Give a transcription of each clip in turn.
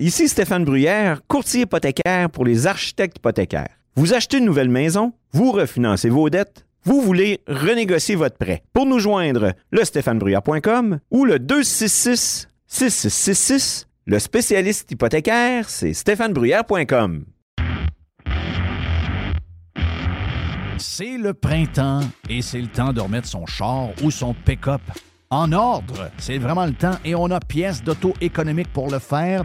Ici Stéphane Bruyère, courtier hypothécaire pour les architectes hypothécaires. Vous achetez une nouvelle maison, vous refinancez vos dettes, vous voulez renégocier votre prêt. Pour nous joindre, le stéphanebruyère.com ou le 266 6666. Le spécialiste hypothécaire, c'est stéphanebruyère.com. C'est le printemps et c'est le temps de remettre son char ou son pick-up en ordre. C'est vraiment le temps et on a pièces d'auto économique pour le faire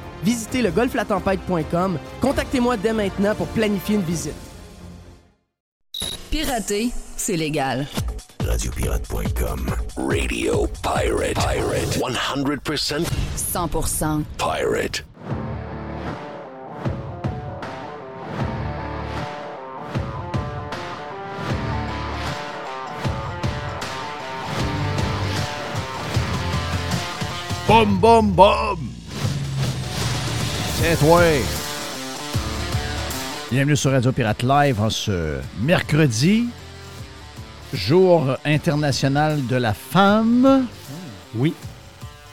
visitez le golflatempête.com. Contactez-moi dès maintenant pour planifier une visite. Pirater, c'est légal. Radiopirate.com. Radio Pirate. Pirate. 100%. 100%. Pirate. Boum, boum, boum! C'est toi! Bienvenue sur Radio Pirate Live en ce mercredi, jour international de la femme. Oui.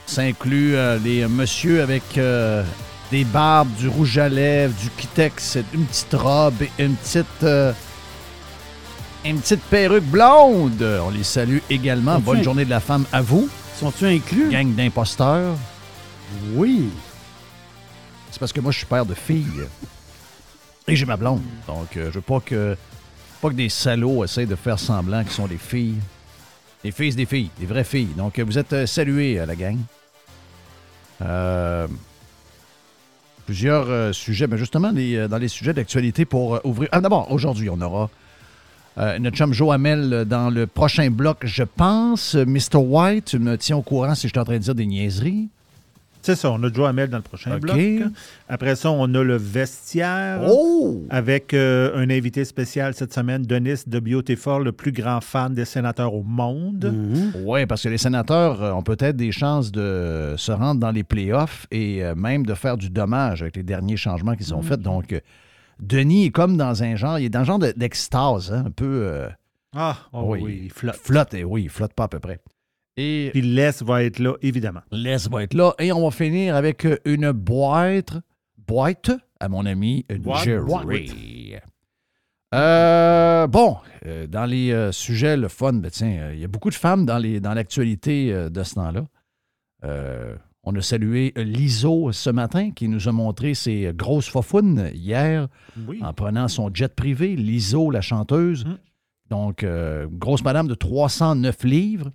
Ça inclut euh, les messieurs avec euh, des barbes, du rouge à lèvres, du kitex, une petite robe et une petite, euh, une petite perruque blonde. On les salue également. Bonne journée de la femme à vous. Sont-tu inclus? Gang d'imposteurs. Oui. C'est parce que moi, je suis père de filles. Et j'ai ma blonde. Donc, euh, je veux pas que, pas que des salauds essayent de faire semblant qu'ils sont des filles. Des filles, des filles. Des vraies filles. Donc, euh, vous êtes euh, salués, euh, la gang. Euh, plusieurs sujets. Mais justement, dans les sujets d'actualité pour ouvrir. Ah, d'abord, aujourd'hui, on aura notre chum euh, dans le prochain bloc, je pense. Mr. White, tu me tiens au courant si je suis en train de dire des niaiseries. C'est ça, on a Joe Hamel dans le prochain bloc. Après ça, on a le vestiaire. Oh! Avec euh, un invité spécial cette semaine, Denis de Beautifort, le plus grand fan des sénateurs au monde. Oui, parce que les sénateurs euh, ont peut-être des chances de se rendre dans les playoffs et euh, même de faire du dommage avec les derniers changements qu'ils ont faits. Donc, euh, Denis est comme dans un genre, il est dans un genre de- d'extase, hein, un peu. euh, Ah, oh oui, il flotte. flotte, et oui, il flotte pas à peu près. Et Puis Les va être là, évidemment. Les va être là. Et on va finir avec euh, une boîte. Boîte à mon ami euh, Boîte, Jerry. Euh, bon, euh, dans les euh, sujets, le fun, ben, tiens, il y a beaucoup de femmes dans, les, dans l'actualité de ce temps-là. On a salué Liso ce matin qui nous a montré ses grosses fofounes hier Oui. en prenant son jet privé. Liso, la chanteuse. Mm. Donc, grosse madame de 309 livres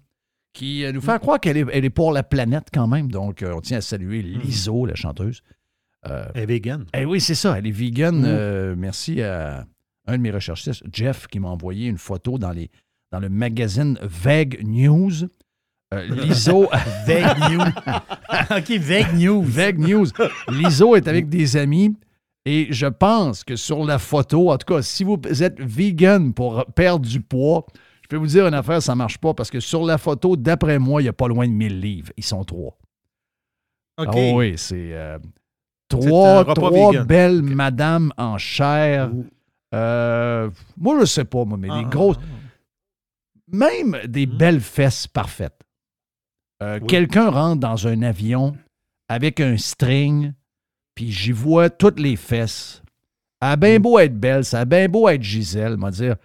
qui euh, nous fait croire qu'elle est, elle est pour la planète quand même. Donc, euh, on tient à saluer Liso, la chanteuse. Euh, Elle est vegan. eh oui, c'est ça. Elle est vegan. Euh, merci à un de mes recherchistes, Jeff, qui m'a envoyé une photo dans, les, dans le magazine Vague News. Euh, Liso. Vague News. OK, Vague News. Vague News. Liso est avec des amis et je pense que sur la photo, en tout cas, si vous êtes vegan pour perdre du poids, je peux vous dire une affaire, ça marche pas parce que sur la photo, d'après moi, il n'y a pas loin de 1000 livres. Ils sont trois. OK. Ah oui, c'est euh, trois, trois vegan. belles madames en chair. Euh, moi, je sais pas, moi, mais Ah, des ah, grosses. Même des Mhm. belles fesses parfaites. Euh, Oui. Quelqu'un rentre dans un avion avec un string, puis j'y vois toutes les fesses. Elle a bien beau être belle, ça a bien beau être Gisèle, m'a dire.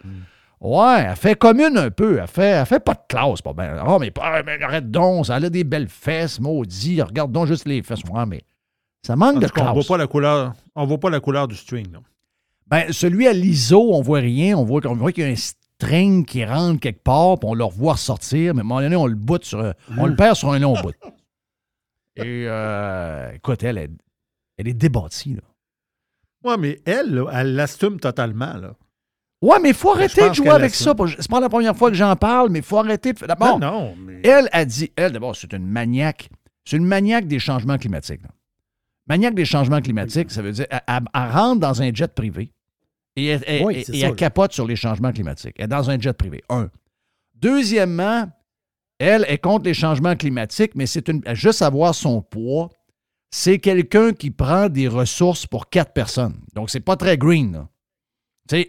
Ouais, elle fait commune un peu. Elle fait, elle fait pas de classe, pas bien. Oh, mais, mais arrête donc, ça a des belles fesses, maudit. Regarde donc juste les fesses. Ouais, mais ça manque En de cas, on voit classe. pas la couleur. On voit pas la couleur du string. là. Ben, celui à l'ISO, on voit rien. On voit, on voit qu'il y a un string qui rentre quelque part, puis on le revoit ressortir, mais à un moment donné, on le bout sur on le perd sur un long bout. Et euh, écoute, elle, elle, elle est débattie. Là. Ouais, mais elle, là, elle l'assume totalement. Là. Ouais, mais il faut arrêter de jouer avec ça. C'est pas la première fois que j'en parle, mais il faut arrêter de faire. D'abord, Non, non, mais. Elle a dit, elle, d'abord, c'est une maniaque. C'est une maniaque des changements climatiques. là. Maniaque des changements climatiques, ça veut dire, elle, elle- elle rentre dans un jet privé et elle, Oui, ça, capote sur les changements climatiques. Elle est dans un jet privé. Un. Deuxièmement, elle est contre les changements climatiques, mais c'est une, juste avoir son poids. C'est quelqu'un qui prend des ressources pour quatre personnes. Donc, c'est pas très green. là.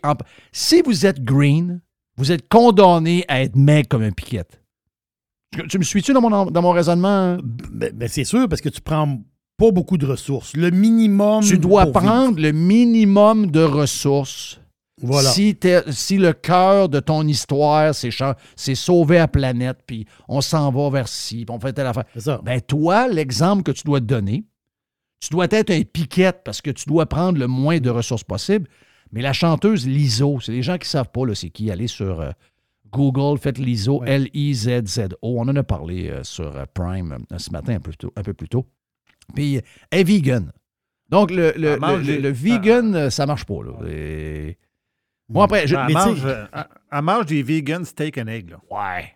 En- si vous êtes green, vous êtes condamné à être maigre comme un piquette. Tu, tu me suis-tu dans mon, dans mon raisonnement? hein? Ben, ben, c'est sûr, parce que tu prends pas beaucoup de ressources. Le minimum. Tu dois prendre le minimum de ressources. Voilà. Si, le cœur de ton histoire, c'est, sauver la planète, puis on s'en va vers ci, puis on fait telle affaire. Ça. Ben toi, l'exemple que tu dois te donner, tu dois être un piquette parce que tu dois prendre le moins de ressources possible. Mais la chanteuse Liso, c'est les gens qui ne savent pas c'est qui? Allez sur euh, Google, faites Liso, Ouais. L-I-Z-Z-O. On en a parlé euh, sur euh, Prime ce matin un peu, tôt- un peu plus tôt. Puis elle est vegan. Donc le, des- le vegan, euh, ça marche pas. Là. Et- Bon, après, je- Elle mange, elle- des vegan steak and egg. Là. Ouais.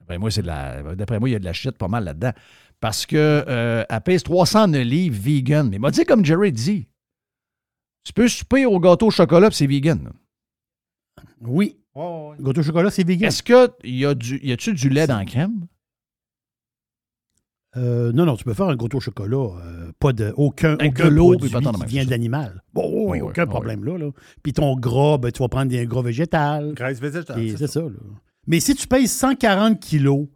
D'après moi, c'est. D'après moi, il y a de la shit pas mal là-dedans. Parce que euh, elle pèse 300 livres vegan. Mais m'a dit comme Jerry dit. Tu peux souper au gâteau au chocolat, c'est vegan. là. Oui. Gâteau au chocolat, c'est vegan. Est-ce que y a du y a-tu du lait dans la crème? Euh, non, non, tu peux faire un gâteau au chocolat. euh, pas de, aucun, Avec aucun de produit puis qui vient de l'animal. Bon, oui, Oui, oui, aucun oui. problème là, là. Puis ton gras, ben, tu vas prendre des gras végétal. Graisse végétale. C'est ça. ça. là. Mais si tu pèses 140 kilos,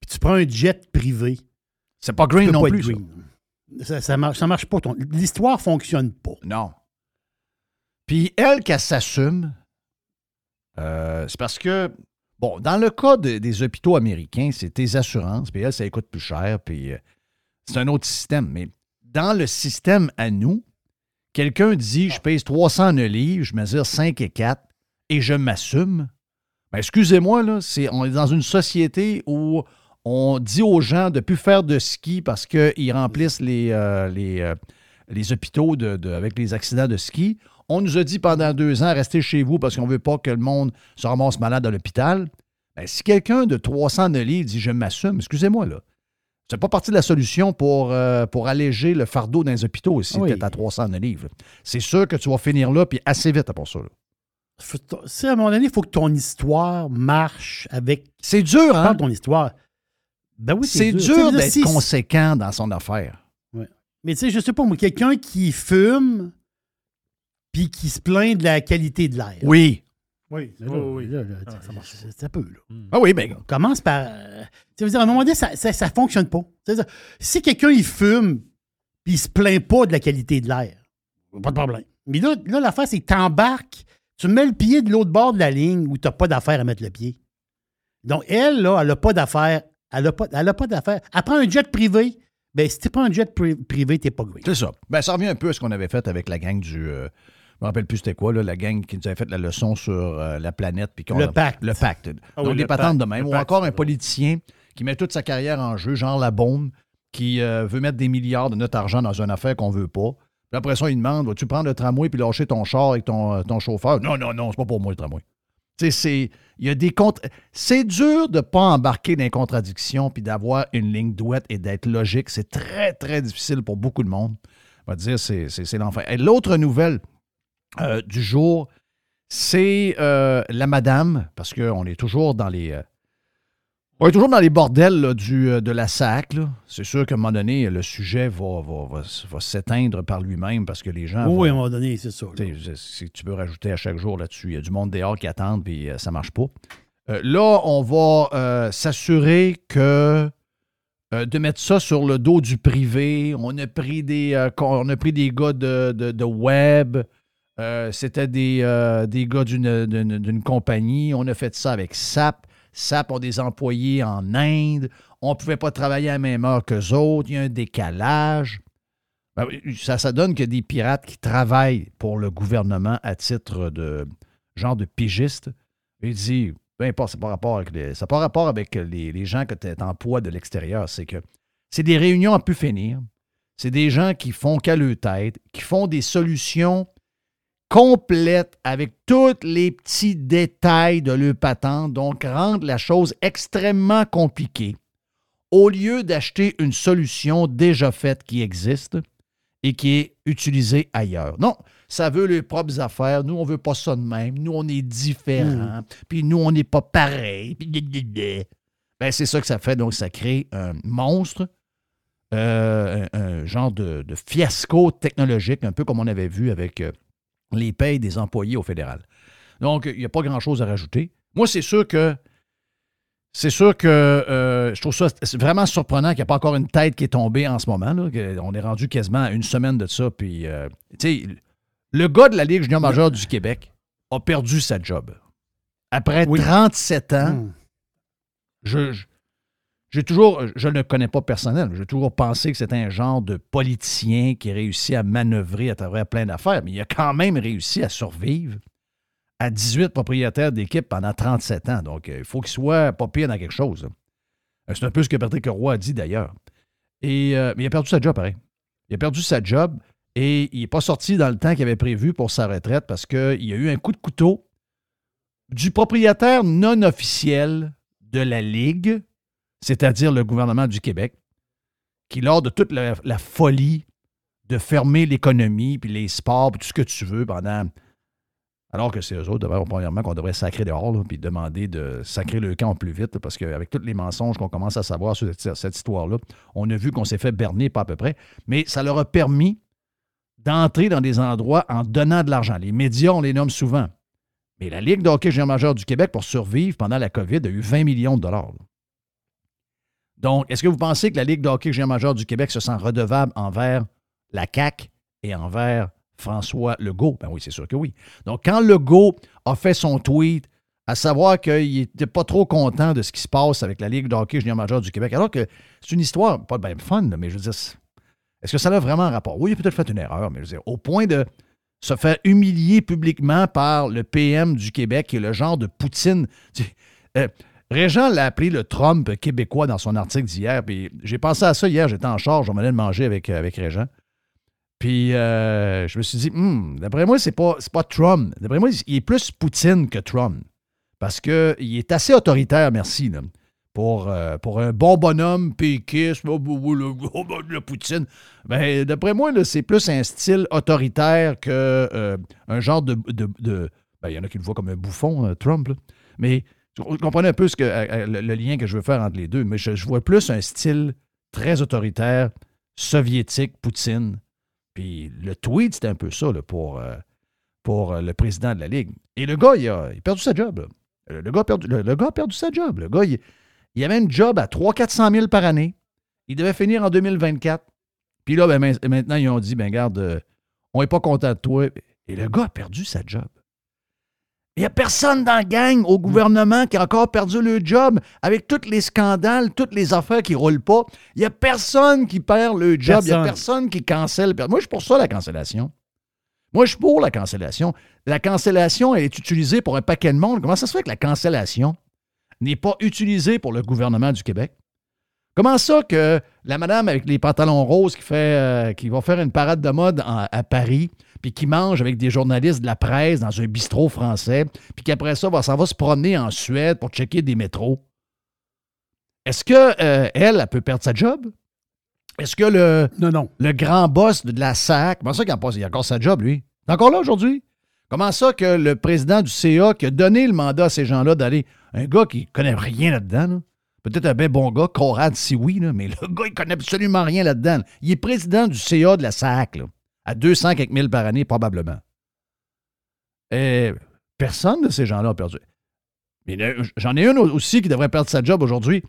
puis tu prends un jet privé, C'est pas green non pas plus. ça. green. Ça, ça marche, ça marche pas. ton- L'histoire fonctionne pas. Non. Puis elle, qu'elle s'assume, euh, c'est parce que, bon, dans le cas de- des hôpitaux américains, c'est tes assurances, puis elle, ça coûte plus cher, puis euh, c'est un autre système. Mais dans le système à nous, quelqu'un dit, je pèse 309 livres, je mesure 5 et 4, et je m'assume. Ben, excusez-moi, là, c'est, on est dans une société où on dit aux gens de ne plus faire de ski parce qu'ils remplissent les, euh, les, hôpitaux de- avec les accidents de ski. On nous a dit pendant deux ans, restez chez vous parce qu'on ne veut pas que le monde se ramasse malade à l'hôpital. Ben, si quelqu'un de 300 livres dit je m'assume, excusez-moi, là. C'est pas partie de la solution pour, euh, pour alléger le fardeau dans les hôpitaux si Oui. tu à 300 livres. C'est sûr que tu vas finir là, puis assez vite après ça. là. Faut- à un moment donné, il faut que ton histoire marche avec. C'est dur, hein? Parle de ton histoire. Ben oui, c'est dur d'être si- conséquent dans son affaire. Mais tu sais, je sais pas, moi, quelqu'un qui fume puis qui se plaint de la qualité de l'air. Oui. Oui, oui, oui. Là, là, Ah, ça marche. Ça peut, là. Ah oui, ben, On commence par. euh, tu veux dire, à un moment donné, ça ne fonctionne pas. C'est-à-dire, si quelqu'un il fume, puis il se plaint pas de la qualité de l'air, pas de problème. Mais là, là l'affaire, c'est que tu embarques, tu mets le pied de l'autre bord de la ligne où tu n'as pas d'affaire à mettre le pied. Donc, elle, là, elle n'a pas d'affaire. Elle n'a pas, elle a pas d'affaire. Elle prend un jet privé. Ben, si tu prends un jet pri- privé, tu n'es pas green. c'est ça. Ben, ça revient un peu à ce qu'on avait fait avec la gang du. euh, me rappelle plus c'était quoi, là, la gang qui nous avait fait la leçon sur euh, la planète. puis Le a- pacte. Le pacte. Ah Donc, oui, des patentes pacte. de même. Ou pacte, encore un politicien qui met toute sa carrière en jeu, genre la bombe, qui euh, veut mettre des milliards de notre argent dans une affaire qu'on veut pas. Puis après ça, il demande Vas-tu prendre le tramway puis lâcher ton char avec ton, euh, ton chauffeur? Non, non, non, c'est pas pour moi le tramway. Tu sais, c'est. Il y a des contre... C'est dur de ne pas embarquer dans les contradictions puis d'avoir une ligne douette et d'être logique. C'est très, très difficile pour beaucoup de monde. On va dire, c'est l'enfer. Et l'autre nouvelle euh, du jour, c'est euh, la madame, parce qu'on est toujours dans les. euh, on est toujours dans les bordels là, du, de la SAC. C'est sûr qu'à un moment donné, le sujet va, va, va, va s'éteindre par lui-même parce que les gens. oui, à un moment donné, c'est ça. là. tu peux rajouter à chaque jour là-dessus. Il y a du monde dehors qui attend, puis ça marche pas. Là, on va s'assurer que euh, de mettre ça sur le dos du privé. On a pris des, euh, con- on a pris des gars de, de- de web. Euh, C'était des, euh, gars d'une- compagnie. On a fait ça avec SAP. SAP ont des employés en Inde. On ne pouvait pas travailler à la même heure qu'eux autres. Il y a un décalage. Ben ça, ça donne que des pirates qui travaillent pour le gouvernement à titre de genre de pigiste, il dit, peu importe, ça n'a pas rapport avec les, pas rapport avec les, les gens de l'extérieur. C'est que c'est des réunions à pu finir. C'est des gens qui font qu'à leur tête, qui font des solutions complètes avec tous les petits détails de leur patente, donc rendre la chose extrêmement compliquée au lieu d'acheter une solution déjà faite qui existe et qui est utilisée ailleurs. Non, ça veut les propres affaires. Nous, on veut pas ça de même. Nous, on est différents. Puis nous, on n'est pas pareil. Ben, c'est ça que ça fait. Donc, ça crée un monstre, euh, un, un genre de, de fiasco technologique, un peu comme on avait vu avec euh, les payes des employés au fédéral. Donc, il n'y a pas grand-chose à rajouter. Moi, c'est sûr que c'est sûr que euh, je trouve ça vraiment surprenant qu'il n'y a pas encore une tête qui est tombée en ce moment. Là, on est rendu quasiment à une semaine de ça. Puis, euh, tu sais, le gars de la Ligue junior majeure du Québec a perdu sa job. Après Oui. 37 ans, je, je- j'ai toujours, je ne le connais pas personnel, j'ai toujours pensé que c'était un genre de politicien qui réussit à manœuvrer à travers plein d'affaires, mais il a quand même réussi à survivre à 18 propriétaires d'équipe pendant 37 ans. Donc, euh, il faut qu'il soit pas pire dans quelque chose. là. Euh, C'est un peu ce que Patrick Roy a dit d'ailleurs. Euh, mais il a perdu sa job, pareil. Il a perdu sa job et il n'est pas sorti dans le temps qu'il avait prévu pour sa retraite parce qu'il y a eu un coup de couteau du propriétaire non officiel de la Ligue, c'est-à-dire le gouvernement du Québec, qui, lors de toute la, folie de fermer l'économie, puis les sports, puis tout ce que tu veux pendant. Alors que c'est eux autres, d'abord, premièrement, qu'on devrait sacrer dehors, puis demander de sacrer le camp plus vite, parce qu'avec tous les mensonges qu'on commence à savoir sur cette, histoire-là, on a vu qu'on s'est fait berner, pas à peu près. Mais ça leur a permis d'entrer dans des endroits en donnant de l'argent. Les médias, on les nomme souvent. Mais la Ligue de hockey junior du Québec, pour survivre pendant la COVID, a eu 20 millions de dollars. Donc, est-ce que vous pensez que la Ligue de hockey junior majeur du Québec se sent redevable envers la CAQ et envers François Legault? Ben oui, c'est sûr que oui. Donc, quand Legault a fait son tweet, à savoir qu'il n'était pas trop content de ce qui se passe avec la Ligue de hockey junior majeur du Québec, alors que c'est une histoire, pas bien fun, mais je veux dire, est-ce que ça a vraiment un rapport? Oui, il a peut-être fait une erreur, mais je veux dire, au point de se faire humilier publiquement par le PM du Québec, qui est le genre de Poutine. Euh, Régent l'a appelé le Trump québécois dans son article d'hier. Puis j'ai pensé à ça hier, j'étais en charge, on m'allait de manger avec, avec Régent. Puis euh, je me suis dit, Hmm, d'après moi, c'est pas, pas Trump. D'après moi, il est plus Poutine que Trump. Parce qu'il est assez autoritaire, merci, là, pour, euh, un bon bonhomme péquiste, oh, oh, oh, le, oh, le Poutine. Ben, d'après moi, c'est plus un style autoritaire que euh, un genre de. de- ben, il y en a qui le voient comme un bouffon, euh, Trump. là. Mais vous comprenez un peu ce que, euh, euh, le, lien que je veux faire entre les deux. Mais je, vois plus un style très autoritaire, soviétique, Poutine. Puis le tweet, c'était un peu ça pour, euh, pour le président de la Ligue. Et le gars, il a, perdu sa job. Le, gars a perdu, le, gars a perdu sa job. Le gars, il, il avait une job à 300-400 000 par année. Il devait finir en 2024. Puis là, ben, main- maintenant, ils ont dit, ben garde, on n'est pas content de toi. Et le gars a perdu sa job. Il n'y a personne dans la gang au gouvernement qui a encore perdu le job avec tous les scandales, toutes les affaires qui ne roulent pas. Il n'y a personne qui perd le job. Il n'y a Personne. qui cancelle. Moi, je suis pour ça, la cancellation. Moi, je suis pour la cancellation. La cancellation, elle est utilisée pour un paquet de monde. Comment ça se fait que la cancellation n'est pas utilisée pour le gouvernement du Québec? Comment ça que la madame avec les pantalons roses qui, fait, euh, qui va faire une parade de mode en- à Paris, puis qui mange avec des journalistes de la presse dans un bistrot français, puis qu'après ça, va, ça va se promener en Suède pour checker des métros, est-ce que euh, elle, elle peut perdre sa job? Est-ce que le, Non, non. le grand boss de la SAC, comment ça qu'il a, pas- il a encore sa job, lui? Il est encore là aujourd'hui? Comment ça que le président du CA qui a donné le mandat à ces gens-là d'aller, un gars qui connaît rien là-dedans, là, peut-être un bien bon gars, Conrad, si oui, là, mais le gars, il connaît absolument rien là-dedans. Il est président du CA de la SAC, là, à 200 quelques mille par année, probablement. Et personne de ces gens-là a perdu. J'en ai une aussi qui devrait perdre sa job aujourd'hui.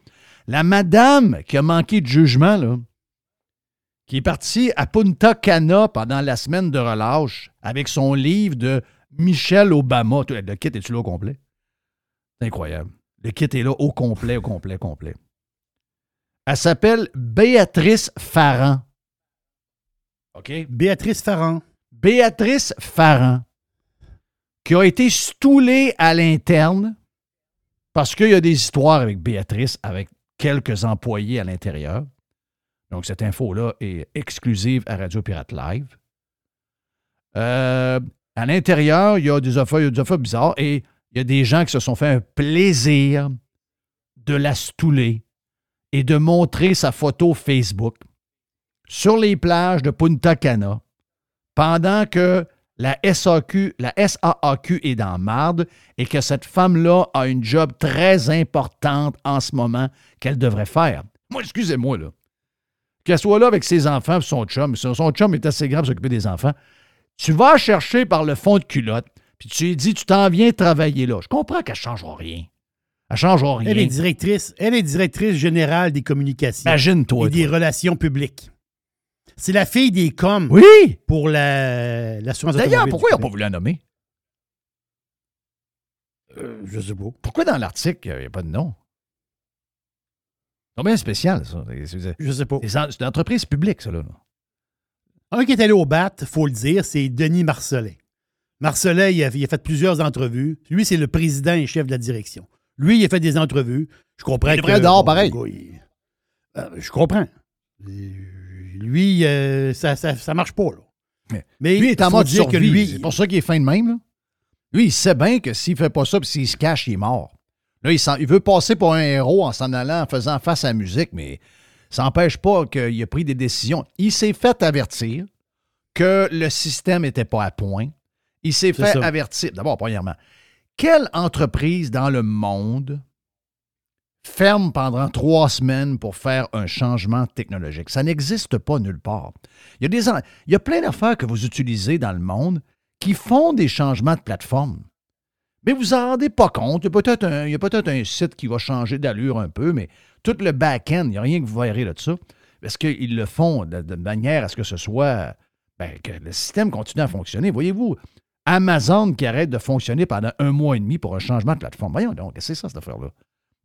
La madame qui a manqué de jugement, là, qui est partie à Punta Cana pendant la semaine de relâche avec son livre de Michelle Obama. Le kit est-tu là au complet? C'est incroyable. Le kit est là au complet, au complet, au complet. Elle s'appelle Béatrice Farran. OK? Béatrice Farran. Béatrice Farran, qui a été stoulée à l'interne parce qu'il y a des histoires avec Béatrice, avec quelques employés à l'intérieur. Donc, cette info-là est exclusive à Radio Pirate Live. Euh, à l'intérieur, il y a des affaires, il y a des affaires bizarres et il y a des gens qui se sont fait un plaisir de la stouler et de montrer sa photo Facebook sur les plages de Punta Cana pendant que la SAQ, la SAAQ est dans marde et que cette femme-là a une job très importante en ce moment qu'elle devrait faire. Moi, excusez-moi, là. Qu'elle soit là avec ses enfants et son chum, son chum est assez grand pour s'occuper des enfants. Tu vas chercher par le fond de culotte, puis tu lui dis, tu t'en viens travailler là. Je comprends qu'elle ne changera rien. Elle ne changera rien. Elle est directrice, elle est directrice générale des communications Imagine-toi. et des relations publiques. C'est la fille des coms Oui! pour la- l'assurance D'ailleurs, automobile pourquoi du ils n'ont pas voulu la nommer? Euh, je sais pas. Pourquoi dans l'article, il n'y a pas de nom? C'est bien spécial, ça? C'est- Je sais pas. C'est c'est une entreprise publique, ça, là. Un qui est allé au BAT, faut le dire, c'est Denis Marcelin. Marcelin, il a, il a fait plusieurs entrevues. Lui, c'est le président et chef de la direction. Lui, il a fait des entrevues. Je comprends Il que... dehors pareil. le gars, il- Euh, je comprends. Euh, Lui, euh, ça, ça, ça marche pas, là. Mais Mais Lui, il est en mode dire survie. que lui, C'est pour ça qu'il est fin de même, là. Lui, il sait bien que s'il fait pas ça, puis s'il se cache, il est mort. Là, il, veut passer pour un héros en s'en allant, en faisant face à la musique, mais ça n'empêche pas qu'il a pris des décisions. Il s'est fait avertir que le système n'était pas à point. Il s'est fait ça. avertir. D'abord, premièrement, quelle entreprise dans le monde ferme pendant trois semaines pour faire un changement technologique? Ça n'existe pas nulle part. Il y a, plein d'affaires que vous utilisez dans le monde qui font des changements de plateforme. Mais vous en rendez pas compte. Il y a peut-être un, site qui va changer d'allure un peu, mais tout le back-end, il n'y a rien que vous verrez de ça. Parce qu'ils le font de, de manière à ce que ce soit. ben, que le système continue à fonctionner? Voyez-vous, Amazon qui arrête de fonctionner pendant un mois et demi pour un changement de plateforme. Voyons donc, c'est ça cette affaire-là.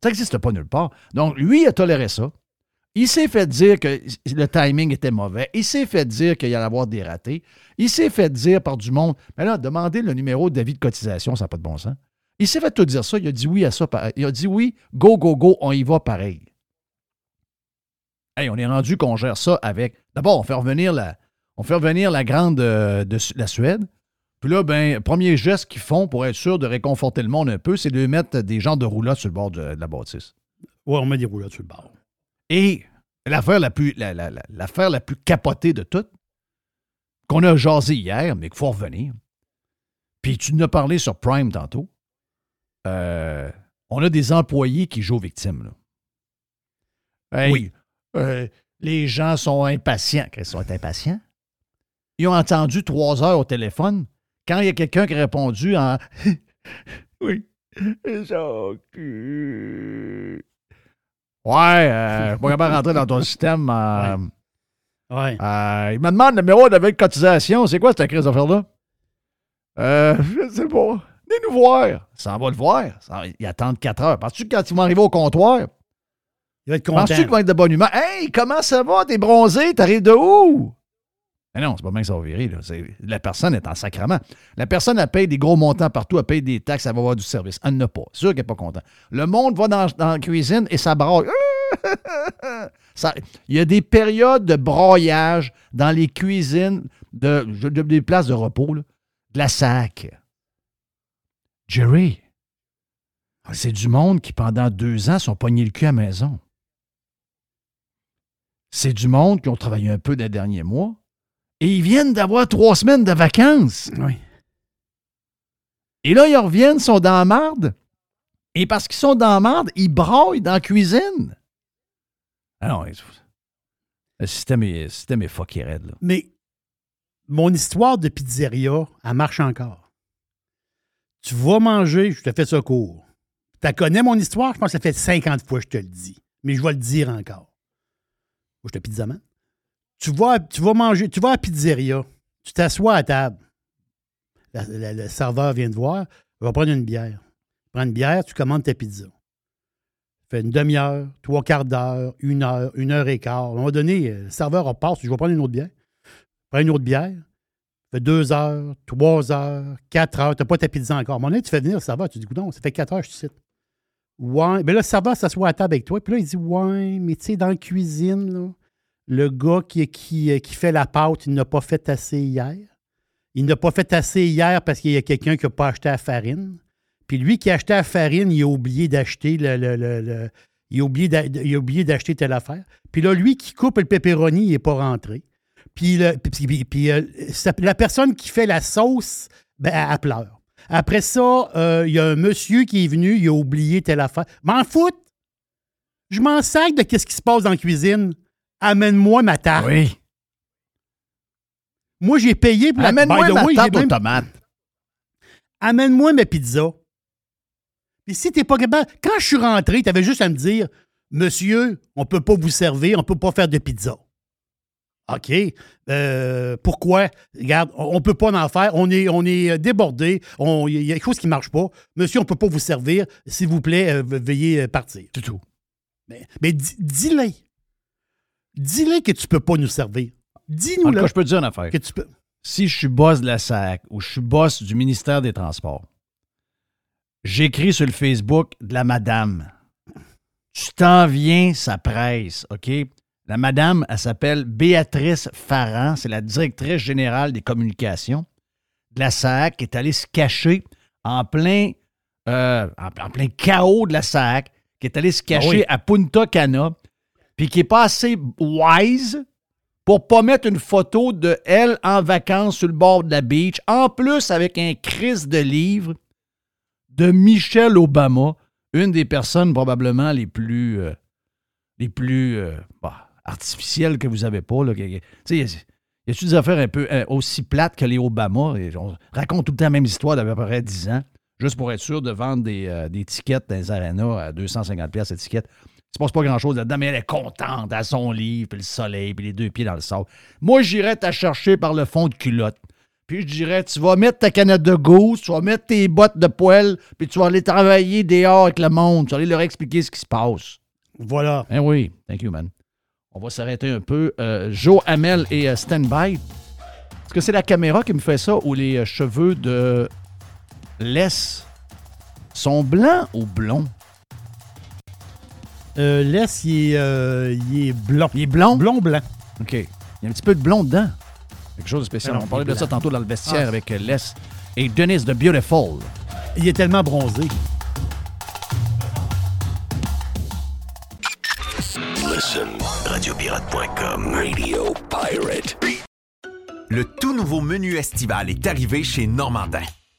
Ça n'existe pas nulle part. Donc, lui, il a toléré ça. Il s'est fait dire que le timing était mauvais. Il s'est fait dire qu'il y allait avoir des ratés. Il s'est fait dire par du monde, mais là, demandez le numéro d'avis de cotisation, ça n'a pas de bon sens. Il s'est fait tout dire ça. Il a dit oui à ça. Il a dit oui, go, go, go, on y va pareil. Hey, on est rendu qu'on gère ça avec. D'abord, on fait revenir la, on fait revenir la grande euh, de la Suède. Puis là, ben, premier geste qu'ils font pour être sûr de réconforter le monde un peu, c'est de mettre des gens de roulotte sur le bord de, de la bâtisse. Ouais, on met des roulettes sur le bord. Et l'affaire la plus, la, la- la- l'affaire la plus capotée de toutes, qu'on a jasé hier, mais qu'il faut revenir. Puis tu nous as parlé sur Prime tantôt. Euh, on a des employés qui jouent aux victimes. Là. Hey, Oui. euh, les gens sont impatients. Qu'est-ce qu'ils sont impatients? Ils ont entendu trois heures au téléphone quand il y a quelqu'un qui a répondu en Oui, Jacques. Ouais, euh, je suis pas capable de rentrer dans ton système. euh, Ouais. euh, il me demande le numéro de cotisation. C'est quoi cette crise d'affaire-là? Euh, je sais pas. Venez nous voir. Ça va le voir. Ils attendent 4 heures. Penses-tu que quand ils vont arriver au comptoir, Il va être content. penses-tu qu'ils vont être de bonne humeur? Hey, comment ça va? T'es bronzé? T'arrives de où? Mais non, c'est pas bien que ça va virer. La personne est en sacrement. La personne, elle paye des gros montants partout, elle paye des taxes, elle va avoir du service. Elle n'a pas. C'est sûr qu'elle n'est pas content. Le monde va dans, la cuisine et ça braille. Il y a des périodes de broyage dans les cuisines de, de- des places de repos, de la SAC. Jerry, c'est du monde qui, pendant deux ans, sont pognés le cul à la maison. C'est du monde qui ont travaillé un peu des derniers mois et ils viennent d'avoir trois semaines de vacances. Oui. Et là, ils reviennent, sont dans la marde. Et parce qu'ils sont dans la marde, ils braillent dans la cuisine. Ah non, le système est, le système est fucké raide, là. Mais mon histoire de pizzeria, elle marche encore. Tu vas manger, je te fais ça court. Tu connais mon histoire? Je pense que ça fait 50 fois que je te le dis. Mais je vais le dire encore. Moi, je te pizzaman. Tu vas, tu vas manger, tu vas à pizzeria, tu t'assois à table. Le serveur vient te voir, va prendre une bière. Prends une bière, tu commandes ta pizza. Fait une demi-heure, trois quarts d'heure, une heure, une heure et quart. À un moment donné, euh, le serveur repasse, je vais prendre une autre bière. Prends une autre bière. Fait deux heures, trois heures, quatre heures, tu n'as pas ta pizza encore. À un moment donné, tu fais venir le serveur, tu dis, non, ça fait quatre heures, je te cite. Ouais. Mais là, le serveur s'assoit à table avec toi, puis là, il dit, ouais, mais tu sais, dans la cuisine, là, le gars euh, qui fait la pâte, il n'a pas fait assez hier. Il n'a pas fait assez hier parce qu'il y a quelqu'un qui n'a pas acheté la farine. Puis lui qui a acheté la farine, il a oublié d'acheter le, le- d'acheter telle affaire. Puis là, lui qui coupe le pepperoni, il n'est pas rentré. Puis, euh, la personne qui fait la sauce, ben, elle, pleure. Après ça, euh, il y a un monsieur qui est venu, il a oublié telle affaire. M'en fout! Je m'en sac de qu'est-ce qui se passe dans la cuisine. Amène-moi ma tarte. Oui. Moi, j'ai payé pour la Amène-moi ma way, tarte aux même- tomates. Amène-moi ma pizza. Puis si t'es pas capable, quand je suis rentré, tu avais juste à me dire Monsieur, on peut pas vous servir, on peut pas faire de pizza. OK. Euh, pourquoi? Regarde, on on peut pas en faire. On est, on est débordé. Il y a quelque chose qui marche pas. Monsieur, on peut pas vous servir. S'il vous plaît, euh, ve- veuillez euh, partir. C'est tout. Mais, mais di- dis-le. Dis-le que tu peux pas nous servir. Dis-nous là je peux te dire une affaire. que tu peux. si je suis boss de la SAC ou je suis boss du ministère des Transports, j'écris sur le Facebook de la madame. Tu t'en viens, ça presse, OK? La madame, elle s'appelle Béatrice Farran, c'est la directrice générale des communications de la SAC, qui est allée se cacher en plein, euh, en, en plein chaos de la SAC, qui est allée se cacher oui. à Punta Cana, puis qui est pas assez wise pour pas mettre une photo de elle en vacances sur le bord de la beach, en plus avec un crise de livre de Michelle Obama, une des personnes probablement les plus euh, les plus euh, bah, artificielles que vous avez pas. Là, y a- des affaires un peu euh, aussi plates que les Obama? Et on raconte tout le la même histoire d'à peu près 10 ans, juste pour être sûr de vendre des, tickets dans les arénas à 250 pièces étiquette. Il se passe pas grand-chose là-dedans, mais elle est contente à son livre, puis le soleil, puis les deux pieds dans le sable. Moi, j'irais te chercher par le fond de culotte. Puis je dirais, tu vas mettre ta canette de gousse, tu vas mettre tes bottes de poêle, puis tu vas aller travailler dehors avec le monde. Tu vas aller leur expliquer ce qui se passe. Voilà. Eh oui, thank you, man. On va s'arrêter un peu. Euh, Joe Hamel et euh, Standby. Est-ce que c'est la caméra qui me fait ça ou les euh, cheveux de Les sont blancs ou blonds? Euh, laisse, il est, euh, il est blond. Il est blond? Blond, blanc. OK. Il y a un petit peu de blond dedans. Quelque chose de spécial. Non, On parlait de ça tantôt dans le vestiaire Ah. avec euh, Les et Denise de Beautiful. Il est tellement bronzé. Listen, radiopirate.com, Radio Pirate. Le tout nouveau menu estival est arrivé chez Normandin.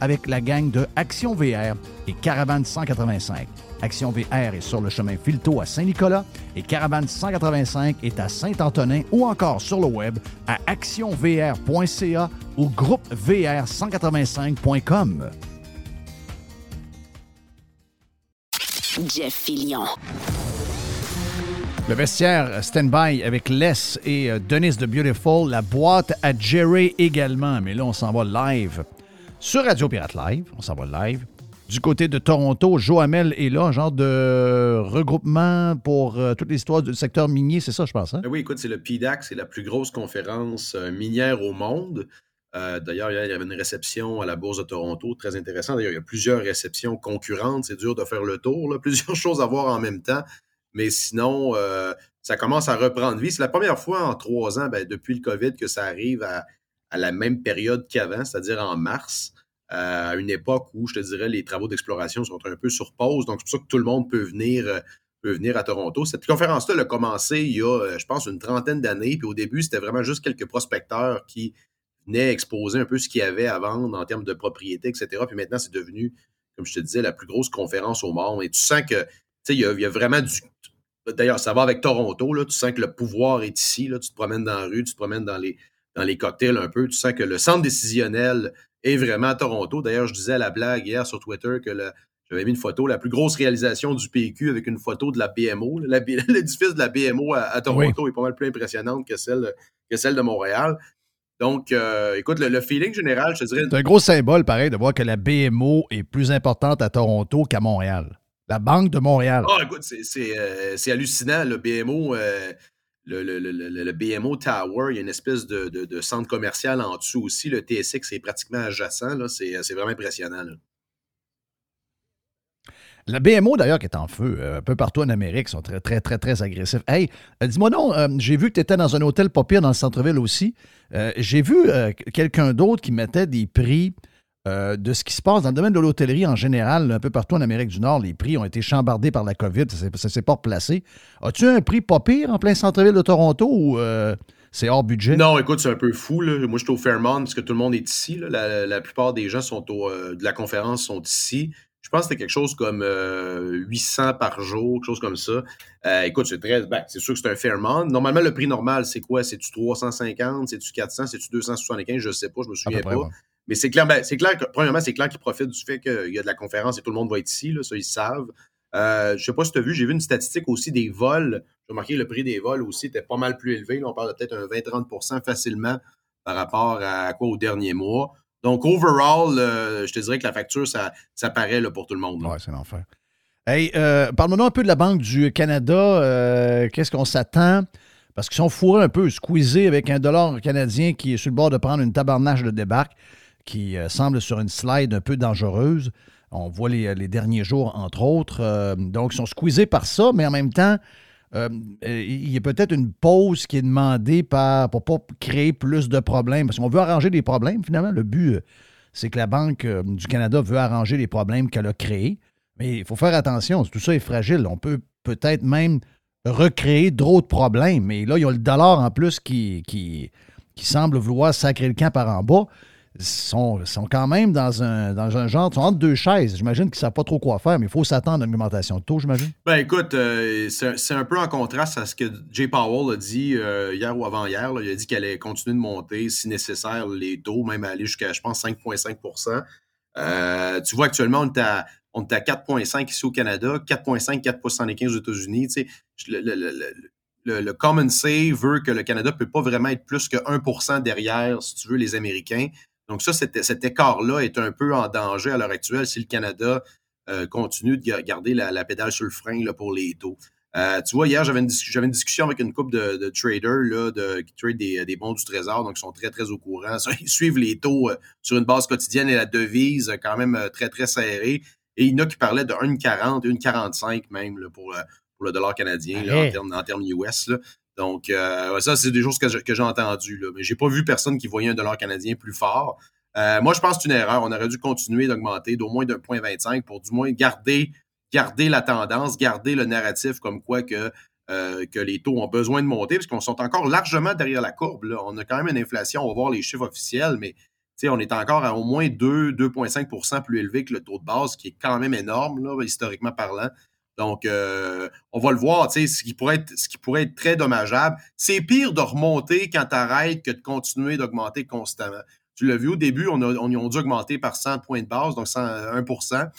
avec la gang de Action VR et Caravane 185. Action VR est sur le chemin Filto à Saint-Nicolas et Caravane 185 est à Saint-Antonin ou encore sur le web à actionvr.ca ou groupevr185.com. Jeff Fillion. Le vestiaire stand-by avec Les et euh, Denis de Beautiful, la boîte à Jerry également, mais là on s'en va live sur Radio Pirate Live. On s'en va live. Du côté de Toronto, Joamel est là, un genre de regroupement pour euh, toute l'histoire du secteur minier, c'est ça, je pense. Hein? Oui, écoute, c'est le PDAC, c'est la plus grosse conférence euh, minière au monde. Euh, d'ailleurs, il y avait une réception à la Bourse de Toronto, très intéressant. D'ailleurs, il y a plusieurs réceptions concurrentes. C'est dur de faire le tour, plusieurs choses à voir en même temps. Mais sinon, ça commence à reprendre vie. C'est la première fois en trois ans, ben, depuis le COVID, que ça arrive à, à la même période qu'avant, c'est-à-dire en mars, euh, à une époque où, je te dirais, les travaux d'exploration sont un peu sur pause. Donc, c'est pour ça que tout le monde peut venir, euh, peut venir à Toronto. Cette conférence-là a commencé il y a, euh, je pense, une trentaine d'années. Puis au début, c'était vraiment juste quelques prospecteurs qui venaient exposer un peu ce qu'il y avait à vendre en termes de propriété, etc. Puis maintenant, c'est devenu, comme je te disais, la plus grosse conférence au monde. Et tu sens que, tu sais, il, y a vraiment du, D'ailleurs, ça va avec Toronto, là, tu sens que le pouvoir est ici. Là, tu te promènes dans la rue, tu te promènes dans les, dans les cocktails un peu. Tu sens que le centre décisionnel est vraiment à Toronto. D'ailleurs, je disais à la blague hier sur Twitter que j'avais mis une photo, la plus grosse réalisation du PQ avec une photo de la BMO. L'édifice de la BMO à, Toronto est pas mal plus impressionnante que celle, que celle de Montréal. Donc, euh, écoute, le, le feeling général, je te dirais. C'est un gros symbole, pareil, de voir que la BMO est plus importante à Toronto qu'à Montréal. La Banque de Montréal. Ah, écoute, c'est- c'est euh, hallucinant. Le BMO, euh, le, le- le- le- BMO Tower, il y a une espèce de, de- centre commercial en dessous aussi. Le TSX est pratiquement adjacent. là. C'est vraiment impressionnant. La BMO, d'ailleurs, qui est en feu euh, un peu partout en Amérique, sont très, très, très, très agressifs. Hey, euh, dis-moi non, euh, j'ai vu que tu étais dans un hôtel pas pire dans le centre-ville aussi. Euh, j'ai vu euh, quelqu'un d'autre qui mettait des prix euh, de ce qui se passe dans le domaine de l'hôtellerie en général, un peu partout en Amérique du Nord. Les prix ont été chambardés par la COVID, ça ne s'est pas replacé. As-tu un prix pas pire en plein centre-ville de Toronto ou euh, c'est hors budget? Non, écoute, c'est un peu fou. Là. Moi, je suis au Fairmont parce que tout le monde est ici. là. La, la plupart des gens sont au, euh, de la conférence sont ici. Je pense que c'était quelque chose comme euh, 800 par jour, quelque chose comme ça. Écoute, c'est très. Ben, c'est sûr que c'est un Fairmont. Normalement, le prix normal, c'est quoi? C'est-tu 350? C'est-tu 400? C'est-tu 275? Je sais pas, je me souviens pas. ouais. Mais c'est clair, ben, c'est clair que, premièrement, c'est clair qu'ils profitent du fait qu'il y a de la conférence et tout le monde va être ici, là, ça, ils savent. Euh, je sais pas si tu as vu, j'ai vu une statistique aussi des vols. J'ai remarqué que le prix des vols aussi était pas mal plus élevé. On parle de peut-être un 20-30% facilement par rapport à quoi au dernier mois. Donc, overall, euh, je te dirais que la facture, ça, ça paraît là, pour tout le monde. Ouais, c'est l'enfer. Hey, euh, parle-moi un peu de la Banque du Canada. Euh, Qu'est-ce qu'on s'attend? Parce qu'ils sont fourrés un peu, squeezés avec un dollar canadien qui est sur le bord de prendre une tabarnache de débarque, qui euh, semble sur une slide un peu dangereuse. On voit les, les derniers jours, entre autres. Euh, donc, ils sont squeezés par ça, mais en même temps, euh, euh, il y a peut-être une pause qui est demandée pour ne pas créer plus de problèmes. Parce qu'on veut arranger des problèmes, finalement. Le but, euh, c'est que la Banque euh, du Canada veut arranger les problèmes qu'elle a créés. Mais il faut faire attention, tout ça est fragile. On peut peut-être même recréer d'autres problèmes. Mais là, il y a le dollar en plus qui, qui semble vouloir sacrer le camp par en bas. Sont, sont quand même dans un, dans un genre, sont entre deux chaises. J'imagine qu'ils ne savent pas trop quoi faire, mais il faut s'attendre à une augmentation de taux, j'imagine. Ben écoute, euh, c'est un peu en contraste à ce que Jay Powell a dit euh, hier ou avant-hier. Il a dit qu'elle allait continuer de monter, si nécessaire, les taux, même aller jusqu'à, je pense, 5,5% Euh, Tu vois, actuellement, on est à, on est à 4,5 ici au Canada, 4,5, 4,75% aux États-Unis. Tu le- le- le- le- le Common Say veut que le Canada ne peut pas vraiment être plus que 1% derrière, si tu veux, les Américains. Donc ça, cet, écart-là est un peu en danger à l'heure actuelle si le Canada euh, continue de ga- garder la, la pédale sur le frein là, pour les taux. Euh, tu vois, hier, j'avais une, dis- j'avais une discussion avec une couple de, de traders là, de, qui trade des, des bons du trésor, donc ils sont très, très au courant. Ça, Ils suivent les taux euh, sur une base quotidienne et la devise quand même très, très serrée. Et il y en a qui parlaient de 1,40, 1,45 même là, pour, pour le dollar canadien là, en termes en termes US. là. Donc, euh, ça, c'est des choses que j'ai entendues. Là. Mais j'ai pas vu personne qui voyait un dollar canadien plus fort. Euh, moi, je pense que c'est une erreur. On aurait dû continuer d'augmenter d'au moins d'un point 25 pour du moins garder, la tendance, garder le narratif comme quoi que, euh, les taux ont besoin de monter, parce qu'on encore largement derrière la courbe. On a quand même une inflation, on va voir les chiffres officiels, mais on est encore à au moins 2, 2,5% plus élevé que le taux de base, qui est quand même énorme, là, historiquement parlant. Donc, euh, on va le voir, ce qui pourrait être, très dommageable. C'est pire de remonter quand tu arrêtes que de continuer d'augmenter constamment. Tu l'as vu au début, on a, on, dû augmenter par 100 points de base, donc 100, 1%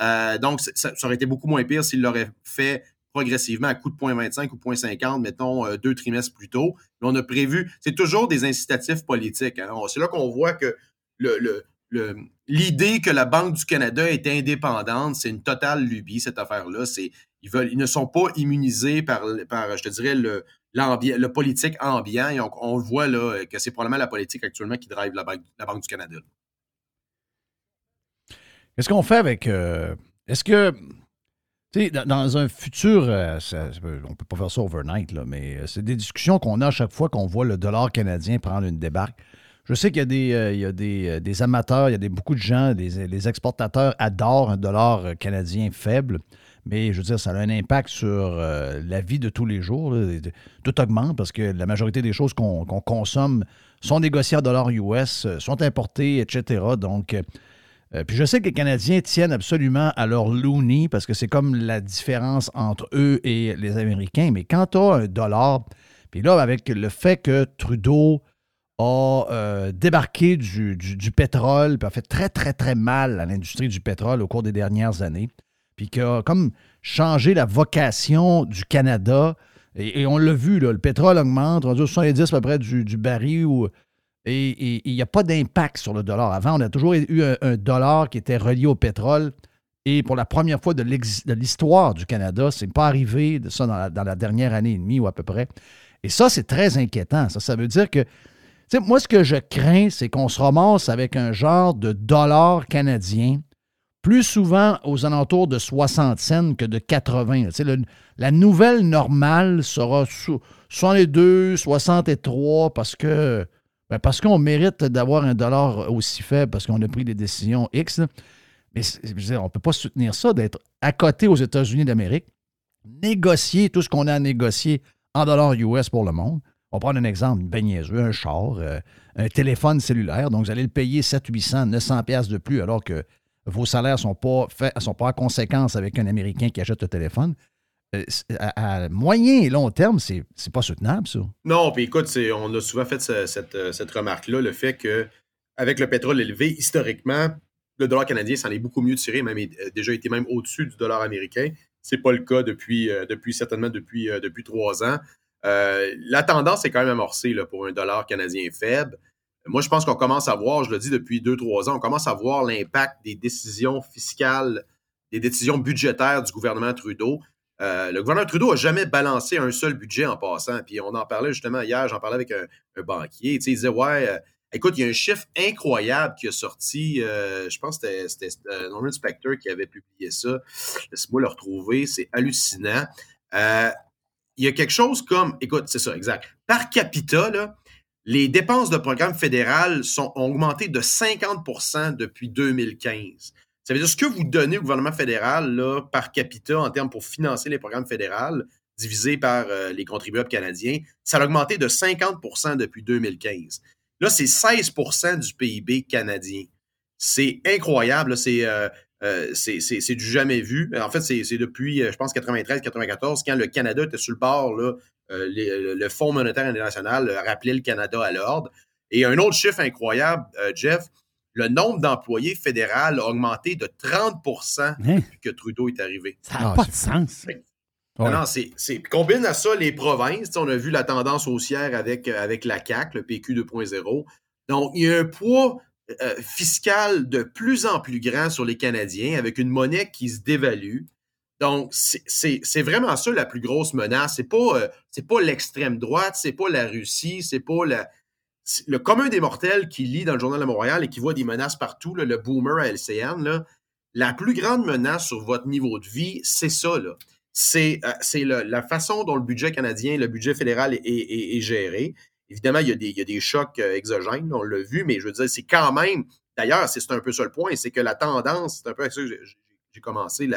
Euh, Donc, ça, aurait été beaucoup moins pire s'il l'aurait fait progressivement à coup de 0.25 ou 0.50, mettons, euh, deux trimestres plus tôt. Mais on a prévu, c'est toujours des incitatifs politiques. hein. C'est là qu'on voit que le- l'idée que la Banque du Canada est indépendante, c'est une totale lubie, cette affaire-là. C'est, ils, ne sont pas immunisés par, je te dirais, le, politique ambiant. Et on, on voit là, que c'est probablement la politique actuellement qui drive la Banque, du Canada. Qu'est-ce qu'on fait avec. euh, Est-ce que. Dans, dans un futur, euh, on ne peut pas faire ça overnight, là, mais euh, c'est des discussions qu'on a à chaque fois qu'on voit le dollar canadien prendre une débarque. Je sais qu'il y a des, euh, euh, des amateurs, il y a des, beaucoup de gens, les exportateurs adorent un dollar euh, canadien faible, mais je veux dire, ça a un impact sur la vie de tous les jours. Tout augmente parce que la majorité des choses qu'on consomme sont négociées en dollars US, sont importées, etc. Donc, puis je sais que les Canadiens tiennent absolument à leur loony parce que c'est comme la différence entre eux et les Américains. Mais quand tu as un dollar, puis là, avec le fait que Trudeau a euh, débarqué du, du- pétrole, puis a fait très, très, très mal à l'industrie du pétrole au cours des dernières années, puis qui a comme changé la vocation du Canada. Et, on l'a vu, là, le pétrole augmente, on dit 70 à peu près du, du baril et il n'y a pas d'impact sur le dollar. Avant, on a toujours eu un, dollar qui était relié au pétrole. Et pour la première fois de l'histoire du Canada, c'est pas arrivé de ça dans la, dans la dernière année et demie ou à peu près. Et ça, c'est très inquiétant. Ça, ça veut dire que, moi, ce que je crains, c'est qu'on se ramasse avec un genre de dollar canadien plus souvent aux alentours de 60 cents que de 80. Tu sais, le- la nouvelle normale sera sous 62, 63 parce que ben, parce qu'on mérite d'avoir un dollar aussi faible parce qu'on a pris des décisions X. Mais on ne peut pas soutenir ça, d'être à côté aux États-Unis d'Amérique, négocier tout ce qu'on a à négocier en dollars US pour le monde. On va prendre un exemple, une niaiseux, un char, euh, un téléphone cellulaire. Donc, vous allez le payer 700, 800, 900 pièces de plus alors que vos salaires ne sont pas, en conséquence avec un Américain qui achète le téléphone. Euh, à, moyen et long terme, c'est pas soutenable, ça. Non, puis écoute, on a souvent fait euh, cette remarque-là, le fait que avec le pétrole élevé, historiquement, le dollar canadien s'en est beaucoup mieux tiré, même euh, déjà été même au-dessus du dollar américain. C'est pas le cas depuis, certainement depuis trois ans. Euh, la tendance est quand même amorcée pour un dollar canadien faible. Moi, je pense qu'on commence à voir, je le dis depuis deux, trois ans, on commence à voir l'impact des décisions fiscales, des décisions budgétaires du gouvernement Trudeau. Euh, le gouvernement Trudeau n'a jamais balancé un seul budget en passant. Puis on en parlait justement hier, j'en parlais avec un, banquier. Il disait Ouais, euh, écoute, il y a un chiffre incroyable qui a sorti. je pense que c'était Norman Spector qui avait publié ça. Laisse-moi le retrouver. C'est hallucinant. Il y a quelque chose comme, écoute, c'est ça, exact. Par capita, les dépenses de programme fédéral sont, ont augmenté de 50% depuis 2015. Ça veut dire ce que vous donnez au gouvernement fédéral par capita en termes pour financer les programmes fédéraux, divisé par euh, les contribuables canadiens, ça a augmenté de 50% depuis 2015. Là, c'est 16% du PIB canadien. C'est incroyable. C'est euh, euh, c'est du jamais vu. En fait, c'est depuis, euh, je pense, 93-94, quand le Canada était sur le bord, là, euh, les- le, Fonds monétaire international euh, rappelait le Canada à l'ordre. Et un autre chiffre incroyable, euh, Jeff, le nombre d'employés fédéraux a augmenté de 30% Hein? depuis que Trudeau est arrivé. Ça n'a pas de sens. Non, non, c'est, combine à ça les provinces. On a vu la tendance haussière avec, euh, avec la CAC, le PQ 2.0. Donc, il y a un poids euh, fiscal de plus en plus grand sur les Canadiens avec une monnaie qui se dévalue. Donc, c'est, vraiment ça la plus grosse menace. C'est pas, euh, pas l'extrême droite, c'est pas la Russie, c'est pas le commun des mortels qui lit dans le Journal de Montréal et qui voit des menaces partout, le boomer à LCN, la plus grande menace sur votre niveau de vie, c'est ça. C'est, euh, la façon dont le budget canadien, le budget fédéral est- est géré. Évidemment, il y a des, chocs euh, exogènes, on l'a vu, mais je veux dire, c'est quand même. D'ailleurs, c'est un peu ça le point, c'est que la tendance, c'est un peu avec ça que j'ai- commencé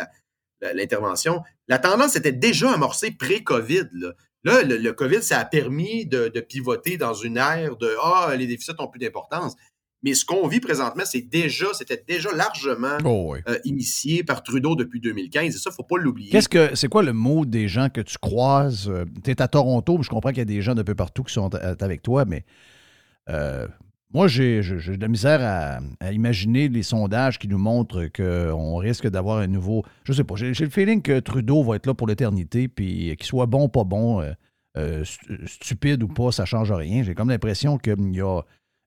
l'intervention. La tendance était déjà amorcée pré-COVID. Là, le COVID, ça a permis de, de pivoter dans une ère de Ah, les déficits ont plus d'importance. Mais ce qu'on vit présentement, c'est déjà, c'était déjà largement Oh, oui. euh, initié par Trudeau depuis 2015. Et ça, il ne faut pas l'oublier. Qu'est-ce que c'est quoi le mot des gens que tu croises? tu es à Toronto, mais je comprends qu'il y a des gens d'un peu partout qui sont a- avec toi, mais euh, moi, j'ai de la misère à, à imaginer les sondages qui nous montrent qu'on risque d'avoir un nouveau. Je sais pas, j'ai le feeling que Trudeau va être là pour l'éternité, puis qu'il soit bon ou pas bon, euh, euh, stu- stupide ou pas, ça change rien. J'ai comme l'impression qu'il y a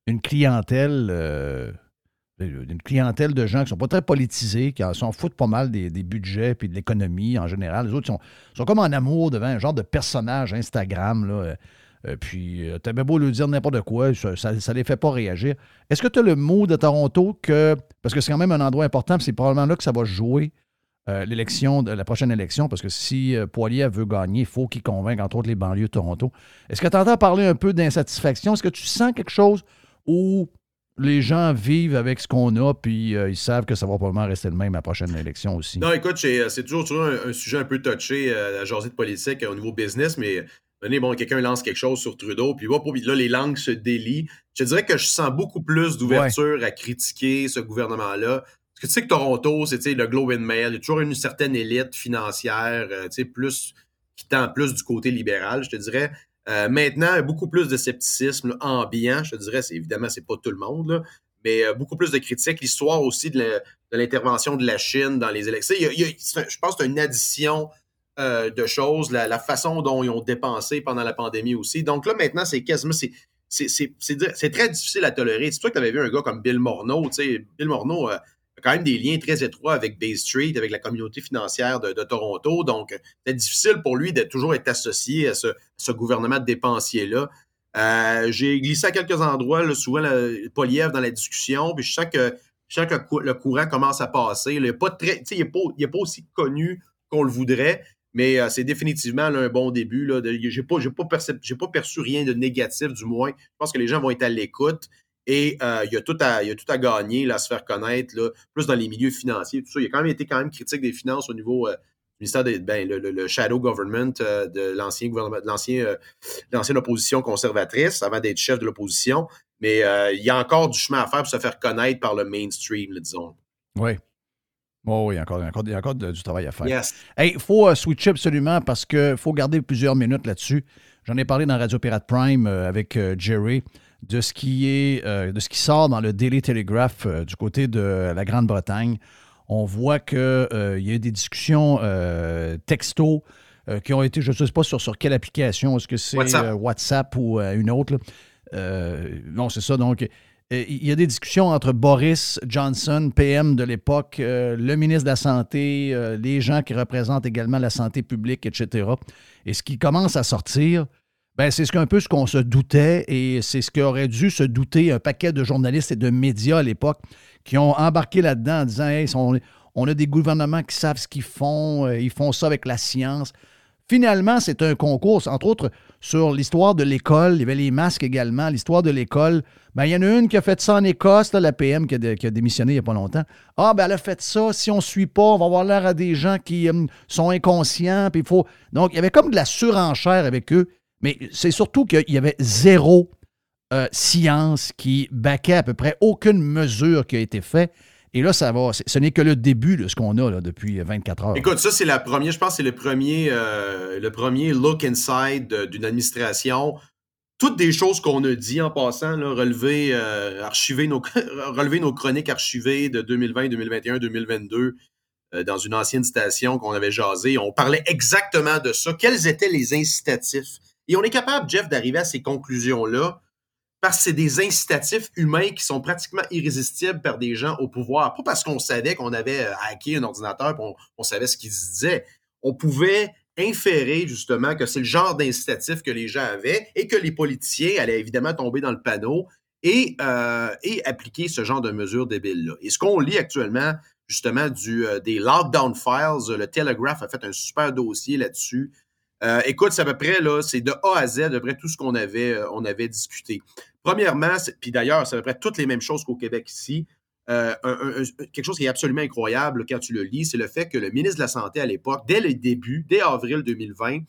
une clientèle. euh, une clientèle de gens qui sont pas très politisés, qui s'en foutent pas mal des, budgets puis de l'économie en général. Les autres sont, sont comme en amour devant un genre de personnage Instagram. Là. Euh, euh, puis, euh, t'as bien beau lui dire n'importe quoi, ça, ça les fait pas réagir. Est-ce que tu as le mot de Toronto que. Parce que c'est quand même un endroit important, c'est probablement là que ça va jouer euh, l'élection, la prochaine élection, parce que si euh, Poilier veut gagner, il faut qu'il convainque, entre autres, les banlieues de Toronto. Est-ce que tu entends parler un peu d'insatisfaction? Est-ce que tu sens quelque chose où les gens vivent avec ce qu'on a, puis euh, ils savent que ça va probablement rester le même à la prochaine élection aussi? Non, écoute, c'est c'est toujours, toujours un, un sujet un peu touché, euh, la jaser de politique euh, au niveau business, mais venez, bon, quelqu'un lance quelque chose sur Trudeau, puis là, les langues se délient. Je dirais que je sens beaucoup plus d'ouverture à critiquer ce gouvernement-là. Parce que tu sais que Toronto, c'est le Globe and Mail, il y a toujours une certaine élite financière, euh, tu sais, plus, qui tend plus du côté libéral, je te dirais. Euh, maintenant, beaucoup plus de scepticisme ambiant, je dirais, c'est évidemment, c'est pas tout le monde, mais euh, beaucoup plus de critiques. L'histoire aussi de l'intervention de la Chine dans les élections. Il y a- y a- je pense que c'est une addition euh, de choses, la, façon dont ils ont dépensé pendant la pandémie aussi. Donc là, maintenant, c'est quasiment, c'est, très difficile à tolérer. C'est toi que tu avais vu un gars comme Bill Morneau. tu sais, Bill Morneau quand même des liens très étroits avec Bay Street, avec la communauté financière de, Toronto. Donc, c'est difficile pour lui de toujours être associé à ce, gouvernement de dépensiers-là. Euh, J'ai glissé à quelques endroits, souvent le Poliev dans la discussion, puis je sens que, je que le courant commence à passer. Il n'est pas, pas, aussi connu qu'on le voudrait, mais euh, c'est définitivement un bon début. de- J'ai pas, pas, j'ai pas perçu rien de négatif, du moins. Je pense que les gens vont être à l'écoute. Et euh, il, y a tout à, il a tout à gagner, là, à se faire connaître, là, plus dans les milieux financiers. Tout ça. Il a quand même été quand même critique des finances au niveau euh, du ministère des ben, le, le- le shadow government euh, de l'ancien gouvernement, de l'ancien, l'ancienne opposition conservatrice avant d'être chef de l'opposition. Mais il y a encore du chemin à faire pour se faire connaître par le mainstream, là, disons. Oui. Oh, oui, il y a encore, encore- encore du travail à faire. Yes. Il faut switcher absolument parce qu'il faut garder plusieurs minutes là-dessus. J'en ai parlé dans Radio Pirate Prime avec Jerry de ce qui est euh, de ce qui sort dans le Daily Telegraph euh, du côté de la Grande-Bretagne. On voit qu'il y a eu des discussions euh, texto euh, qui ont été, je ne sais pas sur, sur quelle application, est-ce que c'est WhatsApp. euh, WhatsApp ou euh, une autre. là. Euh, non, c'est ça. Donc, euh, il y a des discussions entre Boris Johnson, PM de l'époque, euh, le ministre de la Santé, euh, les gens qui représentent également la santé publique, etc. Et ce qui commence à sortir, ben, c'est ce qu'un peu ce qu'on se doutait et c'est ce qu'aurait dû se douter un paquet de journalistes et de médias à l'époque qui ont embarqué là-dedans en disant Hey, on, on a des gouvernements qui savent ce qu'ils font, euh, ils font ça avec la science. Finalement, c'est un concours, entre autres, sur l'histoire de l'école. Il y avait les masques également, l'histoire de l'école. Ben, il y en a une qui a fait ça en Écosse, la PM qui a, dé- qui a démissionné il n'y a pas longtemps. Ah, ben, elle a fait ça. Si on ne suit pas, on va avoir l'air à des gens qui hum, sont inconscients. Puis il faut... Donc, il y avait comme de la surenchère avec eux. Mais c'est surtout qu'il y avait zéro euh, science qui baquait à peu près aucune mesure qui a été faite. Et là, ça va. Ce n'est que le début de ce qu'on a là, depuis 24 heures. Écoute, ça, c'est la première, je pense que c'est le premier, euh, le premier look inside de- d'une administration. Toutes des choses qu'on a dit en passant, relever, euh, nos, nos chroniques archivées de 2020, 2021, 2022 euh, dans une ancienne station qu'on avait jasé. On parlait exactement de ça. Quels étaient les incitatifs? Et on est capable, Jeff, d'arriver à ces conclusions-là parce que c'est des incitatifs humains qui sont pratiquement irrésistibles par des gens au pouvoir. Pas parce qu'on savait qu'on avait euh, hacké un ordinateur et on, savait ce qu'ils se disaient. On pouvait inférer justement que c'est le genre d'incitatif que les gens avaient et que les politiciens allaient évidemment tomber dans le panneau et, euh, appliquer ce genre de mesures débiles-là. Et ce qu'on lit actuellement, justement, du, euh, des lockdown files, le Telegraph a fait un super dossier là-dessus. Euh, écoute, c'est à peu près, là, c'est de A à Z, à peu près tout ce qu'on avait, euh, on avait discuté. Premièrement, puis d'ailleurs, c'est à peu près toutes les mêmes choses qu'au Québec ici. Euh, quelque chose qui est absolument incroyable quand tu le lis, c'est le fait que le ministre de la Santé à l'époque, dès le début, dès avril 2020,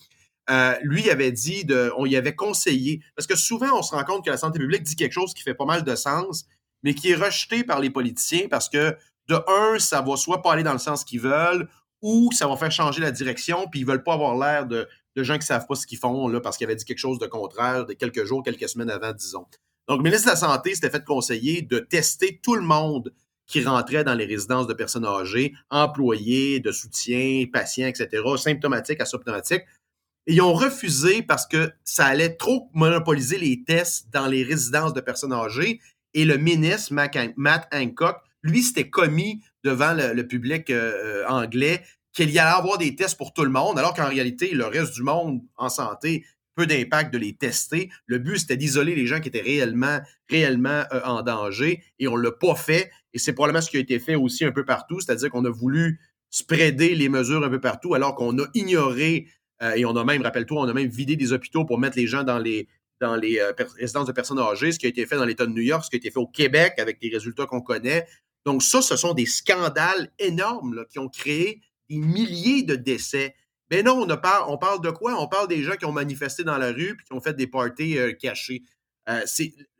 euh, lui avait dit, de, on y avait conseillé, parce que souvent on se rend compte que la santé publique dit quelque chose qui fait pas mal de sens, mais qui est rejeté par les politiciens parce que, de un, ça va soit pas aller dans le sens qu'ils veulent, ou ça va faire changer la direction, puis ils veulent pas avoir l'air de, de gens qui savent pas ce qu'ils font, là, parce qu'ils avaient dit quelque chose de contraire de quelques jours, quelques semaines avant, disons. Donc, le ministre de la Santé s'était fait conseiller de tester tout le monde qui rentrait dans les résidences de personnes âgées, employés, de soutien, patients, etc., symptomatiques, asymptomatiques. Et ils ont refusé parce que ça allait trop monopoliser les tests dans les résidences de personnes âgées. Et le ministre, Matt Hancock, lui, s'était commis devant le, le public euh, euh, anglais qu'il y allait avoir des tests pour tout le monde, alors qu'en réalité, le reste du monde en santé, peu d'impact de les tester. Le but, c'était d'isoler les gens qui étaient réellement, réellement euh, en danger, et on ne l'a pas fait. Et c'est probablement ce qui a été fait aussi un peu partout, c'est-à-dire qu'on a voulu spreader les mesures un peu partout, alors qu'on a ignoré, euh, et on a même, rappelle-toi, on a même vidé des hôpitaux pour mettre les gens dans les, dans les euh, résidences de personnes âgées, ce qui a été fait dans l'État de New York, ce qui a été fait au Québec avec des résultats qu'on connaît. Donc ça, ce sont des scandales énormes qui ont créé des milliers de décès. Mais non, on, parle de quoi? On parle des gens qui ont manifesté dans la rue puis qui ont fait des parties euh, cachées. Euh,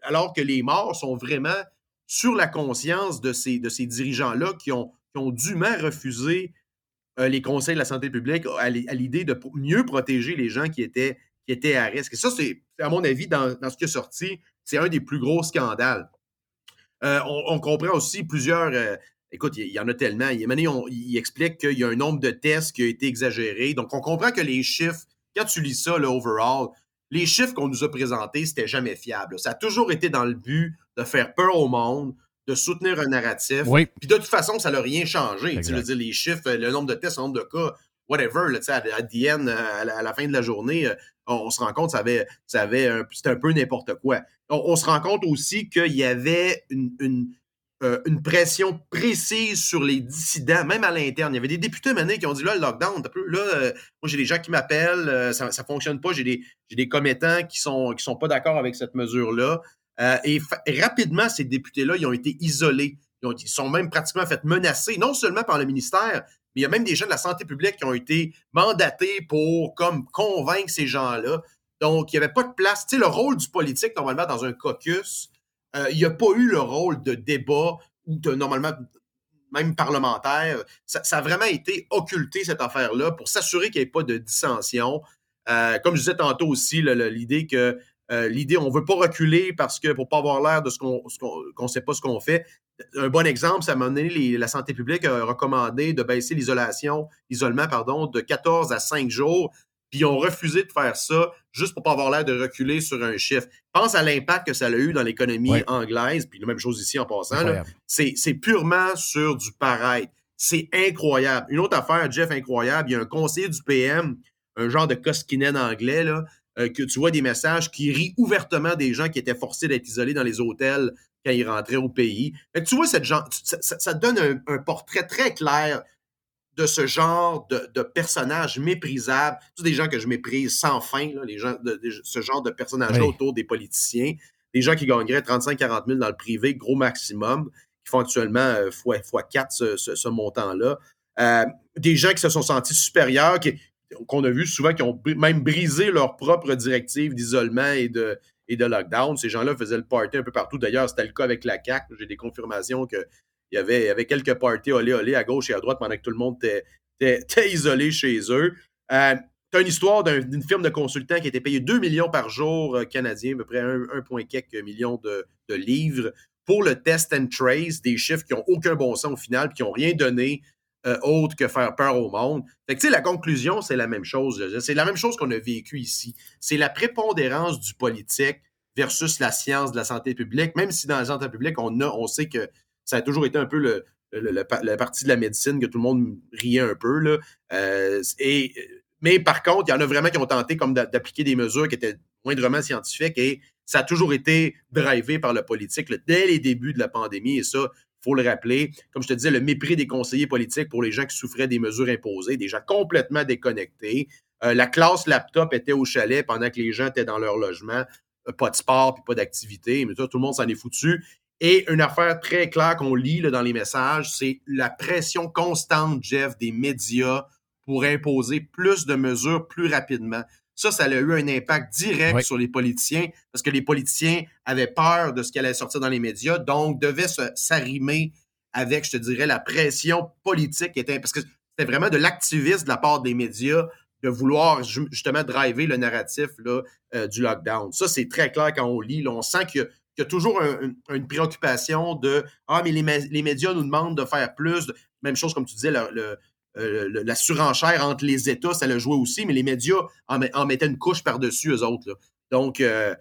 alors que les morts sont vraiment sur la conscience de ces, de ces dirigeants-là qui ont, qui ont dûment refusé euh, les conseils de la santé publique à l'i- à l'idée de mieux protéger les gens qui étaient, qui étaient à risque. Et ça, c'est, à mon avis, dans, ce qui est sorti, c'est un des plus gros scandales. On, comprend aussi plusieurs. Écoute, il y, en a tellement. Il, Mané, on- il explique qu'il y a un nombre de tests qui a été exagéré. Donc, on comprend que les chiffres, quand tu lis ça, là, overall, les chiffres qu'on nous a présentés, c'était jamais fiable. Ça a toujours été dans le but de faire peur au monde, de soutenir un narratif. Oui. Puis de toute façon, ça n'a rien changé. Tu veux dire, les chiffres, le nombre de tests, le nombre de cas, whatever, là, à, à the end, à la, à la fin de la journée, euh, on, on se rend compte, ça avait, ça avait un- c'était un peu n'importe quoi. On, on se rend compte aussi qu'il y avait une, une, euh, une pression précise sur les dissidents, même à l'interne. Il y avait des députés menés qui ont dit là, le lockdown, là, euh, moi j'ai des gens qui m'appellent, euh, ça ne fonctionne pas, j'ai des, des commettants qui sont, qui sont pas d'accord avec cette mesure-là. Et rapidement, ces députés-là, ils ont été isolés. Ils, ils sont même pratiquement fait menacer, non seulement par le ministère, mais il y a même des gens de la santé publique qui ont été mandatés pour comme convaincre ces gens-là. Donc, il n'y avait pas de place. Tu sais, le rôle du politique, normalement, dans un caucus, euh, il n'y a pas eu le rôle de débat ou de, normalement, même parlementaire. Ça, a vraiment été occulté, cette affaire-là, pour s'assurer qu'il n'y ait pas de dissension. Euh, comme je disais tantôt aussi, l'idée que euh, l'idée, on ne veut pas reculer parce que pour pas avoir l'air de ce qu'on ne sait pas ce qu'on fait. Un bon exemple, ça m'a donné la santé publique a recommandé de baisser l'isolation, l'isolement, de 14 à 5 jours. Puis ils ont refusé de faire ça juste pour pas avoir l'air de reculer sur un chiffre. Pense à l'impact que ça a eu dans l'économie anglaise, puis la même chose ici en passant. C'est purement sur du paraître. C'est incroyable. Une autre affaire, Jeff, incroyable, il y a un conseiller du PM, un genre de Koskinen anglais, là, euh, que tu vois des messages qui rient ouvertement des gens qui étaient forcés d'être isolés dans les hôtels quand ils rentraient au pays. Fait que tu vois, cette genre, ça, ça- ça donne un, un portrait très clair de ce genre de, de personnages méprisables. C'est des gens que je méprise sans fin, là, les gens de, de- ce genre de personnages-là Oui. autour des politiciens. Des gens qui gagneraient 35-40 000 dans le privé, gros maximum, qui font actuellement euh, fois, fois 4 ce, ce- ce montant-là. Euh, des gens qui se sont sentis supérieurs, qu'on a vu souvent, qui ont même brisé leur propre directive d'isolement et de, et de lockdown. Ces gens-là faisaient le party un peu partout. D'ailleurs, c'était le cas avec la CAQ. J'ai des confirmations il y avait quelques parties olé olé à gauche et à droite pendant que tout le monde était, isolé chez eux. Euh, as une histoire d'un- d'une firme de consultants qui était payée 2 millions par jour euh, canadien, à peu près 1,quelques millions de, de livres, pour le test and trace, des chiffres qui n'ont aucun bon sens au final, puis qui n'ont rien donné euh, autre que faire peur au monde. Fait que, la conclusion, c'est la même chose. C'est la même chose qu'on a vécu ici. C'est la prépondérance du politique versus la science de la santé publique, même si dans la santé publique, on, a, on sait que ça a toujours été un peu la partie de la médecine que tout le monde riait un peu. Là. Euh, et, mais par contre, il y en a vraiment qui ont tenté comme d'a- d'appliquer des mesures qui étaient moindrement scientifiques et ça a toujours été drivé par le politique dès les débuts de la pandémie et ça, il faut le rappeler. Comme je te disais, le mépris des conseillers politiques pour les gens qui souffraient des mesures imposées, des gens complètement déconnectés. Euh, la classe laptop était au chalet pendant que les gens étaient dans leur logement. Euh, pas de sport puis pas d'activité, mais ça, tout le monde s'en est foutu. Et une affaire très claire qu'on lit là, dans les messages, c'est la pression constante, Jeff, des médias pour imposer plus de mesures plus rapidement. Ça, ça a eu un impact direct Oui. sur les politiciens parce que les politiciens avaient peur de ce qui allait sortir dans les médias, donc devaient s'arrimer avec, je te dirais, la pression politique qui était. Parce que c'était vraiment de l'activisme de la part des médias de vouloir ju- justement driver le narratif là, euh, du lockdown. Ça, c'est très clair quand on lit. là. on sent qu'il y a, qu'il y a toujours un- un- une préoccupation de Ah, mais les, les médias nous demandent de faire plus. Même chose, comme tu disais, le- le- euh, le- la surenchère entre les États, ça l'a joué aussi, mais les médias en, met- en mettaient une couche par-dessus eux autres. là. Donc, euh,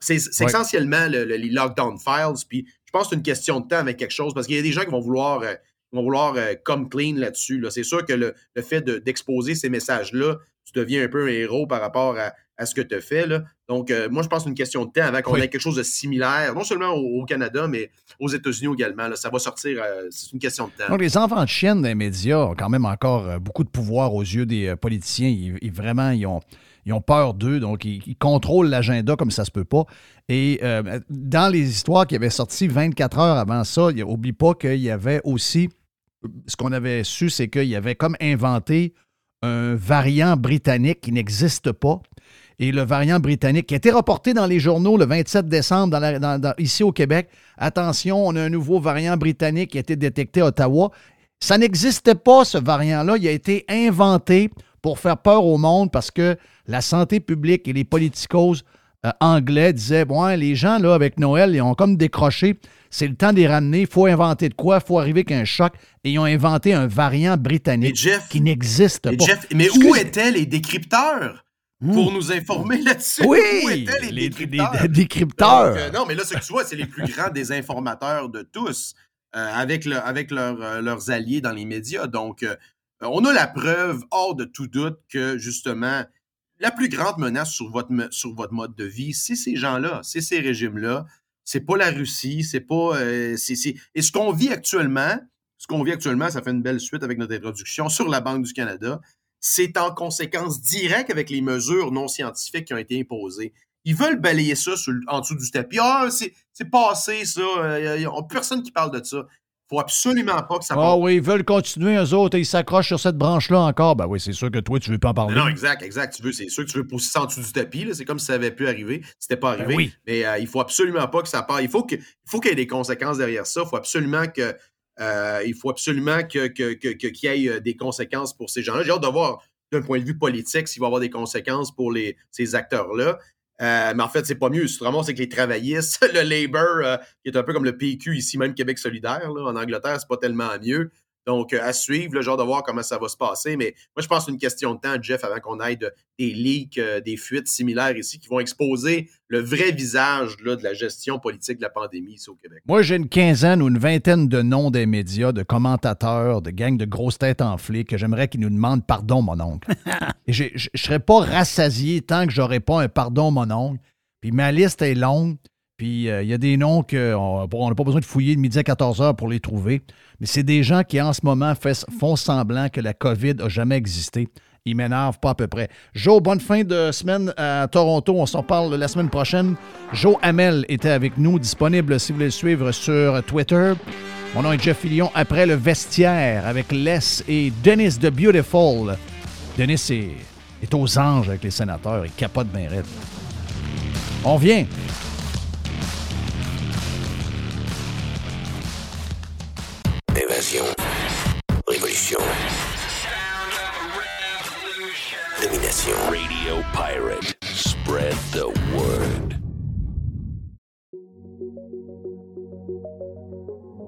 c'est Ouais. essentiellement le- le- les lockdown files. Puis, je pense que c'est une question de temps avec quelque chose, parce qu'il y a des gens qui vont vouloir, euh, vont vouloir euh, come clean là-dessus. là. C'est sûr que le, le fait de- d'exposer ces messages-là, tu deviens un peu un héros par rapport à, à ce que tu as fait. Là. Donc, euh, moi, je pense que c'est une question de temps avant qu'on Oui. ait quelque chose de similaire, non seulement au, au Canada, mais aux États-Unis également. là. Ça va sortir, euh, c'est une question de temps. Donc, les enfants de chienne des médias ont quand même encore euh, beaucoup de pouvoir aux yeux des politiciens. Ils, ils- vraiment, ils ont, ils ont peur d'eux, donc ils, ils contrôlent l'agenda comme ça se peut pas. Et euh, dans les histoires qui avaient sorti 24 heures avant ça, oublie pas qu'il y avait aussi, ce qu'on avait su, c'est qu'il y avait comme inventé un variant britannique qui n'existe pas. Et le variant britannique qui a été reporté dans les journaux le 27 décembre dans la- dans- dans- ici au Québec. Attention, on a un nouveau variant britannique qui a été détecté à Ottawa. Ça n'existait pas, ce variant-là. Il a été inventé pour faire peur au monde parce que la santé publique et les politicos euh, anglais disaient Bon, hein, les gens, là, avec Noël, ils ont comme décroché. C'est le temps de les ramener. Il faut inventer de quoi. Il faut arriver qu'un choc. Et ils ont inventé un variant britannique Jeff- qui n'existe pas. Jeff, mais Excuse- où étaient les décrypteurs? Pour nous informer là-dessus. Oui, Où étaient les, les- décrypteurs? les décrypteurs? Donc, euh, non, mais là, ce que tu vois, c'est les plus grands désinformateurs de tous, euh, avec, le- avec leur, euh, leurs alliés dans les médias. Donc, on a la preuve, hors de tout doute, que justement, la plus grande menace sur votre, sur votre mode de vie, c'est ces gens-là, c'est ces régimes-là. C'est pas la Russie, c'est pas. Et ce qu'on vit actuellement, ce qu'on vit actuellement, ça fait une belle suite avec notre introduction sur la Banque du Canada, c'est en conséquence directe avec les mesures non scientifiques qui ont été imposées. Ils veulent balayer ça sur en dessous du tapis. Ah, c'est c'est passé, ça. Il n'y a personne qui parle de ça. Il faut absolument pas que ça Ah oui, ils veulent continuer, eux autres, et ils s'accrochent sur cette branche-là encore. Ben oui, c'est sûr que toi, tu veux pas en parler. Non, exact, exact. Tu veux, c'est sûr que tu veux pousser ça en dessous du tapis. C'est comme si ça avait pu arriver. C'était pas Ben arrivé. oui. Mais euh, il faut absolument pas que ça parte. Il faut que- il faut qu'il y ait des conséquences derrière ça. Il faut absolument que. Euh, il faut absolument que, que- qu'il y ait euh, des conséquences pour ces gens-là. J'ai hâte de voir d'un point de vue politique s'il va y avoir des conséquences pour les, ces acteurs-là. Euh, mais en fait, c'est pas mieux. Vraiment, c'est que les travaillistes, le Labour, qui est un peu comme le PQ ici, même Québec solidaire, là, en Angleterre, c'est pas tellement mieux. Donc, euh, à suivre, le genre de voir comment ça va se passer. Mais moi, je pense que c'est une question de temps, Jeff, avant qu'on aille de- des leaks, euh, des fuites similaires ici qui vont exposer le vrai visage là, de la gestion politique de la pandémie ici au Québec. Moi, j'ai une quinzaine ou une vingtaine de noms des médias, de commentateurs, de gangs de grosses têtes enflées que j'aimerais qu'ils nous demandent pardon, mon oncle. Et je ne serais pas rassasié tant que j'aurais pas un pardon, mon oncle. Puis ma liste est longue. Puis euh, il y a des noms qu'on n'a pas besoin de fouiller de midi à 14 heures pour les trouver. Mais c'est des gens qui, en ce moment, font semblant que la COVID n'a jamais existé. Ils m'énervent pas à peu près. Joe, bonne fin de semaine à Toronto. On s'en parle la semaine prochaine. Joe Hamel était avec nous, disponible si vous voulez le suivre sur Twitter. Mon nom est Jeff Fillion. Après le vestiaire avec Les et Dennis de Beautiful. Dennis est, est aux anges avec les sénateurs. Il capote bien raide. On vient. Évasion. Révolution. Domination. Radio Pirate. Spread the word.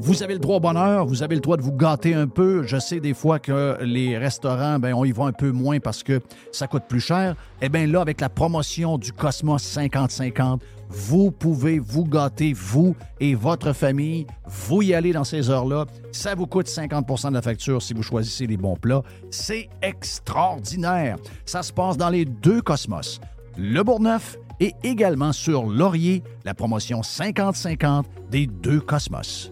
Vous avez le droit au bonheur, vous avez le droit de vous gâter un peu. Je sais des fois que les restaurants, ben, on y va un peu moins parce que ça coûte plus cher. Eh bien là, avec la promotion du Cosmos 50-50, vous pouvez vous gâter, vous et votre famille. Vous y allez dans ces heures-là. Ça vous coûte 50 de la facture si vous choisissez les bons plats. C'est extraordinaire. Ça se passe dans les deux Cosmos. Le Bourgneuf et également sur Laurier, la promotion 50-50 des deux Cosmos.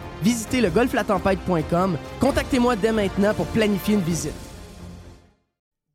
Visitez le golflatempête.com. Contactez-moi dès maintenant pour planifier une visite.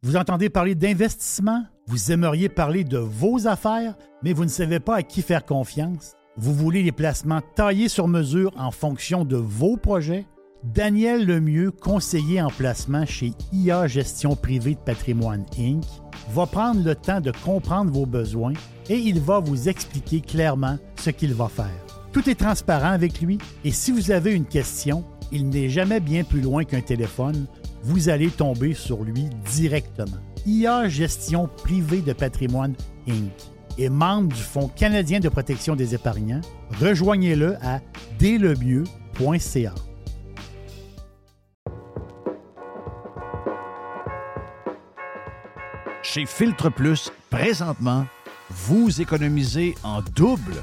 Vous entendez parler d'investissement? Vous aimeriez parler de vos affaires, mais vous ne savez pas à qui faire confiance? Vous voulez les placements taillés sur mesure en fonction de vos projets? Daniel Lemieux, conseiller en placement chez IA Gestion Privée de Patrimoine Inc., va prendre le temps de comprendre vos besoins et il va vous expliquer clairement ce qu'il va faire. Tout est transparent avec lui et si vous avez une question, il n'est jamais bien plus loin qu'un téléphone. Vous allez tomber sur lui directement. IA Gestion Privée de Patrimoine Inc. est membre du Fonds canadien de protection des épargnants. Rejoignez-le à délemieux.ca. Chez Filtre Plus, présentement, vous économisez en double.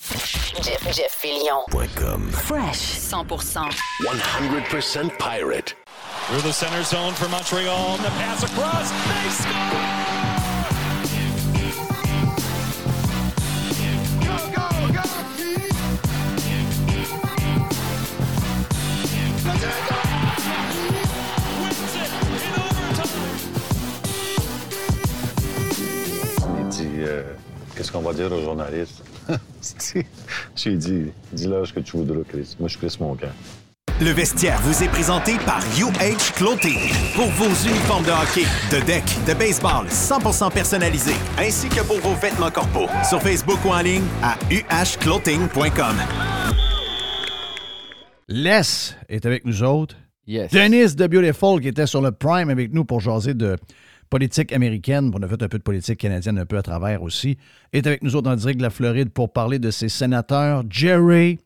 Jeff, Jeff. Fresh 100%. 100% pirate. Through the center zone for Montreal. The pass across. They score! Euh, Qu'est-ce qu'on va dire aux journalistes J'ai dit Dis là ce que tu voudras, Chris. Moi, je Chris mon camp. Le vestiaire vous est présenté par UH Clothing. Pour vos uniformes de hockey, de deck, de baseball 100% personnalisés, ainsi que pour vos vêtements corporels. Sur Facebook ou en ligne à uhclothing.com. Les est avec nous autres. Yes. Dennis de Beautiful qui était sur le Prime avec nous pour jaser de politique américaine. On a fait un peu de politique canadienne un peu à travers aussi. Est avec nous autres en direct de la Floride pour parler de ses sénateurs. Jerry,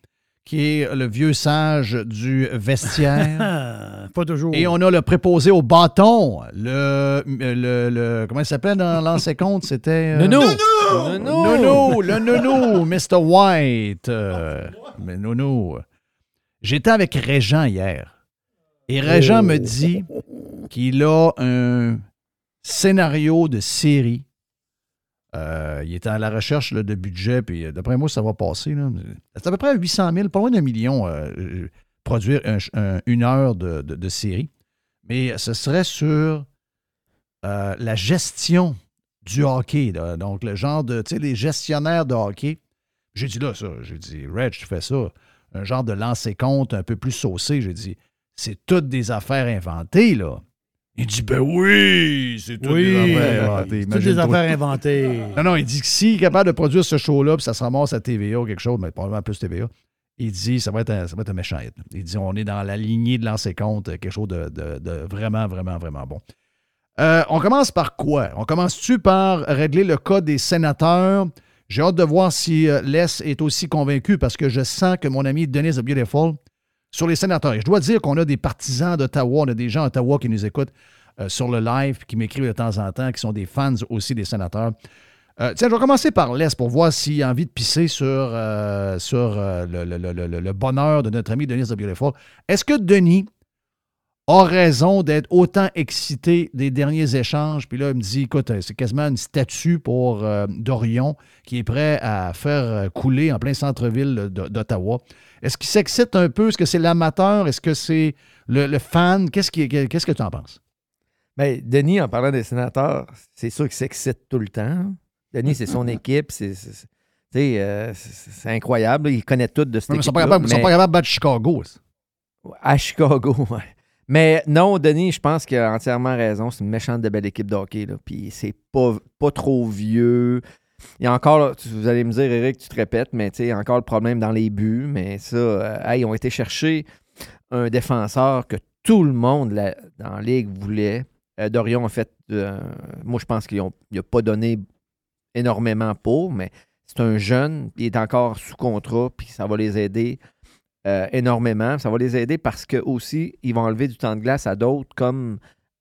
qui est le vieux sage du vestiaire. Pas toujours. Et on a le préposé au bâton. Le, le, le- comment il s'appelle dans l'ancien compte? C'était... euh, Nounou! Nounou! Le nounou! Mr. White! Euh, mais nounou. J'étais avec Régent hier. Et Régent me dit qu'il a un scénario de série. Euh, il était à la recherche de budget, puis euh, d'après moi, ça va passer. C'est à peu près 800 000, pas loin d'un million, euh, produire un- un- une heure de, série. Mais ce serait sur la gestion du hockey. Donc, le genre de, tu sais, les gestionnaires de hockey. J'ai dit là, ça. J'ai dit, Reg, tu fais ça. Un genre de lancer compte un peu plus saucé. J'ai dit, c'est toutes des affaires inventées, là. Il dit, ben oui, c'est toutes Oui, des affaires inventées. toutes des affaires inventées. Non, non, il dit que s'il est capable de produire ce show-là, puis ça se ramasse à TVA ou quelque chose, mais probablement plus TVA, il dit ça va être un, ça va être un méchant hit. Il dit on est dans la lignée de lancer compte, quelque chose de, de- de vraiment, vraiment, vraiment bon. Euh, on commence par quoi? On commence-tu par régler le cas des sénateurs? J'ai hâte de voir si euh, Les est aussi convaincu parce que je sens que mon ami Denis the Beautiful, sur les sénateurs, et je dois dire qu'on a des partisans d'Ottawa, on a des gens à Ottawa qui nous écoutent euh, sur le live, qui m'écrivent de temps en temps, qui sont des fans aussi des sénateurs. Euh, tiens, je vais commencer par Les pour voir s'il a envie de pisser sur, euh, le, bonheur de notre ami Denis Beautiful. Est-ce que Denis a raison d'être autant excité des derniers échanges? Puis là, il me dit, écoute, euh, c'est quasiment une statue pour euh, Dorion qui est prêt à faire euh, couler en plein centre-ville d'Ottawa. Est-ce qu'il s'excite un peu? Est-ce que c'est l'amateur? Est-ce que c'est le, le fan? Qu'est-ce qui- qu'est-ce que tu en penses? Ben, Denis, en parlant des sénateurs, c'est sûr qu'il s'excite tout le temps. Denis, c'est son équipe. C'est, c'est- euh, incroyable. Il connaît tout de cette Mais ils sont équipe. ils sont pas capables de battre Chicago. À Chicago, ouais. Mais non, Denis, je pense qu'il a entièrement raison. C'est une méchante de belle équipe de hockey. Là. Puis c'est pas, pas trop vieux. Il y a encore, vous allez me dire, Eric, tu te répètes, mais tu sais, encore le problème dans les buts. Mais ça, euh, ils ont été chercher un défenseur que tout le monde dans la ligue voulait. Euh, Dorion, en fait, euh, moi, je pense qu'il n'a pas donné énormément pour, mais c'est un jeune, il est encore sous contrat, puis ça va les aider euh, énormément. Ça va les aider parce que aussi, ils vont enlever du temps de glace à d'autres comme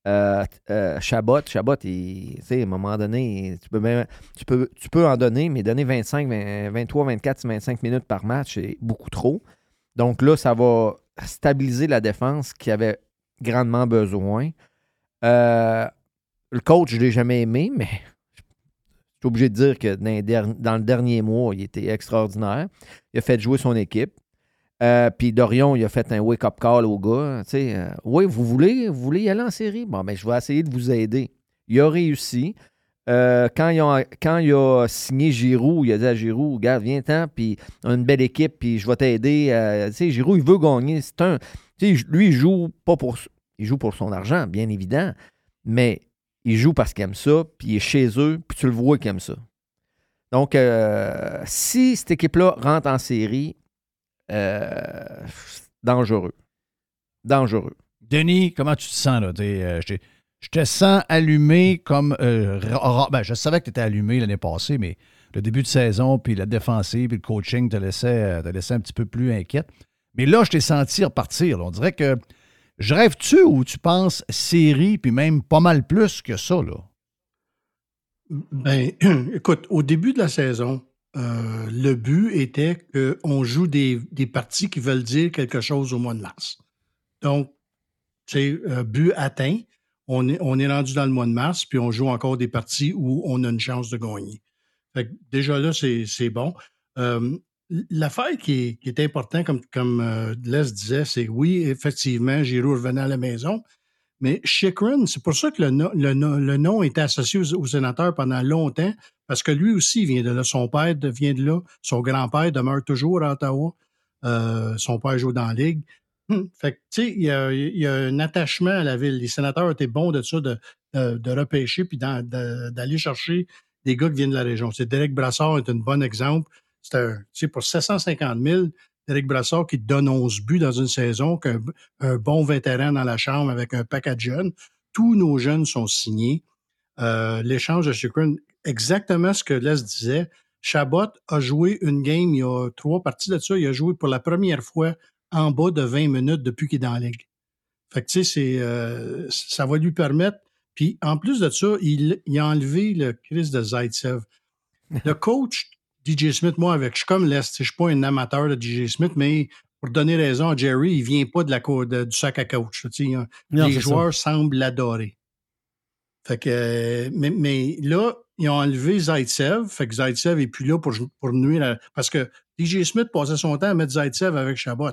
euh, euh, Chabot. Chabot, il- tu sais, à un moment donné, tu peux, même- tu, peux, tu peux en donner, mais donner 25, 20, 23, 24, 25 minutes par match, c'est beaucoup trop. Donc là, ça va stabiliser la défense qui avait grandement besoin. Euh, le coach, je ne l'ai jamais aimé, mais je suis obligé de dire que dans le dernier mois, il était extraordinaire. Il a fait jouer son équipe. Euh, Puis Dorion, il a fait un wake-up call au gars. Euh, oui, vous voulez, vous voulez y aller en série? Bon, ben, je vais essayer de vous aider. Il a réussi. Euh, quand, il a, signé Giroud, il a dit à Giroud, regarde, viens-t'en, puis une belle équipe, puis je vais t'aider. Tu Giroud, il veut gagner. C'est un. Lui, il joue pas pour. Il joue pour son argent, bien évident, mais il joue parce qu'il aime ça, puis il est chez eux, puis tu le vois qu'il aime ça. Donc, si cette équipe-là rentre en série, euh, dangereux. Dangereux. Denis, comment tu te sens? Là? Euh, je te sens allumé comme. euh, ben, je savais que tu étais allumé l'année passée, mais le début de saison, puis la défensive, puis le coaching te laissait, euh, te laissait un petit peu plus inquiète. Mais là, je t'ai senti repartir. là. On dirait que. Je rêve-tu ou tu penses série, puis même pas mal plus que ça, là? Ben, écoute, au début de la saison, euh, le but était qu'on joue des, parties qui veulent dire quelque chose au mois de mars. Donc, c'est euh, but atteint. On est, rendu dans le mois de mars, puis on joue encore des parties où on a une chance de gagner. Fait que déjà là, c'est bon. Euh, L'affaire qui est, qui est importante, comme, comme euh, Les disait, c'est oui, effectivement, Giroud revenait à la maison, mais Chikrin, c'est pour ça que le, le, le nom était associé aux, aux sénateurs pendant longtemps, parce que lui aussi vient de là. Son père vient de là. Son grand-père demeure toujours à Ottawa. Euh, son père joue dans la Ligue. Hum, Fait que, tu sais, il y a, un attachement à la ville. Les sénateurs étaient bons de ça, de, de, de repêcher puis d'aller chercher des gars qui viennent de la région. C'est Derek Brassard est un bon exemple. C'est pour 750 000, Derek Brassard qui donne 11 buts dans une saison, qu'un un bon vétéran dans la chambre avec un paquet de jeunes. Tous nos jeunes sont signés. Euh, L'échange de Chikrin, exactement ce que Les disait. Chabot a joué une game, il y a trois parties de ça, il a joué pour la première fois en bas de 20 minutes depuis qu'il est dans la ligue. Fait que, euh, ça va lui permettre. Puis, en plus de ça, il, il a enlevé le Chris de Zaitsev. Le coach DJ Smith, moi, avec, je suis comme l'Est, je suis pas un amateur de DJ Smith, mais pour donner raison à Jerry, il vient pas de la du sac à coach. Non, les joueurs semblent l'adorer. Fait que, mais, mais là, ils ont enlevé Zaitsev. Fait que Zaitsev est plus là pour, pour nuire. à- parce que DJ Smith passait son temps à mettre Zaitsev avec Chabot.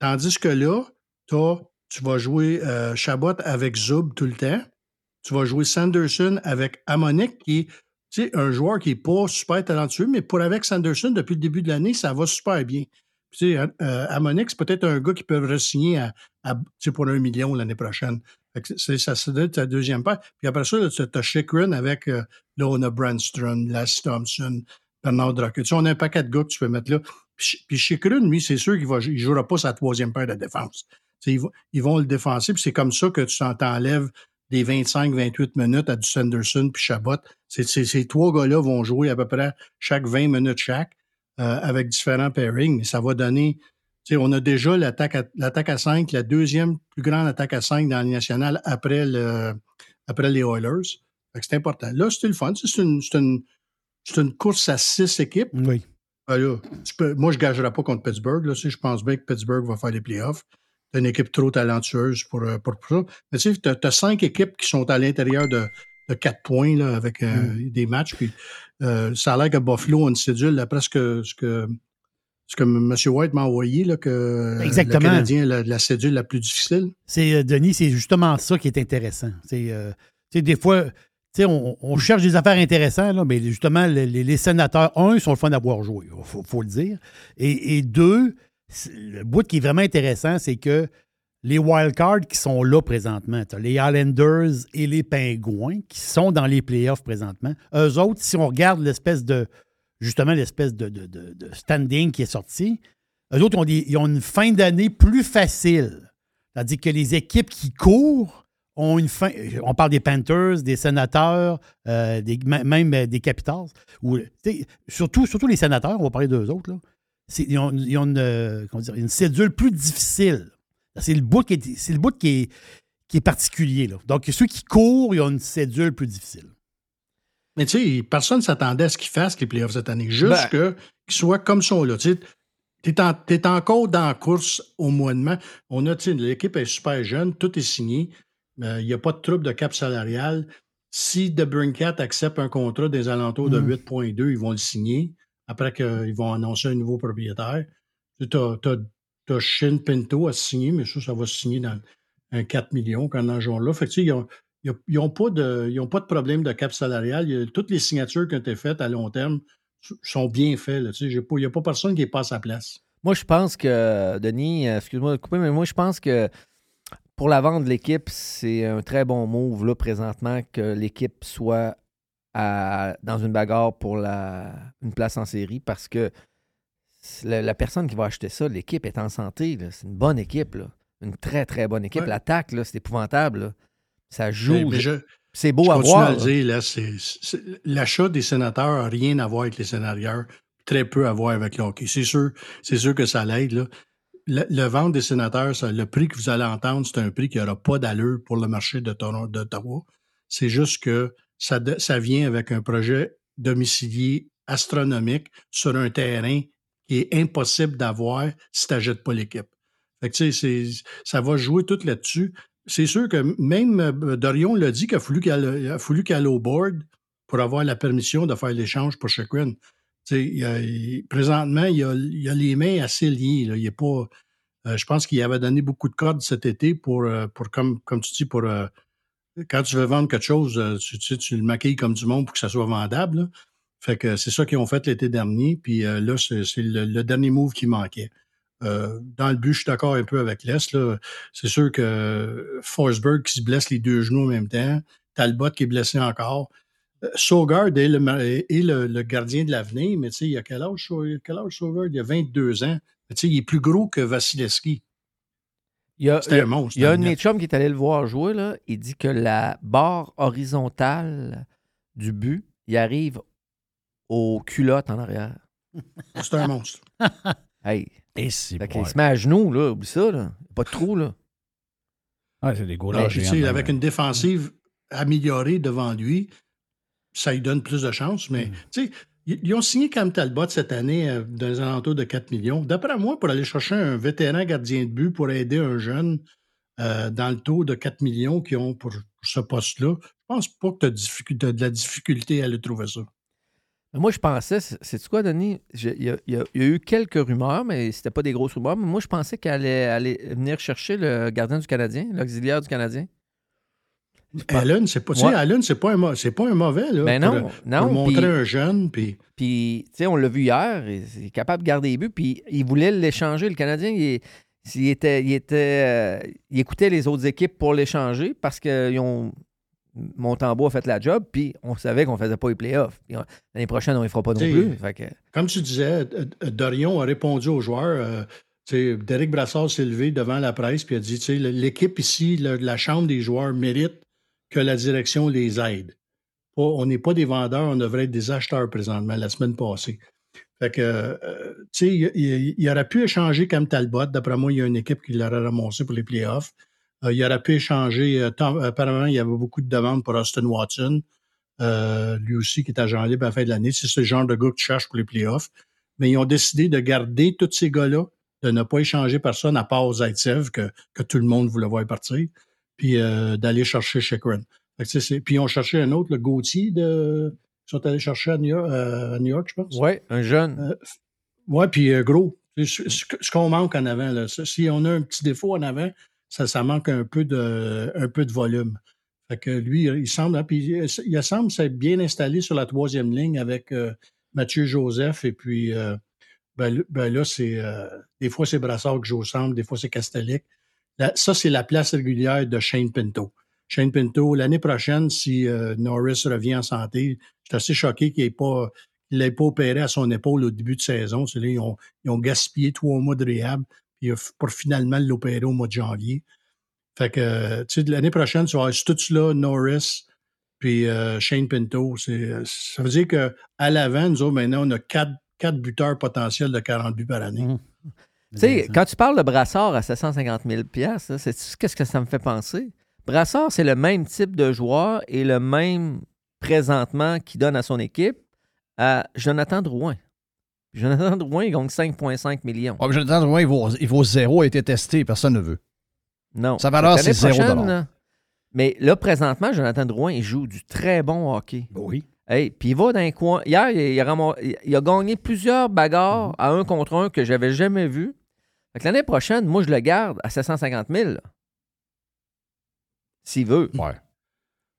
Tandis que là, t'as- tu vas jouer euh, Chabot avec Zub tout le temps. Tu vas jouer Sanderson avec Amonic, qui est tu sais, un joueur qui n'est pas super talentueux, mais pour avec Sanderson, depuis le début de l'année, ça va super bien. Tu sais, euh, Amonic, c'est peut-être un gars qui peut re-signer à, tu sais, pour un million l'année prochaine. Ça, doit être ta deuxième paire. Puis après ça, tu as Chikrin avec euh, là, on a Brandstrom, Lass Thompson, Bernard Drucker. Tu sais, on a un paquet de gars que tu peux mettre là. Puis, puis lui, c'est sûr qu'il ne jouera pas sa troisième paire de défense. Tu sais, ils, vont, ils vont le défoncer, puis c'est comme ça que tu t'en- t'enlèves des 25-28 minutes à du Sanderson puis Chabot. Ces trois gars-là vont jouer à peu près chaque 20 minutes chaque euh, avec différents pairings, mais ça va donner. on a déjà l'attaque à, l'attaque à 5, la deuxième plus grande attaque à 5 dans Ligue nationale après, le, après les Oilers. C'est important. Là, c'était le fun. C'est une, c'est une, c'est une course à six équipes. Oui. Ben là, tu peux- moi, je ne gagerai pas contre Pittsburgh. Là, sais, je pense bien que Pittsburgh va faire les playoffs. Une équipe trop talentueuse pour, euh, pour ça. Mais tu sais, tu as, cinq équipes qui sont à l'intérieur de, de quatre points là, avec euh, Mm. des matchs. Puis, euh, ça a l'air que Buffalo a une cédule, d'après ce que, ce que, ce que M. White m'a envoyé, là, que Exactement. le Canadien a la, la cédule la plus difficile. C'est Denis, c'est justement ça qui est intéressant. C'est euh, des fois, on, on cherche des affaires intéressantes, là, mais justement, les, les- les sénateurs, un, ils sont le fun d'avoir joué, il faut, faut le dire. Et, et deux, le bout qui est vraiment intéressant, c'est que les wildcards qui sont là présentement, t'as les Islanders et les Pingouins qui sont dans les playoffs présentement, eux autres, si on regarde l'espèce de, justement, l'espèce de, standing qui est sorti, eux autres ont, des- ils ont une fin d'année plus facile. C'est-à-dire que les équipes qui courent ont une fin. On parle des Panthers, des sénateurs, euh, même des Capitals. Surtout, surtout les sénateurs, on va parler d'eux autres. Là. C'est- Ils ont, ils ont une, euh, comment dire, une cédule plus difficile. C'est le bout qui est, c'est le bout qui est, qui est particulier. Là. Donc, ceux qui courent, ils ont une cédule plus difficile. Mais tu sais, personne ne s'attendait à ce qu'ils fassent les playoffs cette année. Juste Ben. que qu'ils soient comme ça là. Tu es, encore dans la course au mois de mai. On a, l'équipe est super jeune, tout est signé. Euh, Il n'y a pas de trouble de cap salarial. Si The Brincat accepte un contrat des alentours de Mm. 8,2, ils vont le signer après qu'ils vont annoncer un nouveau propriétaire. Tu as, Shin Pinto à signer, mais ça, ça va se signer dans un 4 millions quand on jour là. Fait que, tu sais, ils ont- ils n'ont pas, de- ils ont pas de problème de cap salarial. Toutes les signatures qui ont été faites à long terme sont bien faites. Il n'y a pas personne qui n'est pas à sa place. Moi, je pense que, Denis, excuse-moi de couper, mais moi, je pense que pour la vente de l'équipe, c'est un très bon move, là, présentement, que l'équipe soit à- dans une bagarre pour la, une place en série parce que la, la personne qui va acheter ça, l'équipe est en santé. C'est une bonne équipe. là. Une très, très bonne équipe. Ouais. L'attaque, c'est épouvantable. là. Ça joue. C'est beau je à voir. à le dire, l'achat des sénateurs n'a rien à voir avec les scénarios, très peu à voir avec le hockey. C'est sûr, c'est sûr que ça l'aide. Le, le vente des sénateurs, ça- le prix que vous allez entendre, c'est un prix qui n'aura pas d'allure pour le marché de Toronto- d'Ottawa. C'est juste que ça, vient avec un projet domicilié astronomique sur un terrain qui est impossible d'avoir si tu n'achètes pas l'équipe. Ça va jouer tout là-dessus. C'est sûr que même euh, Dorion l'a dit qu'il a fallu qu'il aille, au board pour avoir la permission de faire l'échange pour il- présentement, il a, a les mains assez liées. Il est pas. euh, je pense qu'il avait donné beaucoup de cordes cet été pour, euh, pour comme, comme tu dis, pour quand tu veux vendre quelque chose, euh, tu, tu le maquilles comme du monde pour que ça soit vendable. Fait que c'est ça qu'ils ont fait l'été dernier. Puis euh, là, c'est le, dernier move qui manquait. Euh, dans le but, je suis d'accord un peu avec Les. là. C'est sûr que Forsberg qui se blesse les deux genoux en même temps, Talbot qui est blessé encore. Euh, est, le, gardien de l'avenir, mais tu sais, il a quel âge, quel? Il a 22 ans. Tu sais, il est plus gros que Vasilevski. Il y a, C'était il y a- un monstre, il y a un de mes chums qui est allé le voir jouer. Là. Il dit que la barre horizontale du but, il arrive aux culottes en arrière. C'est un monstre. Hey. Et c'est qu'il se met à genoux, là. Oublie ça, là. Pas de trou, là. Ouais, c'est des tu sais, de même, avec une défensive améliorée devant lui, ça lui donne plus de chances. Mm. Mais tu sais, ils ont signé Cam Talbot cette année euh, dans les alentours de 4 millions. D'après moi, pour aller chercher un vétéran gardien de but pour aider un jeune euh, dans le taux de 4 millions qu'ils ont pour, ce poste-là, je pense pas que tu as, de la difficulté à le trouver ça. Moi, je pensais, c'est quoi, Denis? Il y, a- eu quelques rumeurs, mais c'était pas des grosses rumeurs. Mais moi, je pensais qu'elle allait, aller venir chercher le gardien du Canadien, l'auxiliaire du Canadien. Allen, c'est pas, Ouais. Allen, c'est pas, un c'est pas un mauvais. Là, Ben pour, non, euh, non, pour montrer un jeune. Puis, Puis, tu sais, on l'a vu hier, il est capable de garder les buts, puis il voulait l'échanger. Le Canadien, il, était, il, était, euh, il écoutait les autres équipes pour l'échanger parce qu'ils ont. Montembeau a fait la job, puis on savait qu'on faisait pas les playoffs. On- L'année prochaine, on ne les fera pas non T'sais, plus. Fait que- Comme tu disais, euh, euh, Dorion a répondu aux joueurs. euh, Derek Brassard s'est levé devant la presse puis a dit l'équipe ici, le- la chambre des joueurs mérite que la direction les aide. On n'est pas des vendeurs, on devrait être des acheteurs présentement, la semaine passée. Fait que, euh, tu sais, il, il- aurait pu échanger comme Talbot. D'après moi, il y a une équipe qui l'aurait ramassé pour les playoffs. Euh, il aurait pu échanger. euh, apparemment, il y avait beaucoup de demandes pour Austin Watson. Lui aussi qui est agent libre à la fin de l'année. C'est ce genre de gars que tu cherches pour les playoffs. Mais ils ont décidé de garder tous ces gars-là, de ne pas échanger personne à part Zaitsev, que, que tout le monde voulait voir partir, puis euh, d'aller chercher Chikrin. Que, Puis ils ont cherché un autre, le Gauthier, de... ils sont allés chercher à New York, euh, à New York, je pense. Ouais, un jeune. Euh, ouais, puis gros. C'est Ce, ce que- ce qu'on manque en avant, là, si on a un petit défaut en avant, ça, ça manque un peu de, un peu de volume. Fait que lui, il semble, hein, puis il, semble s'être bien installé sur la troisième ligne avec euh, Mathieu Joseph et puis euh, ben, ben là, c'est euh, des fois c'est Brassard qui joue au centre, des fois c'est Castellic. Ça, c'est la place régulière de Shane Pinto. Shane Pinto, l'année prochaine, si euh, Norris revient en santé, je suis assez choqué qu'il n'ait pas, pas opéré à son épaule au début de saison. Ils, ont, ils ont gaspillé trois mois de réhab puis, euh, pour finalement l'opérer au mois de janvier. Fait que, euh, tu sais, l'année prochaine, tu vas avoir tout cela, Norris, puis euh, Shane Pinto. C'est, ça veut dire qu'à l'avant, nous autres, maintenant, on a quatre, quatre buteurs potentiels de 40 buts par année. Mmh. Tu sais, quand tu parles de Brassard à 750 000 piastres, c'est qu'est-ce que ça me fait penser? Brassard, c'est le même type de joueur et le même présentement qu'il donne à son équipe à Jonathan Drouin. Jonathan Drouin, il gagne 5,5 millions. Ah, Jonathan Drouin, il vaut, il vaut zéro, a été testé, personne ne veut. Non. Sa valeur, c'est zéro dollar. Mais là, présentement, Jonathan Drouin, il joue du très bon hockey. Oui. Hey, puis il va dans un coin. Hier, il, il a, il- gagné plusieurs bagarres à un contre un que j'avais jamais vu. Fait que l'année prochaine, moi, je le garde à 750 000. là. S'il veut. Ouais.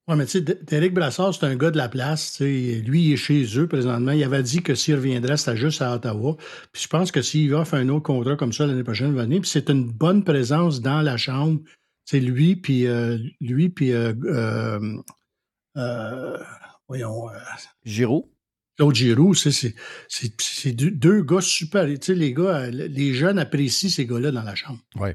Oui, mais tu sais, Derek Brassard, c'est un gars de la place. tu sais. Lui, il est chez eux présentement. Il avait dit que s'il reviendrait, c'était juste à Ottawa. Puis je pense que s'il va faire un autre contrat comme ça l'année prochaine, il va venir. Puis c'est une bonne présence dans la chambre. C'est lui, puis euh, lui, puis euh, euh, euh, voyons. euh, Giroud. Claude Giroux, c'est, c'est, c'est, c'est deux, deux gars super. Tu sais, les gars, euh, les jeunes apprécient ces gars-là dans la chambre. Oui.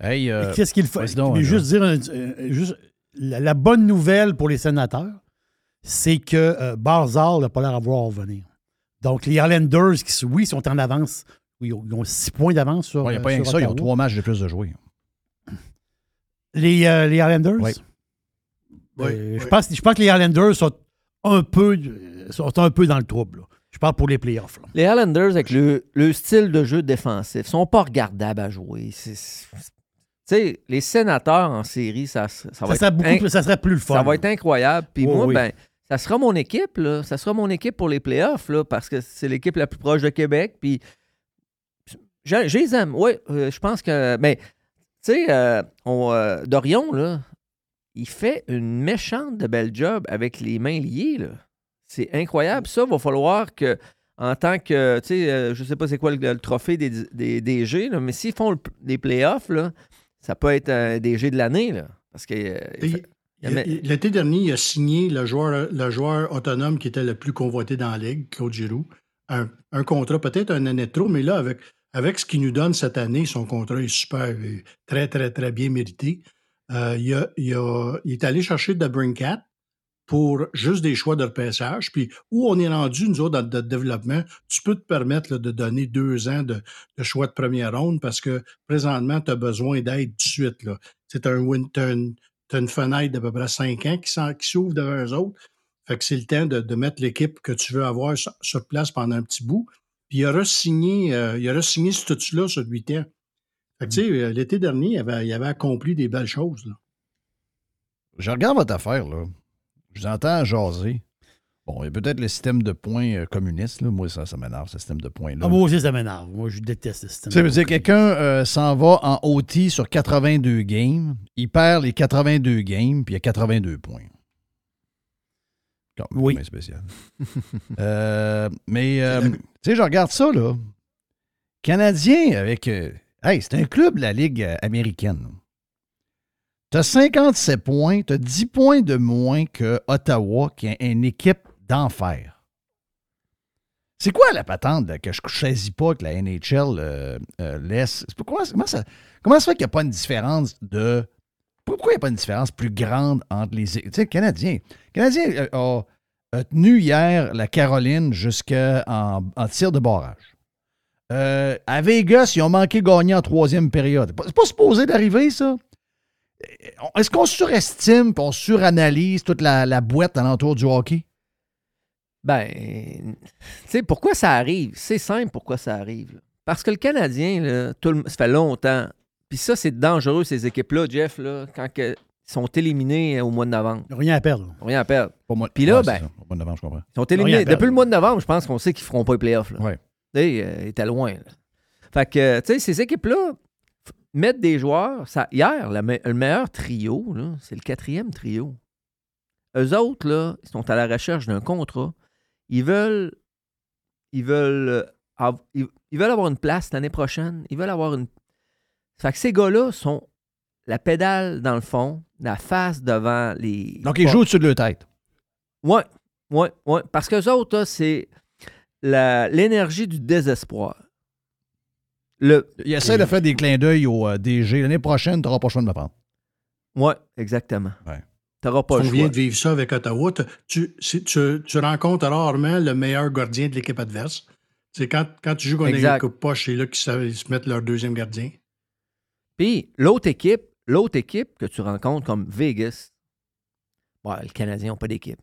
Hey, euh, Qu'est-ce qu'il faut? vas-y donc, Mais là. juste dire, un- euh, juste, la, la bonne nouvelle pour les sénateurs, c'est que euh, Barzal n'a pas l'air à vouloir revenir. Donc, les Islanders, qui, oui, sont en avance. Oui, ils ont- ils ont six points d'avance sur. Ouais, il n'y a pas rien que ça, ils ont trois matchs de plus de jouer. Les, euh, les Islanders? Oui. Euh, Je, pense, je pense que les Islanders sont un peu, euh, sont un peu dans le trouble. là. Je parle pour les playoffs. là. Les Highlanders, avec le, le style de jeu défensif, sont pas regardables à jouer. Tu sais, les sénateurs en série, ça, ça, Ça va être beaucoup inc- plus- ça serait plus le fun. Ça va être incroyable. Puis Oui, moi, oui. ben, ça sera mon équipe, là. Ça sera mon équipe pour les playoffs, là, parce que c'est l'équipe la plus proche de Québec. Puis, les aime. Oui, euh, je pense que. Mais, tu sais, euh, on, euh, Dorion, là, il fait une méchante de belle job avec les mains liées, là. C'est incroyable. Ça, va falloir que, en tant que, tu sais, euh, je sais pas c'est quoi le, le trophée des, des DG, là, mais s'ils font le- les playoffs, là, ça peut être un DG de l'année, là. Parce que. euh, il il Il- il- L'été dernier, il a signé le joueur, le joueur autonome qui était le plus convoité dans la ligue, Claude Giroux. Un, un contrat, peut-être un année de trop, mais là, avec, avec ce qu'il nous donne cette année, son contrat est super, euh, très, très, très bien mérité. Euh, il, a- il a- est allé chercher de Brinkat pour juste des choix de repêchage. Puis où on est rendu, nous autres, dans le développement, tu peux te permettre là, de donner deux ans de, choix de première ronde parce que présentement, tu as besoin d'aide tout de suite. là. C'est un, t'as une, fenêtre d'à peu près cinq ans qui, s'ouvre devant eux autres. Fait que c'est le temps de, mettre l'équipe que tu veux avoir sur, place pendant un petit bout. Puis il aura signé, euh, il aura signé ce statut-là sur huit ans. Fait que, tu sais, euh, l'été dernier, il avait, il avait accompli des belles choses. là. Je regarde votre affaire, là. Je vous entends jaser. Bon, il y a peut-être le système de points euh, communiste, là. Moi, ça, ça m'énerve, ce système de points-là. Ah, moi aussi, ça m'énerve. Moi, je déteste ce système. Ça veut dire que quelqu'un euh, s'en va en OT sur 82 games, il perd les 82 games, puis il y a 82 points. Comme oui. spécial. Euh, mais, euh, tu sais, je regarde ça, là. Canadien avec. Hey, c'est un club la Ligue euh, américaine. Tu as 57 points, tu as 10 points de moins que Ottawa, qui est une équipe d'enfer. C'est quoi la patente que je ne saisis pas que la NHL euh, euh, laisse? Comment, ça, comment fait qu'il n'y a pas une différence de. Pourquoi il n'y a pas une différence plus grande entre les. Tu sais, le Canadien. Le Canadien a, a tenu hier la Caroline jusqu'en en tir de barrage. Euh, à Vegas, ils ont manqué de gagner en troisième période. C'est pas- supposé d'arriver, ça? Est-ce qu'on surestime et on suranalyse toute la, la boîte alentour du hockey? Ben, tu sais, pourquoi ça arrive? C'est simple pourquoi ça arrive. là. Parce que le Canadien, là, tout le- ça fait longtemps. Puis ça, c'est dangereux, ces équipes-là, Jeff, là, quand que- ils sont éliminés au mois de novembre. Rien à perdre. Rien à perdre. moi- Puis là, Ouais, ben, ça. Au mois de novembre, je comprends. ils sont éliminés. Depuis le mois de novembre, je pense qu'on sait qu'ils ne feront pas les playoffs. Là. Ouais. Euh, ils étaient loin. là. Fait que, tu sais, ces équipes-là mettent des joueurs. Ça, hier, la me- le meilleur trio, c'est le quatrième trio. Eux autres, là, ils sont à la recherche d'un contrat. Ils veulent. Ils veulent. euh, ils, ils veulent avoir une place l'année prochaine. Ils veulent avoir une. Fait que ces gars-là sont la pédale dans le fond, la face devant les. Donc, ils jouent au-dessus de leur tête. Ouais, ouais, ouais. Parce que les autres, c'est l'énergie du désespoir. Le, Il essaie de faire des clins d'œil au euh, DG. L'année prochaine, tu n'auras pas le choix de me prendre. Ouais, exactement. Ouais. Tu n'auras pas On le vient choix. de vivre ça avec Ottawa. Tu- si- tu- tu rencontres rarement le meilleur gardien de l'équipe adverse. C'est quand, quand tu joues contre une équipe poche, c'est là qu'ils savent- ils se mettent leur deuxième gardien. Puis l'autre équipe, l'autre équipe que tu rencontres comme Vegas, ouais, les Canadiens n'ont pas d'équipe.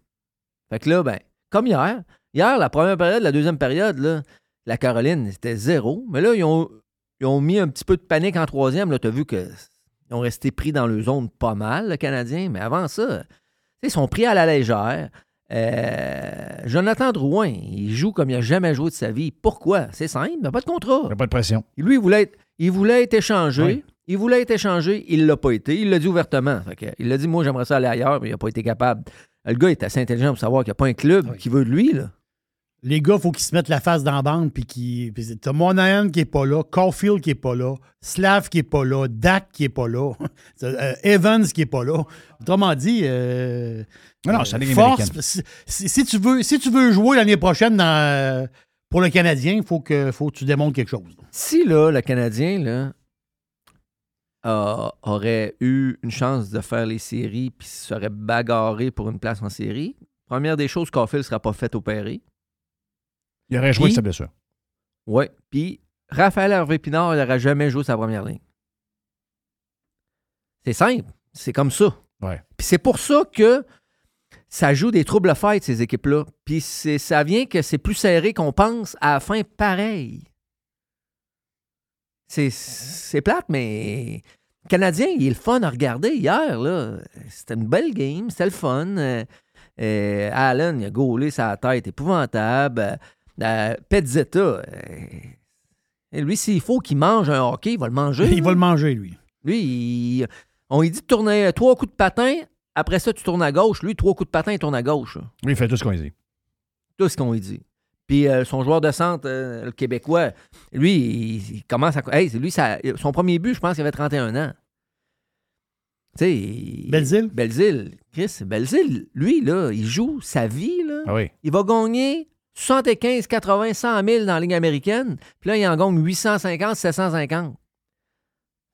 Fait que là, ben, comme hier, hier, la première période, la deuxième période, là, la Caroline, c'était zéro. Mais là, ils ont, ils ont mis un petit peu de panique en troisième. Tu as vu qu'ils ont resté pris dans le zone pas mal, le Canadien. Mais avant ça, ils sont pris à la légère. Euh, Jonathan Drouin, il joue comme il n'a jamais joué de sa vie. Pourquoi? C'est simple, il n'a pas de contrat. Il n'y a pas de pression. Lui, il voulait être, il voulait être échangé. Oui. Il voulait être échangé, il ne l'a pas été. Il l'a dit ouvertement. Fait il l'a dit, moi, j'aimerais ça aller ailleurs, mais il n'a pas été capable. Le gars est assez intelligent pour savoir qu'il n'y a pas un club qui veut de lui. Là. Les gars, il faut qu'ils se mettent la face dans la bande. Puis qui, t'as Monahan qui est pas là, Caulfield qui est pas là, Slav qui est pas là, Dak qui est pas là, euh, Evans qui est pas là. Autrement dit, euh, Non, non, euh, force. Si, tu veux, si tu veux jouer l'année prochaine dans, euh, pour le Canadien, il faut que, faut que tu démontres quelque chose. Si là, le Canadien, là, aurait eu une chance de faire les séries puis serait bagarré pour une place en série, première des choses, Caulfield ne sera pas fait opérer. Il aurait joué Puis- sa blessure. Oui. Puis Raphaël Hervé Pinard, il n'aurait jamais joué sa première ligne. C'est simple. C'est comme ça. Ouais. Puis c'est pour ça que ça joue des troubles fights, ces équipes-là. Puis c'est- ça vient que c'est plus serré qu'on pense à la fin pareil. C'est, c'est plate, mais le Canadien, il est le fun à regarder hier. Là. C'était une belle game, c'était le fun. Euh, euh, Allen, il a gaulé sa tête épouvantable. Euh, Pezzetta, euh, et lui, s'il faut qu'il mange un hockey, il va le manger. Il va le manger, lui. Lui, il- on lui dit de tourner trois coups de patin. Après ça, tu tournes à gauche. Lui, trois coups de patin, il tourne à gauche. là. Lui, il fait tout ce qu'on lui dit. Tout ce qu'on lui dit. Puis euh, son joueur de centre, euh, le Québécois, lui, il, il commence à. Hey, c'est lui, ça- son premier but, je pense qu'il avait 31 ans. Tu sais. il- Belzile? Belzile. Chris, Belzile, lui, là, il joue sa vie, là. Ah oui. Il va gagner 75, 80, 100 000 dans la ligne américaine. Puis là, il en gagne 850, 750.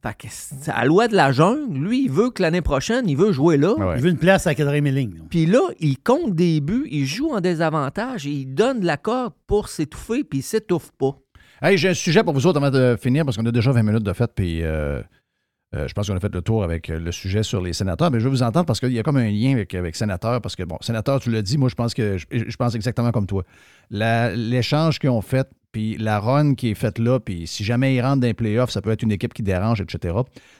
Fait que c'est à la loi de la jungle, lui, il veut que l'année prochaine, il veut jouer là. Il veut une place à la quatrième ligne. là. Puis là, il compte des buts, il joue en désavantage, et il donne de la corde pour s'étouffer, puis il s'étouffe pas. Hey, j'ai un sujet pour vous autres avant de finir parce qu'on a déjà 20 minutes de fait, puis euh, euh, je pense qu'on a fait le tour avec euh, le sujet sur les sénateurs. Mais je veux vous entendre parce qu'il y a comme un lien avec, avec sénateur, parce que, bon, sénateur, tu l'as dit, moi, je pense que je, pense exactement comme toi. L'échange qu'ils ont fait, puis la run qui est faite là, puis si jamais ils rentrent dans les playoffs, ça peut être une équipe qui dérange, etc.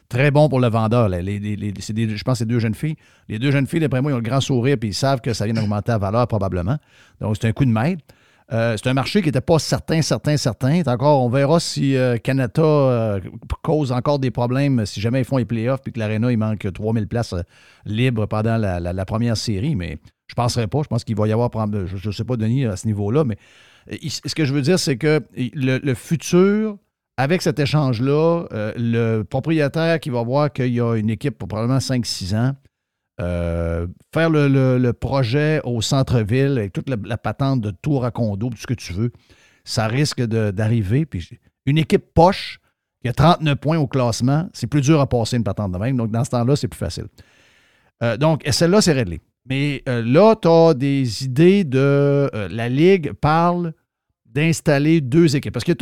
Très bon pour le vendeur. Les- des- je pense que c'est deux jeunes filles. Les deux jeunes filles, d'après moi, ils ont le grand sourire, puis ils savent que ça vient d'augmenter la valeur probablement. Donc, c'est un coup de maître. Euh, c'est un marché qui n'était pas certain, certain, certain. Encore, on verra si euh, Canada euh, cause encore des problèmes si jamais ils font les playoffs puis que l'Arena, il manque 3000 places libres pendant la, première série. Mais je ne penserais pas. Je pense qu'il va y avoir, je ne sais pas, Denis, à ce niveau-là, mais ce que je veux dire, c'est que le, le futur, avec cet échange-là, le propriétaire qui va voir qu'il y a une équipe pour probablement 5-6 ans, euh, faire le, le- le projet au centre-ville avec toute la, la patente de tour à condo, tout ce que tu veux, ça risque d'arriver. Puis une équipe poche qui a 39 points au classement, c'est plus dur à passer une patente de même. Donc, dans ce temps-là, c'est plus facile. Euh, donc, celle-là, c'est réglé. Mais euh, là, tu as des idées de. la Ligue parle d'installer deux équipes. Parce que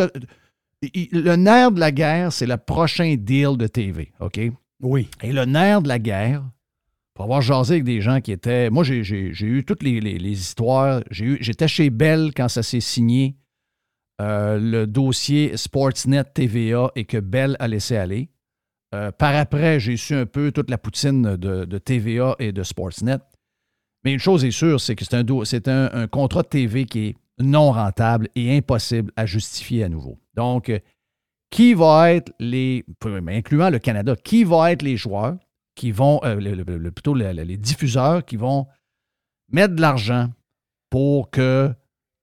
il- le nerf de la guerre, c'est le prochain deal de TV. OK? Oui. Et le nerf de la guerre, pour avoir jasé avec des gens qui étaient. Moi, j'ai eu toutes les, histoires. J'étais chez Bell quand ça s'est signé, euh, le dossier Sportsnet TVA et que Bell a laissé aller. Euh, par après, j'ai su un peu toute la poutine de, TVA et de Sportsnet. Mais une chose est sûre, c'est que c'est un, un, contrat de TV qui est non rentable et impossible à justifier à nouveau. Donc, euh, qui va être les, incluant le Canada, qui va être les joueurs? Qui vont, euh, plutôt le- le- les diffuseurs qui vont mettre de l'argent pour que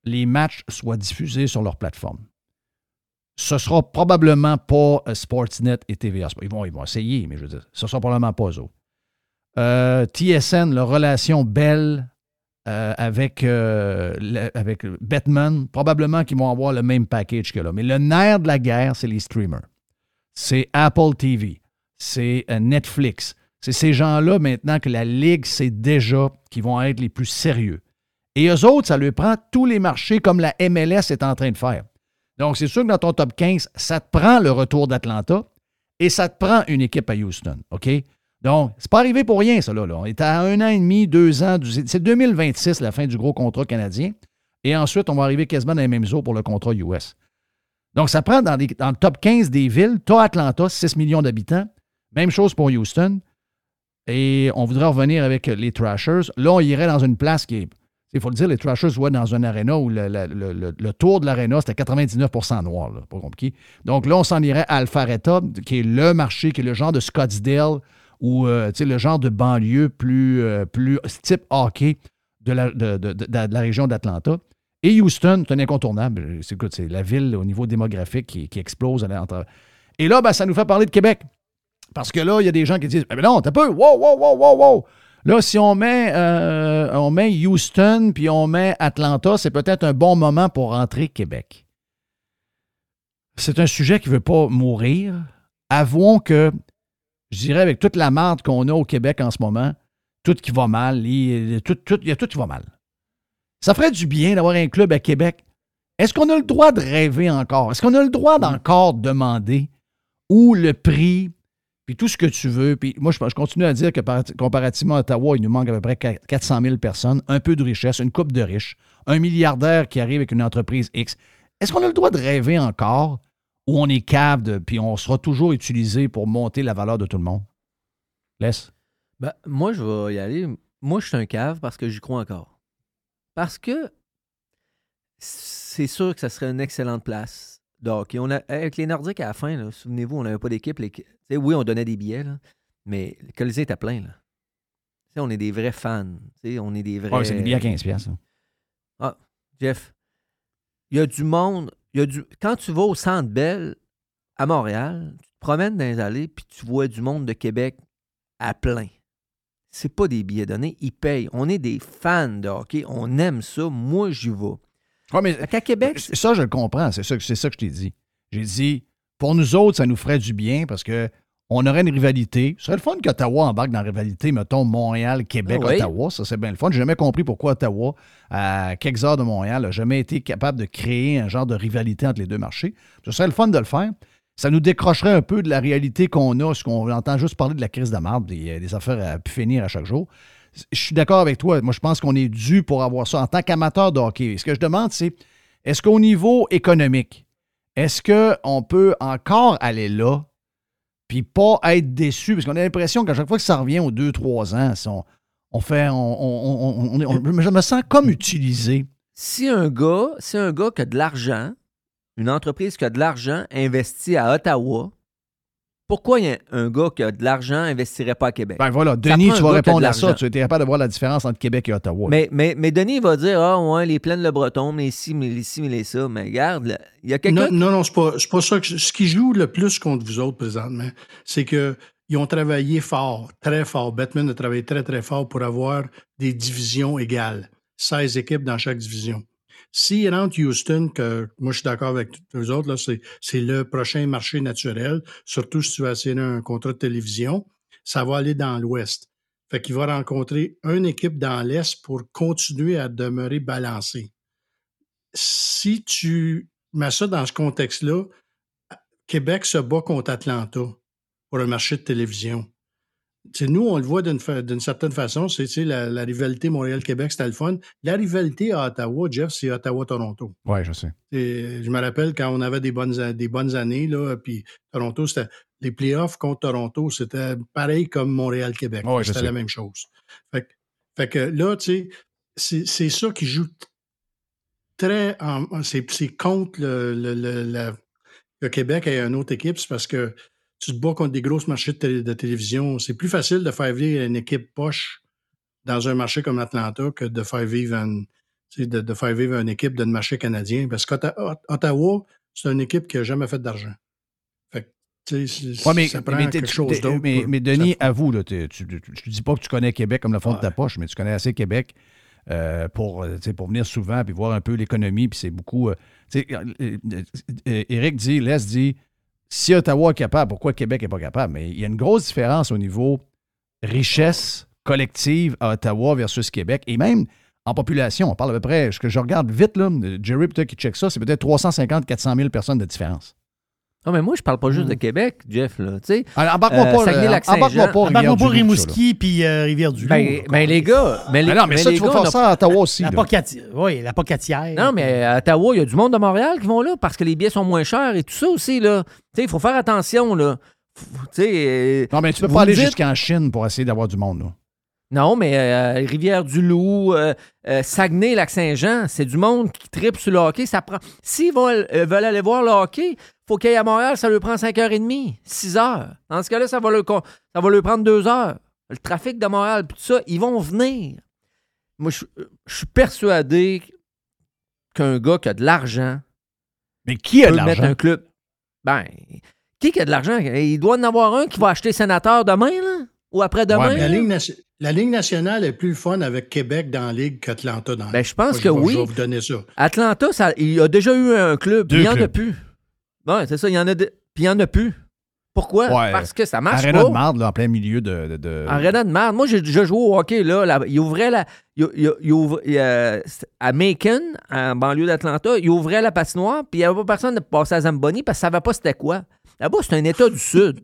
les matchs soient diffusés sur leur plateforme? Ce sera probablement pas euh, Sportsnet et TVA. Ils vont, ils vont essayer, mais je veux dire, ce sera probablement pas eux autres. Euh, TSN, la relation belle avec, avec Batman, probablement qu'ils vont avoir le même package que là. Mais le nerf de la guerre, c'est les streamers. C'est Apple TV, c'est Netflix. C'est ces gens-là maintenant que la Ligue sait déjà qui vont être les plus sérieux. Et eux autres, ça lui prend tous les marchés comme la MLS est en train de faire. Donc, c'est sûr que dans ton top 15, ça te prend le retour d'Atlanta et ça te prend une équipe à Houston. OK? Donc, c'est pas arrivé pour rien, ça, là. On est à un an et demi, deux ans. C'est 2026, la fin du gros contrat canadien. Et ensuite, on va arriver quasiment dans les mêmes eaux pour le contrat US. Donc, ça prend dans, le top 15 des villes. Tu Atlanta, 6 millions d'habitants. Même chose pour Houston. Et on voudrait revenir avec les Trashers. Là, on irait dans une place qui est. Il faut le dire, les Trashers jouaient dans un aréna où le, tour de l'aréna, c'était 99% noir, pas compliqué. Donc là, on s'en irait à Alpharetta, qui est le marché, qui est le genre de Scottsdale ou euh, le genre de banlieue plus, euh, plus type hockey de la, région d'Atlanta. Et Houston, c'est un incontournable. C'est, la ville au niveau démographique qui, explose. à Et là, ben, ça nous fait parler de Québec. Parce que là, il y a des gens qui disent Mais non, t'as peu, wow, wow, wow, wow, wow. Là, si on met, euh, on met Houston puis on met Atlanta, c'est peut-être un bon moment pour rentrer Québec. C'est un sujet qui ne veut pas mourir. Avouons que je dirais avec toute la marde qu'on a au Québec en ce moment, tout qui va mal, il, il y a tout qui va mal. Ça ferait du bien d'avoir un club à Québec. Est-ce qu'on a le droit de rêver encore? Est-ce qu'on a le droit d'encore demander où le prix, puis tout ce que tu veux? Puis moi, je, continue à dire que par- comparativement à Ottawa, il nous manque à peu près 400 000 personnes, un peu de richesse, une coupe de riches, un milliardaire qui arrive avec une entreprise X. Est-ce qu'on a le droit de rêver encore ou on est cave, de- puis on sera toujours utilisé pour monter la valeur de tout le monde? Laisse. Ben, moi, je vais y aller. Moi, je suis un cave parce que j'y crois encore. Parce que c'est sûr que ça serait une excellente place On a, avec les Nordiques à la fin, souvenez-vous, on n'avait pas d'équipe. Oui, on donnait des billets, là, mais le Colisée était plein. Là. On est des vrais fans. On est des vrais. Ouais, c'est des billets à 15 piastres, ça. Ah, Jeff, il y a du monde. Il y a du... Quand tu vas au Centre Bell à Montréal, tu te promènes dans les allées puis tu vois du monde de Québec à plein. C'est pas des billets donnés, ils payent. On est des fans de hockey, on aime ça. Moi, j'y vais. Ouais, mais à Québec, ça, je le comprends. C'est ça, ça que je t'ai dit. J'ai dit, pour nous autres, ça nous ferait du bien parce que on aurait une rivalité. Ce serait le fun qu'Ottawa embarque dans la rivalité, mettons, Montréal, Québec, Ah oui. Ottawa. Ça, c'est bien le fun. J'ai jamais compris pourquoi Ottawa, à quelques heures de Montréal, n'a jamais été capable de créer un genre de rivalité entre les deux marchés. Ce serait le fun de le faire. Ça nous décrocherait un peu de la réalité qu'on a, ce qu'on entend juste parler de la crise de marde, des, des affaires à pu finir à chaque jour. Je suis d'accord avec toi. Moi, je pense qu'on est dû pour avoir ça en tant qu'amateur de hockey. Ce que je demande, c'est est-ce qu'au niveau économique, est-ce qu'on peut encore aller là puis pas être déçu? Parce qu'on a l'impression qu'à chaque fois que ça revient aux 2-3 ans, on, on fait. On, on- je me sens comme utilisé. si un gars, si un gars qui a de l'argent, une entreprise qui a de l'argent investit à Ottawa, pourquoi il y a un gars qui a de l'argent investirait pas à Québec? Ben voilà, Denis, tu vas qui répondre à ça. Tu étais capable de voir la différence entre Québec et Ottawa. Mais, mais, mais Denis va dire Ah, ouais, les plaines le breton, mais ici, mais les ci, mais ça. Mais regarde, il y a quelqu'un. Non, non, non, c'est pas, c'est pas ça. Que, ce qui joue le plus contre vous autres présentement, c'est que ils ont travaillé fort, très fort. Batman a travaillé très, très fort pour avoir des divisions égales. 16 équipes dans chaque division. S'ils rentrent Houston, que moi je suis d'accord avec tous autres, là, c'est, c'est le prochain marché naturel, surtout si tu vas signer un contrat de télévision, ça va aller dans l'Ouest. Fait qu'il va rencontrer une équipe dans l'Est pour continuer à demeurer balancé. Si tu mets ça dans ce contexte-là, Québec se bat contre Atlanta pour un marché de télévision. Nous, on le voit d'une, fa- certaine façon, c'est la, la rivalité Montréal-Québec, c'était le fun. La rivalité à Ottawa, Jeff, c'est Ottawa-Toronto. Oui, je sais. Et je me rappelle quand on avait des bonnes, a- des bonnes années, là, puis Toronto, c'était les playoffs contre Toronto, c'était pareil comme Montréal-Québec. Je c'était la même chose. Fait, que- fait que là, tu sais, c'est, ça qui joue très. en- c'est, c'est contre le, le, le- la- le Québec et une autre équipe, c'est parce que tu te bats contre des grosses marchés de, télé- de télévision. C'est plus facile de faire vivre une équipe poche dans un marché comme Atlanta que de faire vivre une, de, de faire vivre une équipe d'un marché canadien. Parce qu'Ottawa, c'est une équipe qui n'a jamais fait d'argent. Ouais, mais, ça prend mais, quelque chose d'autre. mais, Denis, avoue, là, tu ne dis pas que tu connais Québec comme le fond de ta poche, mais tu connais assez Québec euh, pour, euh, pour venir souvent puis voir un peu l'économie. Puis c'est beaucoup. euh, Éric dit, Les dit, si Ottawa est capable, pourquoi Québec n'est pas capable? Mais il y a une grosse différence au niveau richesse collective à Ottawa versus Québec. Et même en population, on parle à peu près, ce que je regarde vite, là, Jerry peut-être qui check ça, c'est peut-être 350-400 000 personnes de différence. Non, mais moi, je parle pas juste de Québec, Jeff. Là, tu sais. Alors, embarque-moi Euh, pas, Saguenay-Lac-Saint-Jean. embarque-moi pas, Embarque-moi pas ça, là. Rimouski puis euh, Rivière-du-Loup. Ben, ben, les gars. Mais, les, non, mais ça, les tu vas gars, faire ça à Ottawa aussi. La. Oui, la pocatière. Non, mais à Ottawa, il y a du monde de Montréal qui vont là parce que les billets sont moins chers et tout ça aussi. là. Tu sais, il faut faire attention. là. Faut- Tu sais. euh, Non, mais tu peux pas aller dites- jusqu'en Chine pour essayer d'avoir du monde. Là. Non, mais euh, Rivière-du-Loup, euh, euh, Saguenay-Lac-Saint-Jean, c'est du monde qui tripe sur le hockey. Ça prend... S'ils vont, euh, veulent aller voir le hockey, faut qu'ils aillent à Montréal, ça leur prend 5h30, 6h. Dans ce cas-là, ça va con- ça va leur prendre 2 heures. Le trafic de Montréal, puis tout ça, ils vont venir. Moi, je je suis persuadé qu'un gars qui a de l'argent Mais qui a peut de mettre l'argent? un club. Ben, qui qui a de l'argent? Il doit en avoir un qui va acheter sénateur demain, là? Ou après-demain? La? Ligue, nation- la Ligue nationale est plus le fun avec Québec dans la Ligue qu'Atlanta dans la Ben, Ligue. je pense Moi, que vais- oui. Je vais vous donner ça. Atlanta, ça, il y a déjà eu un club, Deux il n'y en a plus. Ouais, c'est ça, il y en a de- puis il n'y en a plus. Pourquoi? Ouais. Parce que ça marche Arena pas. de marde, là, en plein milieu de. de, de- Arena de merde. Moi, j'ai déjà joué au hockey, là. là, il ouvrait la. il- euh, à Macon, en banlieue d'Atlanta, il ouvrait la patinoire, puis il n'y avait pas personne de passer à Zamboni parce qu'il ne savait pas c'était quoi. Là-bas, c'est un État du Sud.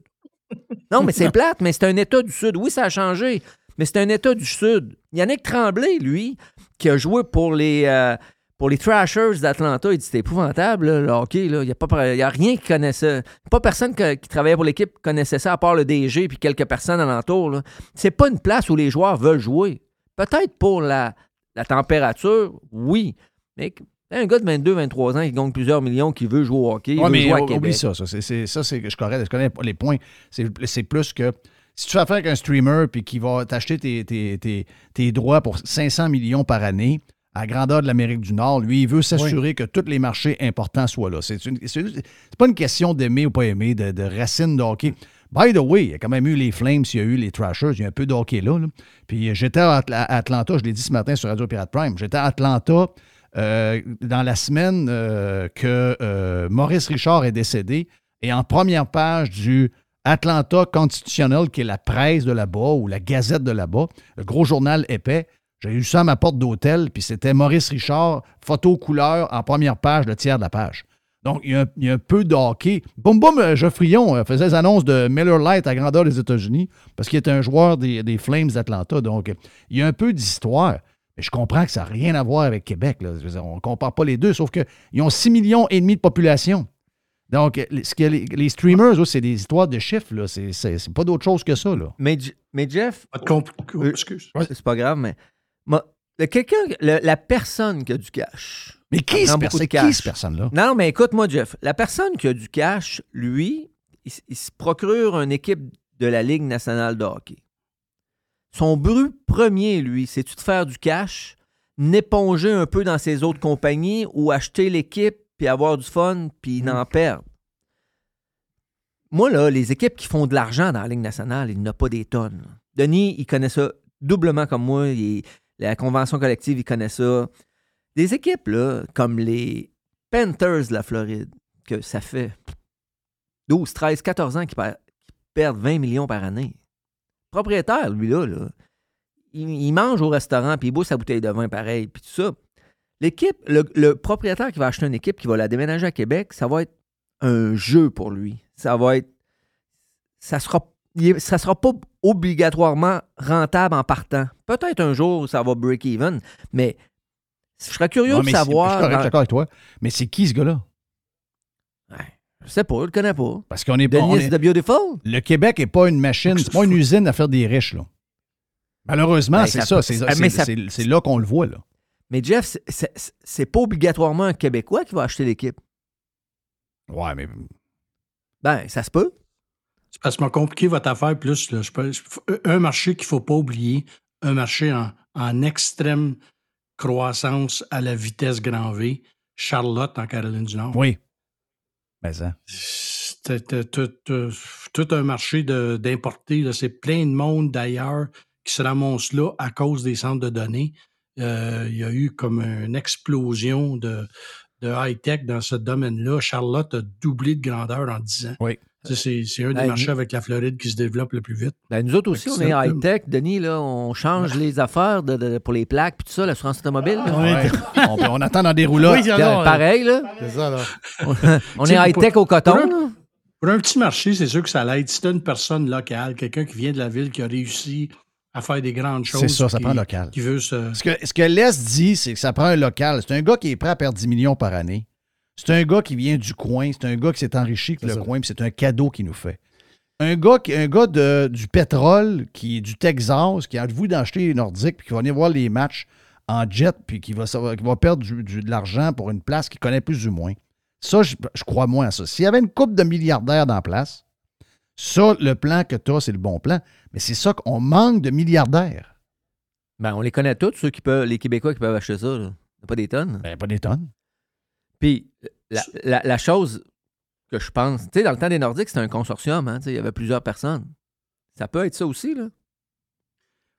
Non, mais c'est plate, mais c'est un État du Sud. Oui, ça a changé, mais c'est un État du Sud. Yannick Tremblay, lui, qui a joué pour les. euh, pour les Thrashers d'Atlanta, il dit c'était épouvantable, là, le hockey. Il n'y a, pas- il y a rien qui connaissait. Pas personne que- qui travaillait pour l'équipe connaissait ça, à part le DG puis quelques personnes alentour. C'est pas une place où les joueurs veulent jouer. Peut-être pour la, la température, oui. Mais un gars de 22-23 ans qui gagne plusieurs millions, qui veut jouer au hockey, Ouais, veut mais jouer à o- Québec. oublie ça. Ça, c'est, c'est- ça, c'est- je, connais, je connais les points. C'est, c'est plus que si tu fais affaire avec un streamer puis qui va t'acheter tes, tes- tes- tes droits pour 500 millions par année à la grandeur de l'Amérique du Nord, lui, il veut s'assurer que tous les marchés importants soient là. C'est, pas une question d'aimer ou pas aimer, de, de racines de hockey. By the way, il y a quand même eu les Flames, il y a eu les Trashers, il y a un peu de hockey là. là. Puis j'étais à Atlanta, je l'ai dit ce matin sur Radio Pirate Prime, j'étais à Atlanta euh, dans la semaine euh, que euh, Maurice Richard est décédé et en première page du Atlanta Constitutional, qui est la presse de là-bas ou la gazette de là-bas, le gros journal épais, j'ai eu ça à ma porte d'hôtel, puis c'était Maurice Richard, photo couleur en première page, le tiers de la page. Donc, il y a un, il y a un peu de hockey. Boum Boum euh, Geoffrion euh, faisait les annonces de Miller Lite à grandeur des États-Unis parce qu'il est un joueur des, des Flames d'Atlanta. Donc, euh, il y a un peu d'histoire. Mais je comprends que ça n'a rien à voir avec Québec. là. Je veux dire, on ne compare pas les deux, sauf qu'ils ont 6 millions et demi de population. Donc, euh, ce que les, les streamers, c'est des histoires de chiffres. là. C'est c'est- c'est pas d'autre chose que ça. Là. Mais, mais Jeff. Oh, excuse. C'est pas grave, mais. Quelqu'un, la personne qui a du cash. Mais qui ce perso- qui cash. cette personne-là? Non, mais écoute-moi, Jeff. La personne qui a du cash, lui, il, se procure une équipe de la Ligue nationale de hockey. Son but premier, lui, c'est-tu de faire du cash, n'éponger un peu dans ses autres compagnies ou acheter l'équipe puis avoir du fun puis n'en perdre. Moi, là, les équipes qui font de l'argent dans la Ligue nationale, il n'y en a pas des tonnes. Denis, il connaît ça doublement comme moi. Il- la convention collective, il connaît ça. Des équipes, là, comme les Panthers de la Floride, que ça fait 12, 13, 14 ans qu'ils per- qu'ils perdent 20 millions par année. Propriétaire, lui, là, il, mange au restaurant puis il boit sa bouteille de vin pareil, puis tout ça. L'équipe, le, le propriétaire qui va acheter une équipe qui va la déménager à Québec, ça va être un jeu pour lui. Ça va être. Ça sera, ça sera pas obligatoirement rentable en partant. Peut-être un jour, ça va break even, mais je serais curieux de savoir. Je suis dans- d'accord avec toi. Mais c'est qui ce gars-là? Je sais pas, je le connais pas. Parce qu'on est Denis on est- the Beautiful? Le Québec n'est pas une machine, c'est pas une usine à faire des riches. Là. Malheureusement, Ben, c'est ça peut- C'est ça- là qu'on le voit. Là. Mais Jeff, c'est pas obligatoirement un Québécois qui va acheter l'équipe. Ouais, mais. Ben, ça se peut. C'est parce que m'a compliqué votre affaire plus. là. Je peux- je- un marché qu'il ne faut pas oublier, un marché en, en extrême croissance à la vitesse grand V, Charlotte en Caroline du Nord. Oui. Mais ça. C'est tout, un marché d'importer. C'est plein de monde d'ailleurs qui se ramasse là à cause des centres de données. Euh, il y a eu comme une explosion de, de high-tech dans ce domaine-là. Charlotte a doublé de grandeur en 10 ans. Oui. C'est c'est un des Ben, marchés avec la Floride qui se développe le plus vite. Ben, nous autres aussi, on est high-tech, Denis, là, on change les affaires de- de- pour les plaques puis tout ça, l'assurance automobile. Ouais. on, on attend dans des roulottes. Oui, ça, Pareil, là. C'est ça, là. On est high-tech au coton. pour un- là. Pour un petit marché, c'est sûr que ça l'aide. Si tu une personne locale, quelqu'un qui vient de la ville, qui a réussi à faire des grandes choses. C'est ça, ça qui- prend local. Qui veut se. Ce que, ce que l'Est dit, c'est que ça prend un local. C'est un gars qui est prêt à perdre 10 millions par année. C'est un gars qui vient du coin. C'est un gars qui s'est enrichi avec le coin, puis c'est un cadeau qu'il nous fait. Un gars, qui- un gars de, du pétrole, qui est du Texas, qui a le goût d'acheter les Nordiques, puis qui va venir voir les matchs en jet, puis qui va, savoir- qui va perdre du- du- de l'argent pour une place qu'il connaît plus ou moins. Ça, je, je crois moins à ça. S'il y avait une coupe de milliardaires dans la place, ça, le plan que tu as, c'est le bon plan. Mais c'est ça qu'on manque de milliardaires. Ben, on les connaît tous, ceux qui peuvent, les Québécois qui peuvent acheter ça. Là. Pas des tonnes. Ben, pas des tonnes. Puis, la, la- la chose que je pense, tu sais, dans le temps des Nordiques, c'était un consortium, hein, tu sais, il y avait plusieurs personnes. Ça peut être ça aussi, là.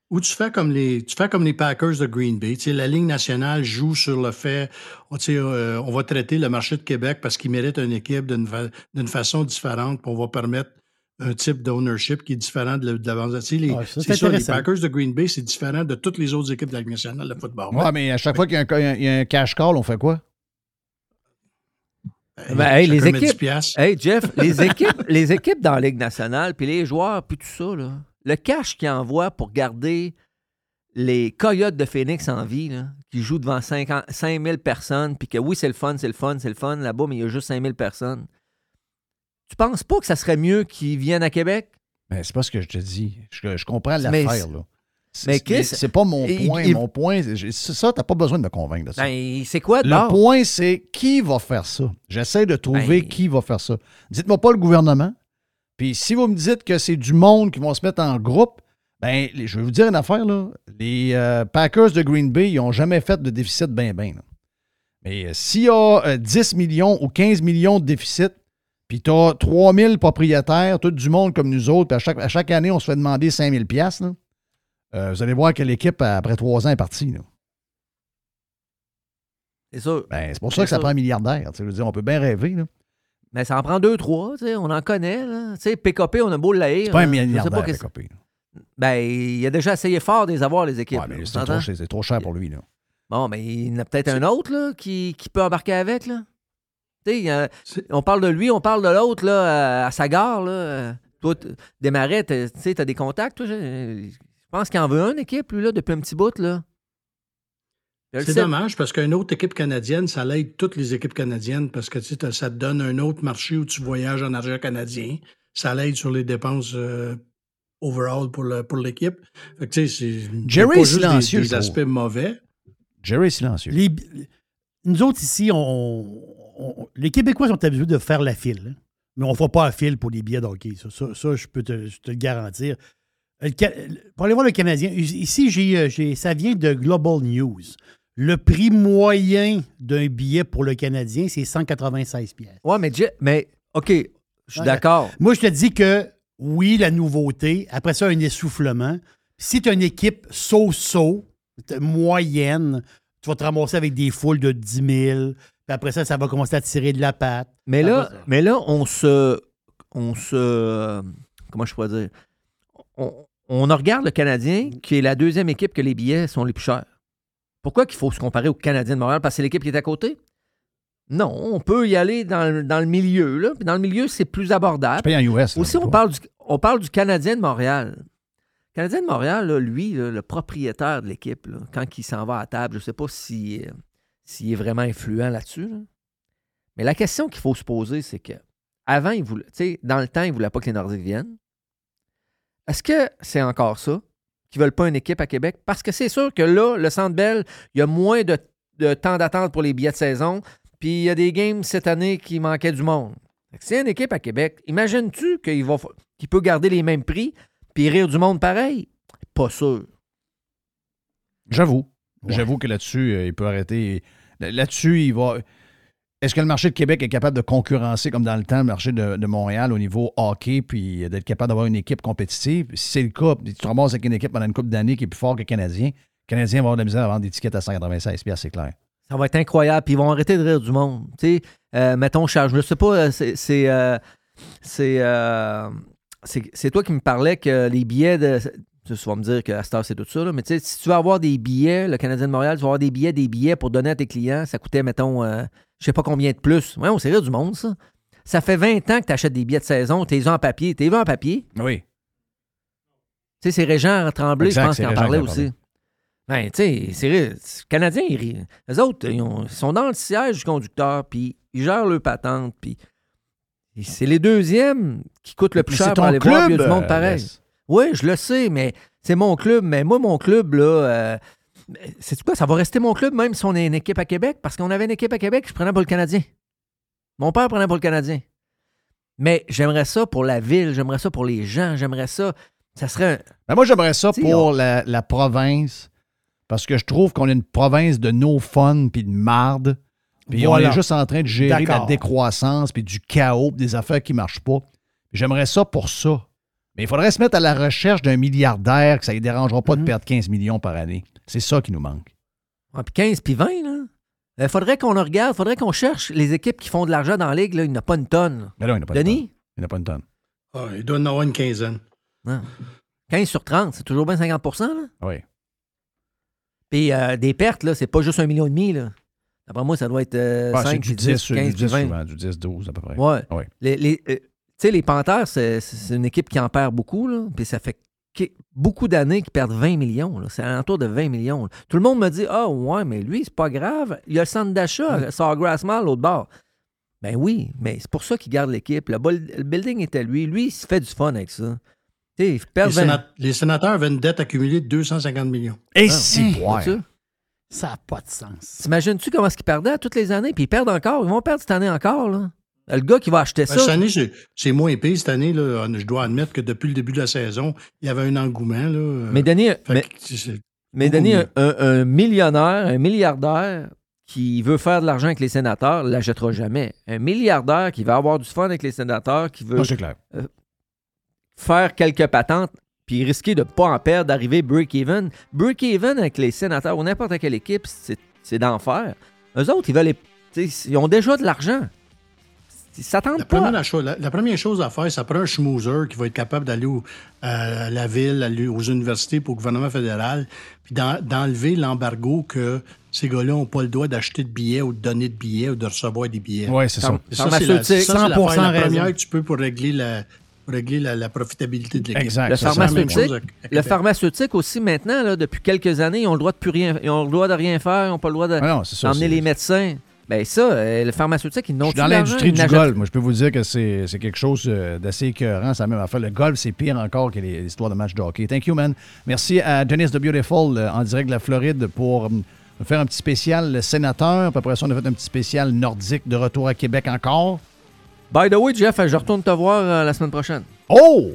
Ou tu fais comme les, tu fais comme les Packers de Green Bay. Tu sais, la Ligue nationale joue sur le fait, oh, tu sais, euh, on va traiter le marché de Québec parce qu'il mérite une équipe d'une fa- d'une façon différente, puis on va permettre un type d'ownership qui est différent de, l'avance. Tu sais, ça, c'est sûr, les. Packers de Green Bay, c'est différent de toutes les autres équipes de la Ligue nationale de football. Ouais, mais à chaque fois qu'il y a un cash call, on fait quoi? Ben, hey, les chacun met 10 équipes. Hey, Jeff, les équipes, les équipes dans la Ligue nationale, puis les joueurs, puis tout ça, là, le cash qu'ils envoient pour garder les Coyotes de Phoenix en vie, là, qui jouent devant 50 5000 personnes, puis que oui, c'est le fun, c'est le fun, c'est le fun là-bas, mais il y a juste 5000 personnes. Tu penses pas que ça serait mieux qu'ils viennent à Québec? Ben, c'est pas ce que je te dis. Je, je comprends l'affaire, mais c'est- Chris, c'est pas mon point. il- Mon point, c'est ça, t'as pas besoin de me convaincre de ça. Ben, c'est quoi Le point, c'est qui va faire ça? J'essaie de trouver Ben- qui va faire ça. Dites-moi pas le gouvernement. Puis si vous me dites que c'est du monde qui vont se mettre en groupe, ben, je vais vous dire une affaire, là. Les euh, Packers de Green Bay, ils n'ont jamais fait de déficit ben ben. là. Mais euh, s'il y a euh, 10 millions ou 15 millions de déficit, puis tu as 3000 propriétaires, tout du monde comme nous autres, puis à chaque, à chaque année, on se fait demander 5000 pièces vous allez voir que l'équipe, après trois ans, est partie. là. C'est sûr. Ben, c'est pour ça C'est que ça prend un milliardaire. Je veux dire, on peut bien rêver. Là. Mais ça en prend deux, trois, tu sais, on en connaît. Là. Tu sais, PKP, on a beau l'haïr. C'est pas un sais milliardaire, PKP. Ben, il a déjà essayé fort de les avoir, les équipes. Ouais, mais là, c'est trop, s'entend? c'est trop cher pour lui. Là. Bon, mais il y en a peut-être un autre là, qui, qui peut embarquer avec. Là. A- on parle de lui, on parle de l'autre là, à, à sa gare. Là. Euh, Toi, t'as- tu sais, t'as des contacts. Toi, pense qu'il en veut une équipe, lui, là, depuis un petit bout. Là. Je C'est dommage parce qu'une autre équipe canadienne, ça l'aide toutes les équipes canadiennes parce que tu sais, ça te donne un autre marché où tu voyages en argent canadien. Ça l'aide sur les dépenses euh, overall pour l'équipe. Tu sais, Jerry pas est juste des- silencieux, des, je aspects mauvais. Jerry est silencieux. Les- nous autres, ici, on, on- les Québécois sont habitués de faire la file. hein. Mais on ne fait pas la file pour les billets de hockey. Ça, ça, ça, je peux te, je te le garantir. Pour aller voir le Canadien, ici, j'ai, euh, ça vient de Global News. Le prix moyen d'un billet pour le Canadien, c'est 196 pièces. Ouais, mais, mais OK, je suis Ouais. d'accord. Moi, je te dis que oui, la nouveauté. Après ça, un essoufflement. Si tu as une équipe so-so, moyenne, tu vas te ramasser avec des foules de 10 000. Puis après ça, ça va commencer à tirer de la patte. Mais là, mais là, on se. On se. euh, Comment je pourrais dire? On, on regarde le Canadien, qui est la deuxième équipe que les billets sont les plus chers. Pourquoi qu'il faut se comparer au Canadien de Montréal? Parce que c'est l'équipe qui est à côté? Non, on peut y aller dans, le- dans le milieu. Là. Puis dans le milieu, c'est plus abordable. En US. Aussi, on parle, du, on parle du Canadien de Montréal. Le Canadien de Montréal, là, lui, là, le propriétaire de l'équipe, quand il s'en va à table, je ne sais pas si, euh, s'il est vraiment influent là-dessus. là. Mais la question qu'il faut se poser, c'est que avant, il voulait, tu sais, dans le temps, il ne voulait pas que les Nordiques viennent. Est-ce que c'est encore ça? Qu'ils ne veulent pas une équipe à Québec? Parce que c'est sûr que là, le Centre Bell, il y a moins de, de temps d'attente pour les billets de saison. Puis il y a des games cette année qui manquaient du monde. A une équipe à Québec, imagines-tu qu'il va, fa- qu'il peut garder les mêmes prix puis rire du monde pareil? Pas sûr. J'avoue. J'avoue que là-dessus, euh, il peut arrêter. Là- Là-dessus, il va. Est-ce que le marché de Québec est capable de concurrencer, comme dans le temps, le marché de, Montréal au niveau hockey, puis d'être capable d'avoir une équipe compétitive? Si c'est le cas, tu te avec une équipe pendant une couple d'années qui est plus fort que le Canadien, le Canadien va avoir de la misère à vendre des tickets à 196 piastres, c'est clair. Ça va être incroyable. Puis ils vont arrêter de rire du monde. Tu sais, euh, mettons, Charles, je ne sais pas, euh, c'est. C'est, euh, euh, toi qui me parlais que les billets de. Tu vas me dire que cette heure, c'est tout ça, là, mais tu sais, si tu veux avoir des billets, le Canadien de Montréal, tu vas avoir des billets, des billets pour donner à tes clients, ça coûtait, mettons, je sais pas combien de plus. Ouais, on s'est rire du monde, ça. Ça fait 20 ans que tu achètes des billets de saison, tu les en papier. Tu les en papier? Oui. Tu sais, c'est Régent Tremblay, Exact, je pense, qui en parlait aussi. Ben, tu sais, c'est. Les Canadiens, ils rient. Eux autres, ils, ont- ils sont dans le siège du conducteur, puis ils gèrent leur patente, puis c'est les deuxièmes qui coûtent le plus Mais cher pour aller voir, puis il y a club, du monde euh, pareil. Les. Oui, je le sais, mais c'est mon club. Mais moi, mon club, là, euh, c'est quoi? Ça va rester mon club, même si on est une équipe à Québec, parce qu'on avait une équipe à Québec, je prenais pour le Canadien. Mon père prenait pour le Canadien. Mais j'aimerais ça pour la ville, j'aimerais ça pour les gens, j'aimerais ça. Ça serait un. Ben, moi, j'aimerais ça pour on- la, la province, parce que je trouve qu'on est une province de no fun puis de marde. Puis Voilà. on est juste en train de gérer la décroissance puis du chaos, puis des affaires qui ne marchent pas. J'aimerais ça pour ça. Mais il faudrait se mettre à la recherche d'un milliardaire que ça ne dérangera pas Mhm. de perdre 15 millions par année. C'est ça qui nous manque. Ah, puis 15 puis 20, là. Il faudrait qu'on le regarde, faudrait qu'on cherche les équipes qui font de l'argent dans la ligue. Là. Il n'y en a pas une tonne. Mais là, il n'y en a pas une Denis? tonne. Il n'y en a pas une tonne. Ah, il doit en avoir une quinzaine. Non. 15 sur 30, c'est toujours bien 50% là? Oui. Puis euh, des pertes, là, c'est pas juste un million et demi, là. D'après moi, ça doit être euh, Ah, 5, c'est du 10, 10, 15, du 10 20. souvent, du 10, 12 à peu près. Ouais. Ouais. Les, les, euh, tu sais, les Panthers, c'est c'est une équipe qui en perd beaucoup, là. Puis ça fait beaucoup d'années qu'ils perdent 20 millions. C'est alentour de 20 millions. là. Tout le monde me dit Ah, ouais, mais lui, c'est pas grave. Il y a le centre d'achat, Sawgrass Mall, l'autre bord. Ben oui, mais c'est pour ça qu'il garde l'équipe. Le, le building est à lui. Lui, il se fait du fun avec ça. Il Les, perd 20 sénat- les sénateurs avaient une dette accumulée de 250 millions. Et Ah, si, ouais. Ça n'a pas de sens. T'imagines-tu comment est-ce qu'ils perdaient toutes les années? Puis ils perdent encore. Ils vont perdre cette année encore. Là. Le gars qui va acheter Ben, ça. cette année, c'est- moins épais. Cette année, là, je dois admettre que depuis le début de la saison, il y avait un engouement. Là, Mais Denis, mais, Denis, un, un- un millionnaire, un milliardaire qui veut faire de l'argent avec les sénateurs, ne l'achètera jamais. Un milliardaire qui va avoir du fun avec les sénateurs, qui veut clair. euh, faire quelques patentes, puis risquer de ne pas en perdre, d'arriver break-even. Break-even avec les sénateurs ou n'importe quelle équipe, c'est c'est d'enfer. Eux autres, ils veulent les- ils ont déjà de l'argent. Ils s'attendent La pas. première, chose, la, la première chose à faire, ça prend un schmoozer qui va être capable d'aller au- à la ville, aller aux universités, pour le gouvernement fédéral, puis d'en- d'enlever l'embargo que ces gars-là n'ont pas le droit d'acheter de billets ou de donner de billets ou de recevoir des billets. Ouais, c'est ça. Ça, c'est la, ça, c'est 100% l'affaire la raison. première que tu peux pour régler la, pour régler la, la profitabilité de l'équipe. Exact. Le pharmaceutique, le pharmaceutique aussi maintenant, là, depuis quelques années, ils ont le droit de plus rien, ils ont le droit de rien faire, ils n'ont pas le droit de- Ah d'emmener c'est- les médecins. Ben ça, euh, le pharmaceutique, ils n'ont suis dans l'industrie du golf. Moi, je peux vous dire que c'est quelque chose euh, d'assez écœurant. La même affaire. Le golf, c'est pire encore que les histoires de matchs de hockey. Thank you, man. Merci à Dennis de Beautiful euh, en direct de la Floride pour faire un petit spécial le sénateur. Puis après ça, on a fait un petit spécial nordique de retour à Québec encore. By the way, Jeff, je retourne te voir euh, la semaine prochaine. Oh!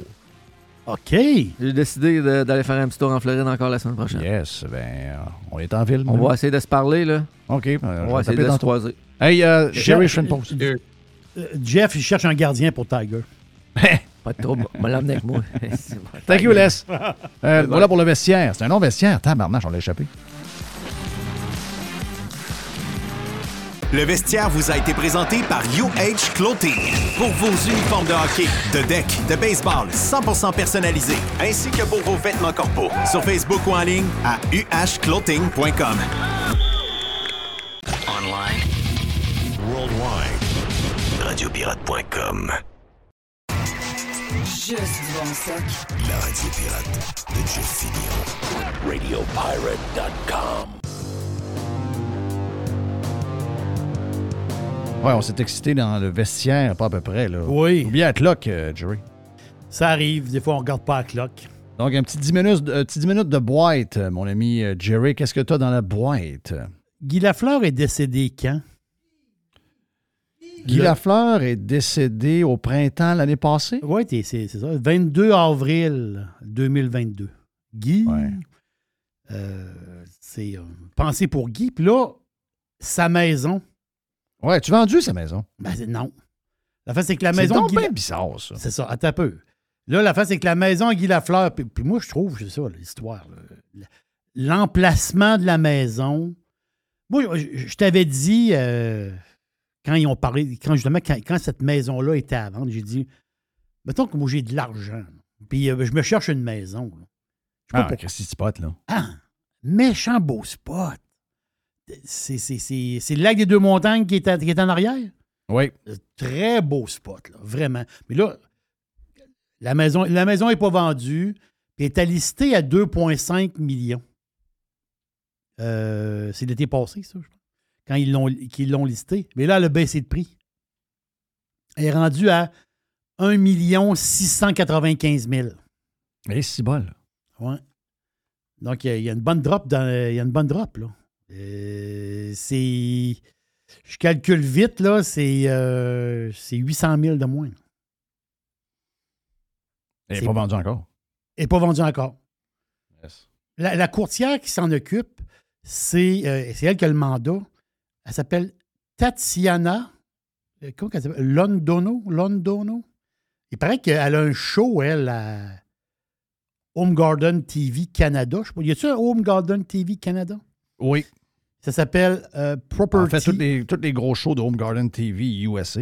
OK. J'ai décidé d'aller faire un petit tour en Floride encore la semaine prochaine. Yes, ben, euh, on est en ville. On va essayer de se parler, là. OK. ben, On va essayer de se croiser. Hey, euh, Jeff- Jerry. Euh, Jeff, il cherche un gardien pour Tiger. Pas de trouble. On va l'emmener avec moi. Thank you, Les. Euh, voilà pour le vestiaire. C'est un long vestiaire. Tabarnache, on l'a échappé. Le vestiaire vous a été présenté par UH Clothing. Pour vos uniformes de hockey, de deck, de baseball 100% personnalisés, ainsi que pour vos vêtements corporels. Sur Facebook ou en ligne à uhclothing.com. Online. Worldwide. Radiopirate.com. Juste bon stock. La radio pirate de Jeff Fillion. Radiopirate.com. Ouais, on s'est excité dans le vestiaire, pas à peu près. Là. Oui. Ou bien à clock, euh, Jerry. Ça arrive. Des fois, on regarde pas la cloque. Donc, un petit 10 minutes, de- euh, petit 10 minutes de boîte, euh, mon ami euh, Jerry. Qu'est-ce que tu as dans la boîte? Guy Lafleur est décédé quand? Guy Le- Lafleur est décédé au printemps l'année passée? Oui, c'est c'est ça. 22 avril 2022. Guy, euh, c'est euh, pensé pour Guy. Puis là, sa maison. Ouais, tu as vendu sa maison? Ben c'est- non. La face, c'est que la C'est maison. de Guy bizarre, ça. C'est ça, attends un peu. Là, la face, c'est que la maison à Guy Lafleur. Puis, puis moi, je trouve, c'est ça, l'histoire. L'emplacement de la maison. Moi, je, je t'avais dit, euh, quand ils ont parlé, quand justement, quand, quand cette maison-là était à vendre, j'ai dit, mettons que moi, j'ai de l'argent. Puis euh, je me cherche une maison. là. Je sais pas Ah, pourquoi. Christy Spot, là. Ah, méchant beau spot. C'est, le lac des Deux-Montagnes qui est, à- qui est en arrière? Oui. Très beau spot, là, vraiment. Mais là, la maison la maison n'est pas vendue, elle est listée à 2,5 millions. Euh, c'est l'été passé, ça, je pense, quand ils l'ont, qu'ils l'ont listé. Mais là, elle a baissé de prix. Elle est rendue à 1 695 000. Et si bol. Ouais. Donc, il y a- il y, a une bonne drop dans, il y a une bonne drop, là. Euh, c'est. Je calcule vite, là, c'est euh, c'est 800 000 de moins. Elle n'est C'est- pas vendue encore. Et pas vendu encore. Yes. La, la courtière qui s'en occupe, c'est euh, c'est elle qui a le mandat. Elle s'appelle Tatiana. euh, Comment elle s'appelle? Londono? Londono? Il paraît qu'elle a un show, elle, à Home Garden TV Canada. Je sais pas. Y a-tu un Home Garden TV Canada? Oui. Ça s'appelle euh, Property. En fait, tous les, tous les gros shows de Home Garden TV USA.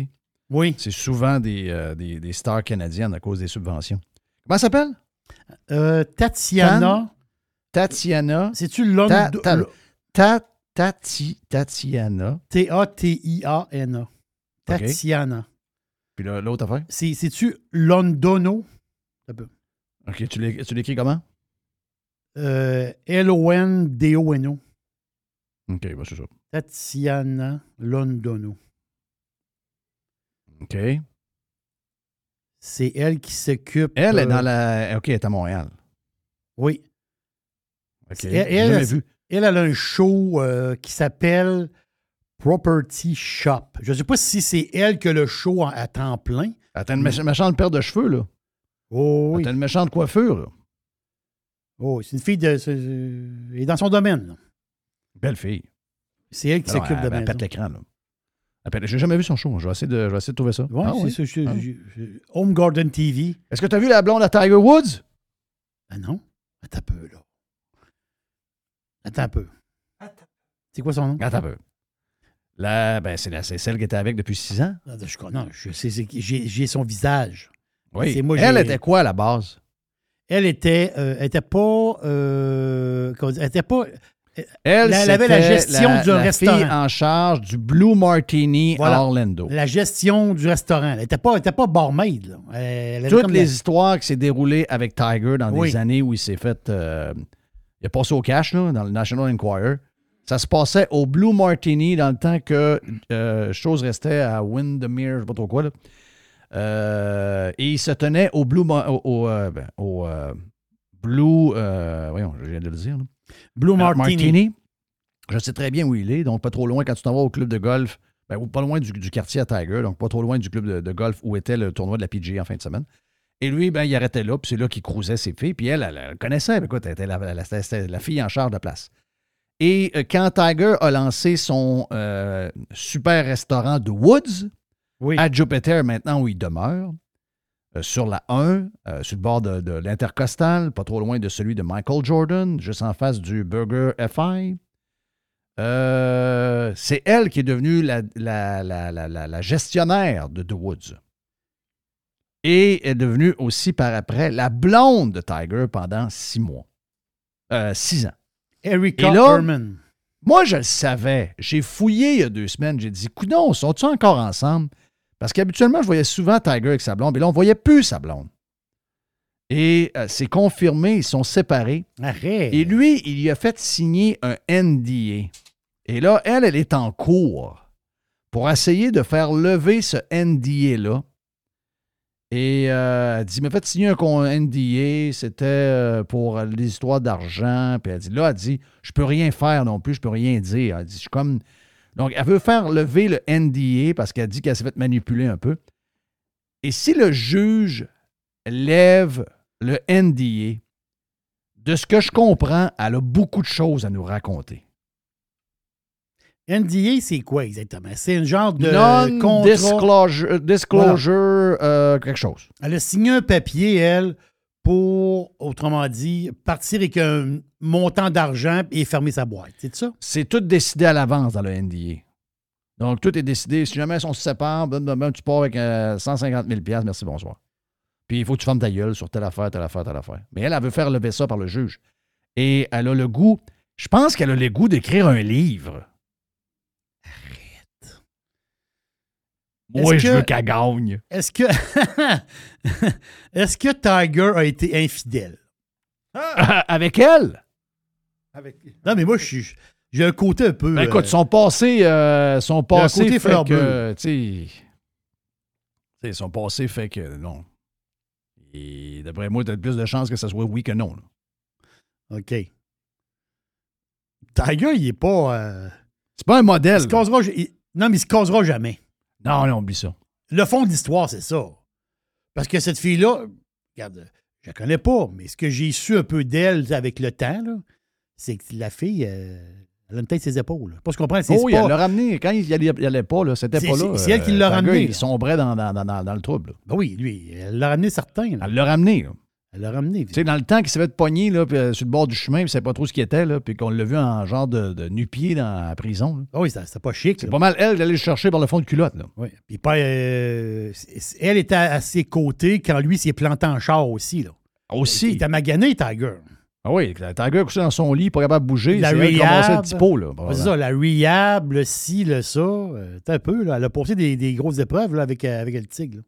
Oui. c'est souvent des, euh, des, des stars canadiennes à cause des subventions. Comment elle s'appelle? Euh, Tatiana. Tatiana. C'est-tu Londo... Ta- ta- ta- Tati- Tatiana. T-A-T-I-A-N-A. Tatiana. Puis là, l'autre affaire? C'est- C'est-tu Londono? Un peu. OK, tu l'écris comment? Euh, L-O-N-D-O-N-O. OK, bah, c'est ça. Tatiana Londono. OK. C'est elle qui s'occupe. Elle est euh, dans la. OK, elle est à Montréal. Oui. OK. Elle, elle, vu. elle, elle a un show euh, qui s'appelle Property Shop. Je ne sais pas si c'est elle que le show en- à temps plein. Elle a une méch- méchante paire de cheveux, là. Oh oui. Elle a une méchante coiffure, là. Oh, c'est une fille de. Elle est dans son domaine. là. Belle fille. C'est elle qui s'occupe elle- de elle maison. pète l'écran, là. Elle J'ai jamais vu son show. Je vais essayer de, je vais essayer de trouver ça. Ouais, Ah c'est oui? ça. je- Ah. Home Garden TV. Est-ce que tu as vu la blonde à Tiger Woods? Ah non? Attends un peu, là. Attends un peu. C'est quoi son nom? Attends un peu. Là, ben, c'est la- c'est celle qui était avec depuis six ans. Ah, Je, non, je sais, c'est- j'ai son visage. Oui. C'est moi, Elle était quoi à la base? Elle était, euh, elle était pas, euh, elle était pas. Elle, elle avait la gestion la- du la restaurant. fille en charge du Blue Martini Voilà. à Orlando. La gestion du restaurant. Elle n'était pas, elle était pas barmaid. Là. Elle, Toutes les la- histoires qui s'est déroulées avec Tiger dans Oui. des années où il s'est fait. euh, il a passé au cash, là, dans le National Enquirer. Ça se passait au Blue Martini dans le temps que euh, chose restait à Windermere, je ne sais pas trop quoi. Là. Euh, et il se tenait au Blue, au, au, euh, ben, au, Blue. voyons, je viens de le dire. là. Blue Euh, Martini. Je sais très bien où il est, donc pas trop loin quand tu t'en vas au club de golf, ben, ou pas loin du, du quartier à Tiger, donc pas trop loin du club de, de golf où était le tournoi de la PGA en fin de semaine. Et lui, ben, il arrêtait là, puis c'est là qu'il cruisait ses filles, puis elle, elle, elle connaissait, écoute, elle était la, la- la- c'était la fille en charge de la place. Et euh, quand Tiger a lancé son euh, super restaurant de Woods à Jupiter, maintenant où il demeure, sur la 1, euh, sur le bord de, de l'Intercostal, pas trop loin de celui de Michael Jordan, juste en face du Burger FI. Euh, c'est elle qui est devenue la, la- la- la- la- la gestionnaire de The Woods. Et est devenue aussi par après la blonde de Tiger pendant six mois. Euh, six ans. Erika là, Herman. Moi, je le savais. J'ai fouillé il y a deux semaines. J'ai dit, coudons, sont-ils encore ensemble? Parce qu'habituellement, je voyais souvent Tiger avec sa blonde, mais là, on ne voyait plus sa blonde. Et euh, c'est confirmé, ils sont séparés. Arrête. Et lui, il lui a fait signer un NDA. Et là, elle, elle est en cours pour essayer de faire lever ce NDA-là. Et euh, elle dit, il m'a fait signer un NDA, c'était euh, pour les histoires d'argent. Puis elle dit, là, elle dit, je peux rien faire non plus, je peux rien dire. Elle dit, je suis comme... Donc, elle veut faire lever le NDA parce qu'elle dit qu'elle s'est fait manipuler un peu. Et si le juge lève le NDA, de ce que je comprends, elle a beaucoup de choses à nous raconter. NDA, c'est quoi exactement? C'est un genre de. Non-disclosure, disclosure, euh, quelque chose. Elle a signé un papier, elle, pour, autrement dit, partir avec un montant d'argent et fermer sa boîte. C'est ça? C'est tout décidé à l'avance dans le NDA. Donc, tout est décidé. Si jamais on se sépare, ben, ben, ben, tu pars avec euh, 150 000 merci, bonsoir. Puis il faut que tu fermes ta gueule sur telle affaire, telle affaire, telle affaire. Mais elle, elle veut faire lever ça par le juge. Et elle a le goût, je pense qu'elle a le goût d'écrire un livre. Arrête. Moi, je que- veux qu'elle gagne. Est-ce que. Est-ce que Tiger a été infidèle? Avec elle? Non, mais moi, je suis. J'ai un côté un peu. Ben, écoute, euh, son passé, euh, son passé côté fait que, son passé fait que non. Et d'après moi, t'as plus de chances que ça soit oui que non. là. OK. Tiger, il est pas. euh, C'est pas un modèle. il se il- non, mais il se causera jamais. Non, non, oublie ça. Le fond de l'histoire, c'est ça. Parce que cette fille-là, regarde, je la connais pas, mais ce que j'ai su un peu d'elle avec le temps, là, c'est que la fille, euh, elle a une tête ses épaules. Pas ce qu'on comprend, c'est Oh, elle l'a ramené. Quand il allait, il allait pas, là, c'était pas là. c'est- elle qui euh, l'a Tiger, ramené, Il là. sombrait dans, dans, dans, dans- dans le trouble. là. Ben oui, lui, elle l'a ramené certain. là. Elle l'a ramené. là. Elle l'a ramené. Tu sais, dans le temps qu'il s'est fait pogner là, puis, euh, sur le bord du chemin, ne savait pas trop ce qu'il était, là, puis qu'on l'a vu en genre de, de nu-pied dans la prison. là. Ah oui, ça- c'était pas chic. C'est pas mal elle d'aller le chercher par le fond de culotte. Là. Oui. Puis pas, euh, c- elle était à ses côtés quand lui s'est planté en char aussi. Là. Aussi? Il était magané, Tiger. Ah oui, le Tiger couché dans son lit, pas capable de bouger. La c'est elle qui ramassait le rehab. petit pot. Là, C'est ça, la rehab, le ci, le ça. euh, t'as un peu, là. Elle a passé des, des grosses épreuves là, avec, euh, avec le tigre. là.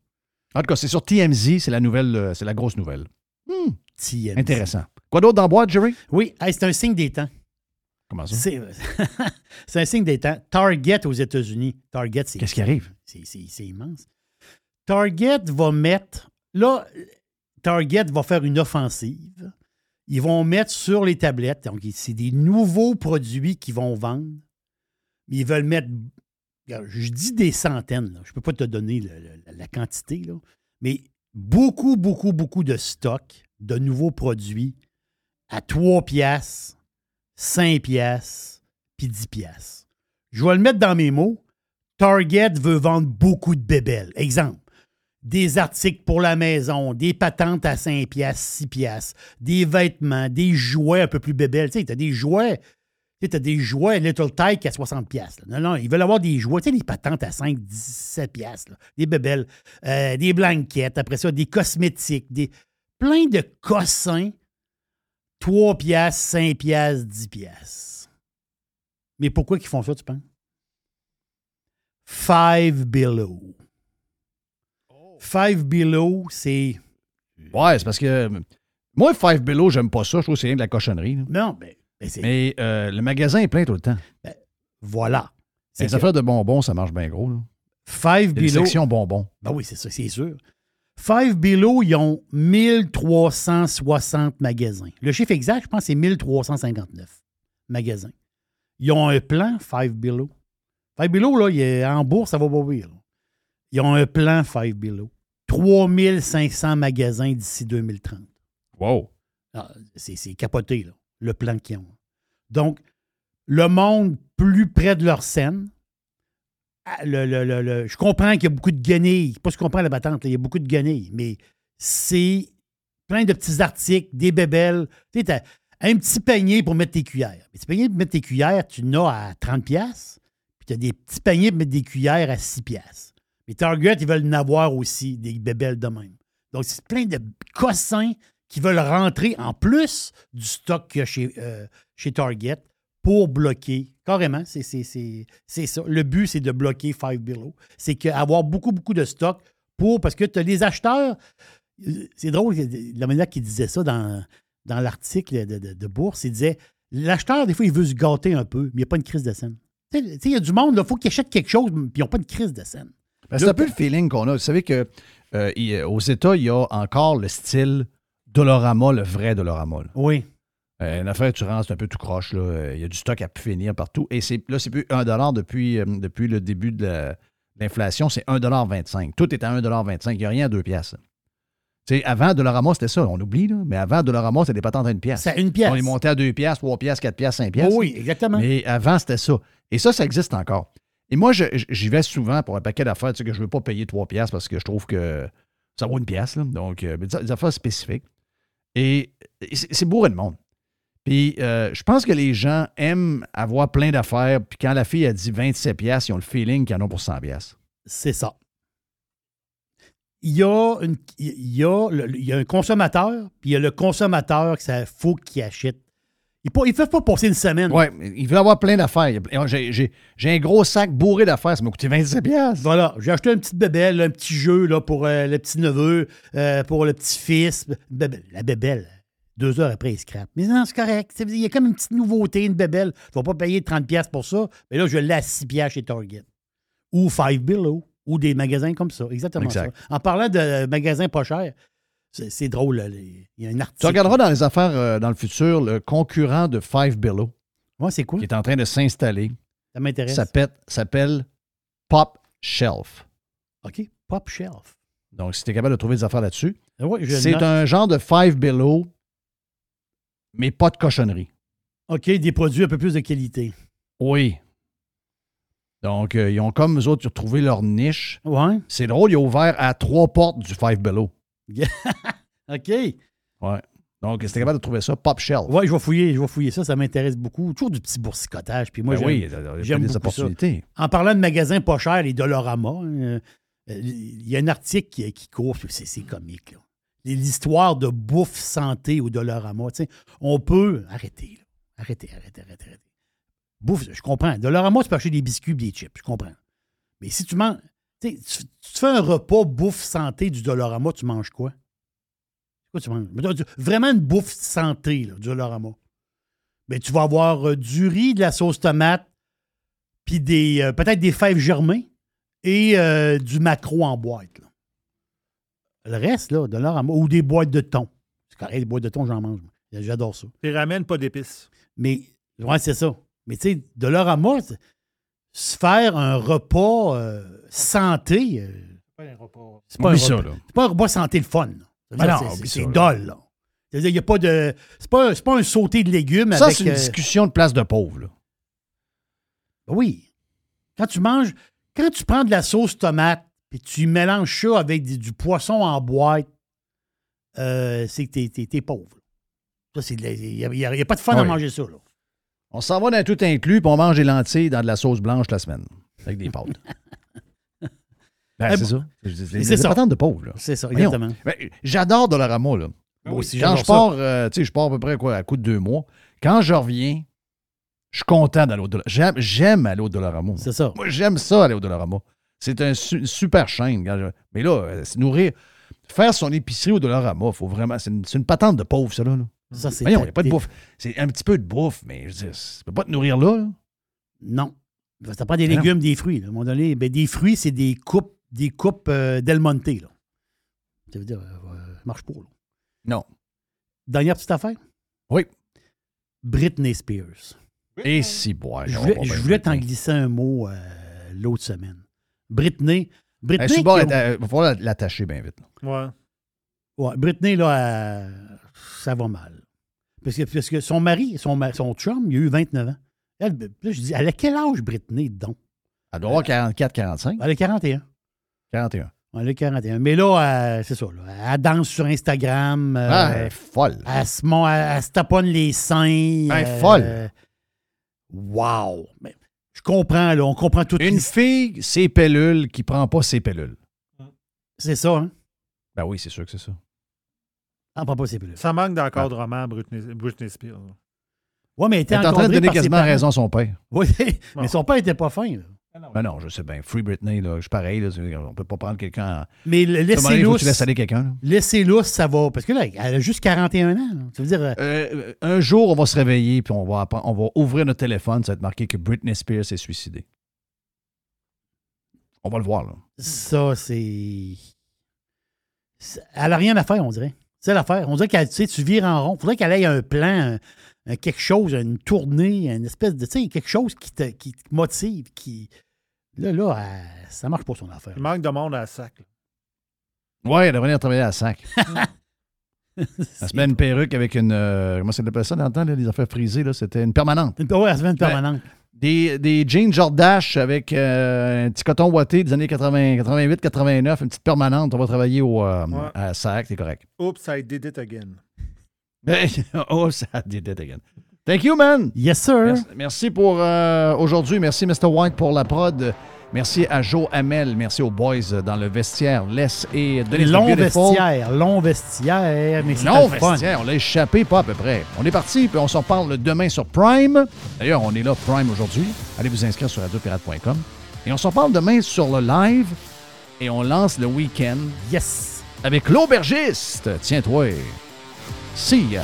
En tout cas, c'est sur TMZ, c'est la nouvelle, euh, c'est la grosse nouvelle. Hmm. Intéressant. Quoi d'autre dans la boîte, Jerry? Oui, hey, c'est un signe des temps. Comment ça? C'est c'est un signe des temps. Target aux États-Unis. Target, c'est. Qu'est-ce qui arrive? C'est immense. Target va mettre. Là, Target va faire une offensive. Ils vont mettre sur les tablettes. Donc, c'est des nouveaux produits qu'ils vont vendre. Mais ils veulent mettre. Je dis des centaines. là. Je ne peux pas te donner le- le- la quantité. là. Mais beaucoup, beaucoup, beaucoup de stocks de nouveaux produits à 3 piastres, 5 piastres, puis 10 piastres. Je vais le mettre dans mes mots. Target veut vendre beaucoup de bébelles. Exemple, des articles pour la maison, des patentes à 5 piastres, 6 piastres, des vêtements, des jouets un peu plus bébelles. Tu sais, t'as des jouets, tu sais, t'as des jouets Little Tyke à 60 piastres. là. Non, non, ils veulent avoir des jouets, tu sais, des patentes à 5, 17 piastres, là. des bébelles, euh, des blanquettes, après ça, des cosmétiques, des plein de cossins, 3 piastres, 5 piastres, 10 piastres. Mais pourquoi ils font ça, tu penses? Five Below. Five Below, c'est. Ouais, c'est parce que. Moi, Five Below, j'aime pas ça. Je trouve que c'est rien de la cochonnerie. là. Non, ben, ben. Mais euh, le magasin est plein tout le temps. Voilà. C'est Les affaires de bonbons, ça marche bien gros. Là. Five Below. sections bonbons. Ben oui, c'est ça, c'est sûr. Five Below, ils ont 1360 magasins. Le chiffre exact, je pense, c'est 1359 magasins. Ils ont un plan, Five Below. Five Below, là, il est en bourse, ça va pas bien. Ils ont un plan, Five Below. 3500 magasins d'ici 2030. Wow. Ah, c'est capoté, là, le plan qu'ils ont. Donc, le monde plus près de leur scène. ah, le- le- le- je comprends qu'il y a beaucoup de guenilles. Pas que je comprends la battante, il y a beaucoup de guenilles, mais c'est plein de petits articles, des bébelles. Tu sais, un petit panier pour mettre tes cuillères. Les petits paniers pour mettre tes cuillères, tu n'as à 30$, piastres, puis tu as des petits paniers pour mettre des cuillères à 6$. piastres. Mais Target, ils veulent en avoir aussi, des bébelles de même. Donc, c'est plein de cossins qui veulent rentrer en plus du stock qu'il y a chez, euh, chez Target pour bloquer. Carrément, c'est ça. Le but, c'est de bloquer Five Below. C'est qu'avoir beaucoup, beaucoup de stock pour. Parce que tu as les acheteurs. euh, C'est drôle, la manière qu'il disait ça dans, dans l'article de, de- de Bourse. Il disait l'acheteur, des fois, il veut se gâter un peu, mais il n'y a pas une crise de scène. Il y a du monde, il faut qu'ils achètent quelque chose, puis ils n'ont pas de crise de scène. Ben, c'est un peu le feeling qu'on a. Vous savez que euh, il- aux États, il y a encore le style Dolorama, le vrai Dolorama. là. Oui. Euh, une affaire, tu rentres, c'est un peu tout croche. là. Euh, Il y a du stock à finir partout. Et c'est, là, c'est plus 1 depuis, euh, depuis le début de la- l'inflation. C'est 1,25 Tout est à 1,25 Il n'y a rien à 2 piastres. Tu sais, avant, Dolorama, c'était ça. On oublie, là. Mais avant, Dolorama, c'était des patentes à une pièce. C'est à une pièce. On est monté à 2 piastres, 3 piastres, 4 piastres, 5 piastres. Oui, exactement. Mais avant, c'était ça. Et ça, ça existe encore. Et moi, je- j'y vais souvent pour un paquet d'affaires, tu sais, que je ne veux pas payer 3 piastres parce que je trouve que ça vaut une pièce. là. Donc, euh, des affaires spécifiques. Et c'est bourré de monde. Puis, euh, je pense que les gens aiment avoir plein d'affaires. Puis, quand la fille a dit 27 piastres, ils ont le feeling qu'ils en ont pour 100 piastres. C'est ça. Il y a, une, il y a, le- un consommateur, puis il y a le consommateur ça faut qu'il achète. Il ne fait pas passer une semaine. Ouais, il veut avoir plein d'affaires. J'ai j'ai- j'ai un gros sac bourré d'affaires. Ça m'a coûté 27 piastres. Voilà, j'ai acheté une petite bébelle, un petit jeu là, pour euh, le petit neveu, euh, pour le petit fils. Bébelle, la bébelle, deux heures après, il scrape. Mais non, c'est correct. Il y a comme une petite nouveauté, une bébelle. Tu ne vas pas payer 30$ piastres pour ça. Mais là, je l'ai à 6$ piastres chez Target. Ou Five Below. Ou des magasins comme ça. Exactement Exact. ça. En parlant de magasins pas chers, c'est drôle. là, les- Il y a un article. Tu regarderas dans les affaires euh, dans le futur le concurrent de Five Below. Ouais, c'est quoi? Qui est en train de s'installer. Ça m'intéresse. Ça s'appelle Pop Shelf. OK. Pop Shelf. Donc, si tu es capable de trouver des affaires là-dessus, Ah ouais, c'est un genre de Five Below, mais pas de cochonnerie. OK, des produits un peu plus de qualité. Oui. Donc, euh, ils ont comme eux autres trouvé leur niche. Ouais. C'est drôle, ils ont ouvert à trois portes du Five Below. OK. Ouais. Donc, c'était capable de trouver ça pop shelf. Oui, je vais fouiller, je vais fouiller ça, ça m'intéresse beaucoup. Toujours du petit boursicotage. Puis moi, Ben j'aime, oui, j'aime des opportunités. ça. En parlant de magasins pas chers, les Dolorama, hein, euh, il y a un article qui, qui court, c'est, comique. là. L'histoire de bouffe santé au Dolorama. On peut. Arrêtez, là. Arrêtez, arrêtez, arrêtez, arrêtez. Bouffe, je comprends. Dolorama, tu peux acheter des biscuits et des chips, je comprends. Mais si tu manges. Tu, tu- tu fais un repas bouffe santé du Dolorama, tu manges quoi? Quoi tu manges? Tu- Vraiment une bouffe santé, là, du Dolorama. Mais tu vas avoir euh, du riz, de la sauce tomate, puis des euh, peut-être des fèves germées et euh, du macro en boîte. là. Le reste, là, Dolorama, ou des boîtes de thon. C'est correct, des boîtes de thon, j'en mange. J'adore ça. Puis ramène pas d'épices. Mais, ouais, c'est ça. Mais tu sais, Dolorama, c'est- se faire un repas euh, santé, euh, c'est pas, un repas- là. c'est pas un repas santé le fun. Ben non, c'est- dol, là. C'est-à-dire, il n'y a pas de. C'est pas, c'est pas un sauté de légumes Ça, c'est une euh, discussion de place de pauvre. là. Oui. Quand tu manges, quand tu prends de la sauce tomate puis tu mélanges ça avec du, du poisson en boîte, euh, c'est que t'es, pauvre. Ça, c'est de la- Il n'y a, il y a pas de fun à manger ça. Là. On s'en va dans tout inclus, puis on mange des lentilles dans de la sauce blanche la semaine, avec des pâtes. Ben, Eh c'est bon. ça. C'est ça. de pauvre. là. C'est ça, exactement. Ben, J'adore Dollarama. Là. Moi aussi, Quand je pars, euh, tu sais, je pars à peu près quoi, à coup de deux mois. Quand je reviens, je suis content d'aller au Dollarama. J'aime, aller au Dollarama. C'est ça. Moi, j'aime ça aller au Dollarama. C'est un su- une super chaîne. quand je- Mais là, euh, se nourrir, faire son épicerie au Dollarama, faut vraiment. C'est une, patente de pauvre, ça, là. là. Ça, c'est Voyons, il n'y a pas de bouffe. C'est un petit peu de bouffe, mais je veux dire, tu peux pas te nourrir là. là. Non. Ça prend des Ben non. légumes, des fruits. là. À un moment donné, ben, des fruits, c'est des coupes, des coupes euh, Del Monte. Là. Ça veut dire, euh, euh, marche pas. Là. Non. Dernière petite affaire? Oui. Britney Spears. Et si, boire. Je voulais, je voulais t'en glisser un mot euh, l'autre semaine. Britney. Britney. Il va falloir l'attacher bien vite. là. Ouais. Ouais, Britney, là, euh, ça va mal. Parce que, parce que son mari, son, son chum, il a eu 29 ans. Elle, ben, là, je dis, elle a quel âge, Britney, donc? Elle doit avoir 44, 45. Elle a 41. 41. Elle a 41. Mais là, euh, c'est ça. Là, elle danse sur Instagram. euh, Ah, elle est folle. Elle se, elle- elle se taponne les seins. Elle est euh, folle. Wow! Mais je comprends, là. On comprend tout. Une fille, ses pellules, qui prend pas ses pellules. C'est ça, hein? Ben oui, c'est sûr que c'est ça. Pas pilules. Ça manque d'encadrement, Britney, Britney Spears. Ouais, mais elle était Elle est en train de donner quasiment raison à son père. Oui, mais son père était pas fin, là. Ben non, je sais bien. Free Britney, là, je suis pareil. Là, on peut pas prendre quelqu'un. en- Mais le- À un moment laissez donné, il faut que lousse. tu laisses aller quelqu'un. là? Laissez lousse, ça va. Parce que là, elle a juste 41 ans. là. Ça veut dire. euh, Euh, un jour, on va se réveiller puis on va, on va ouvrir notre téléphone, ça va être marqué que Britney Spears s'est suicidée. On va le voir, là. Ça, c'est. c'est- Elle n'a rien à faire, on dirait. C'est l'affaire. On dirait qu'elle, tu sais, tu vires en rond. Faudrait qu'elle ait un plan, un- un quelque chose, une tournée, une espèce de, tu sais, quelque chose qui te, qui te motive, qui. Là, là, elle- ça marche pas son affaire. Il manque de monde à la sac. Ouais, elle devrait venir travailler à sac. Elle se met une perruque avec une. euh, comment ça s'appelle ça dans le temps, là, les affaires frisées? là? C'était une permanente. Ouais, elle se met une permanente. Des, des jeans Jordache avec euh, un petit coton ouaté des années 80, 88, 89, une petite permanente. On va travailler au, euh, Ouais. à SAC, c'est correct. Oops, I did it again. oh, ça did it again. Thank you, man. Yes, sir. Merci, merci pour euh, aujourd'hui. Merci, Mr. White, pour la prod. Merci à Joe Hamel. Merci aux boys dans le vestiaire. Les et Denis long Beautiful. vestiaire, long vestiaire, mais fun. vestiaire, on l'a échappé pas à peu près. On est parti, puis on s'en parle demain sur Prime. D'ailleurs, on est là Prime aujourd'hui. Allez vous inscrire sur radiopirate.com. Et on s'en parle demain sur le live. Et on lance le week-end. Yes! Avec l'aubergiste. Tiens-toi. See ya.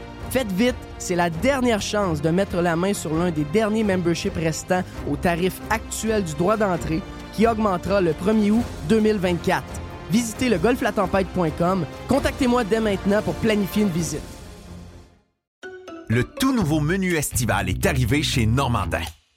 Faites vite, c'est la dernière chance de mettre la main sur l'un des derniers memberships restants au tarif actuel du droit d'entrée. qui augmentera le 1er août 2024. Visitez le golflatempête.com. Contactez-moi dès maintenant pour planifier une visite. Le tout nouveau menu estival est arrivé chez Normandin.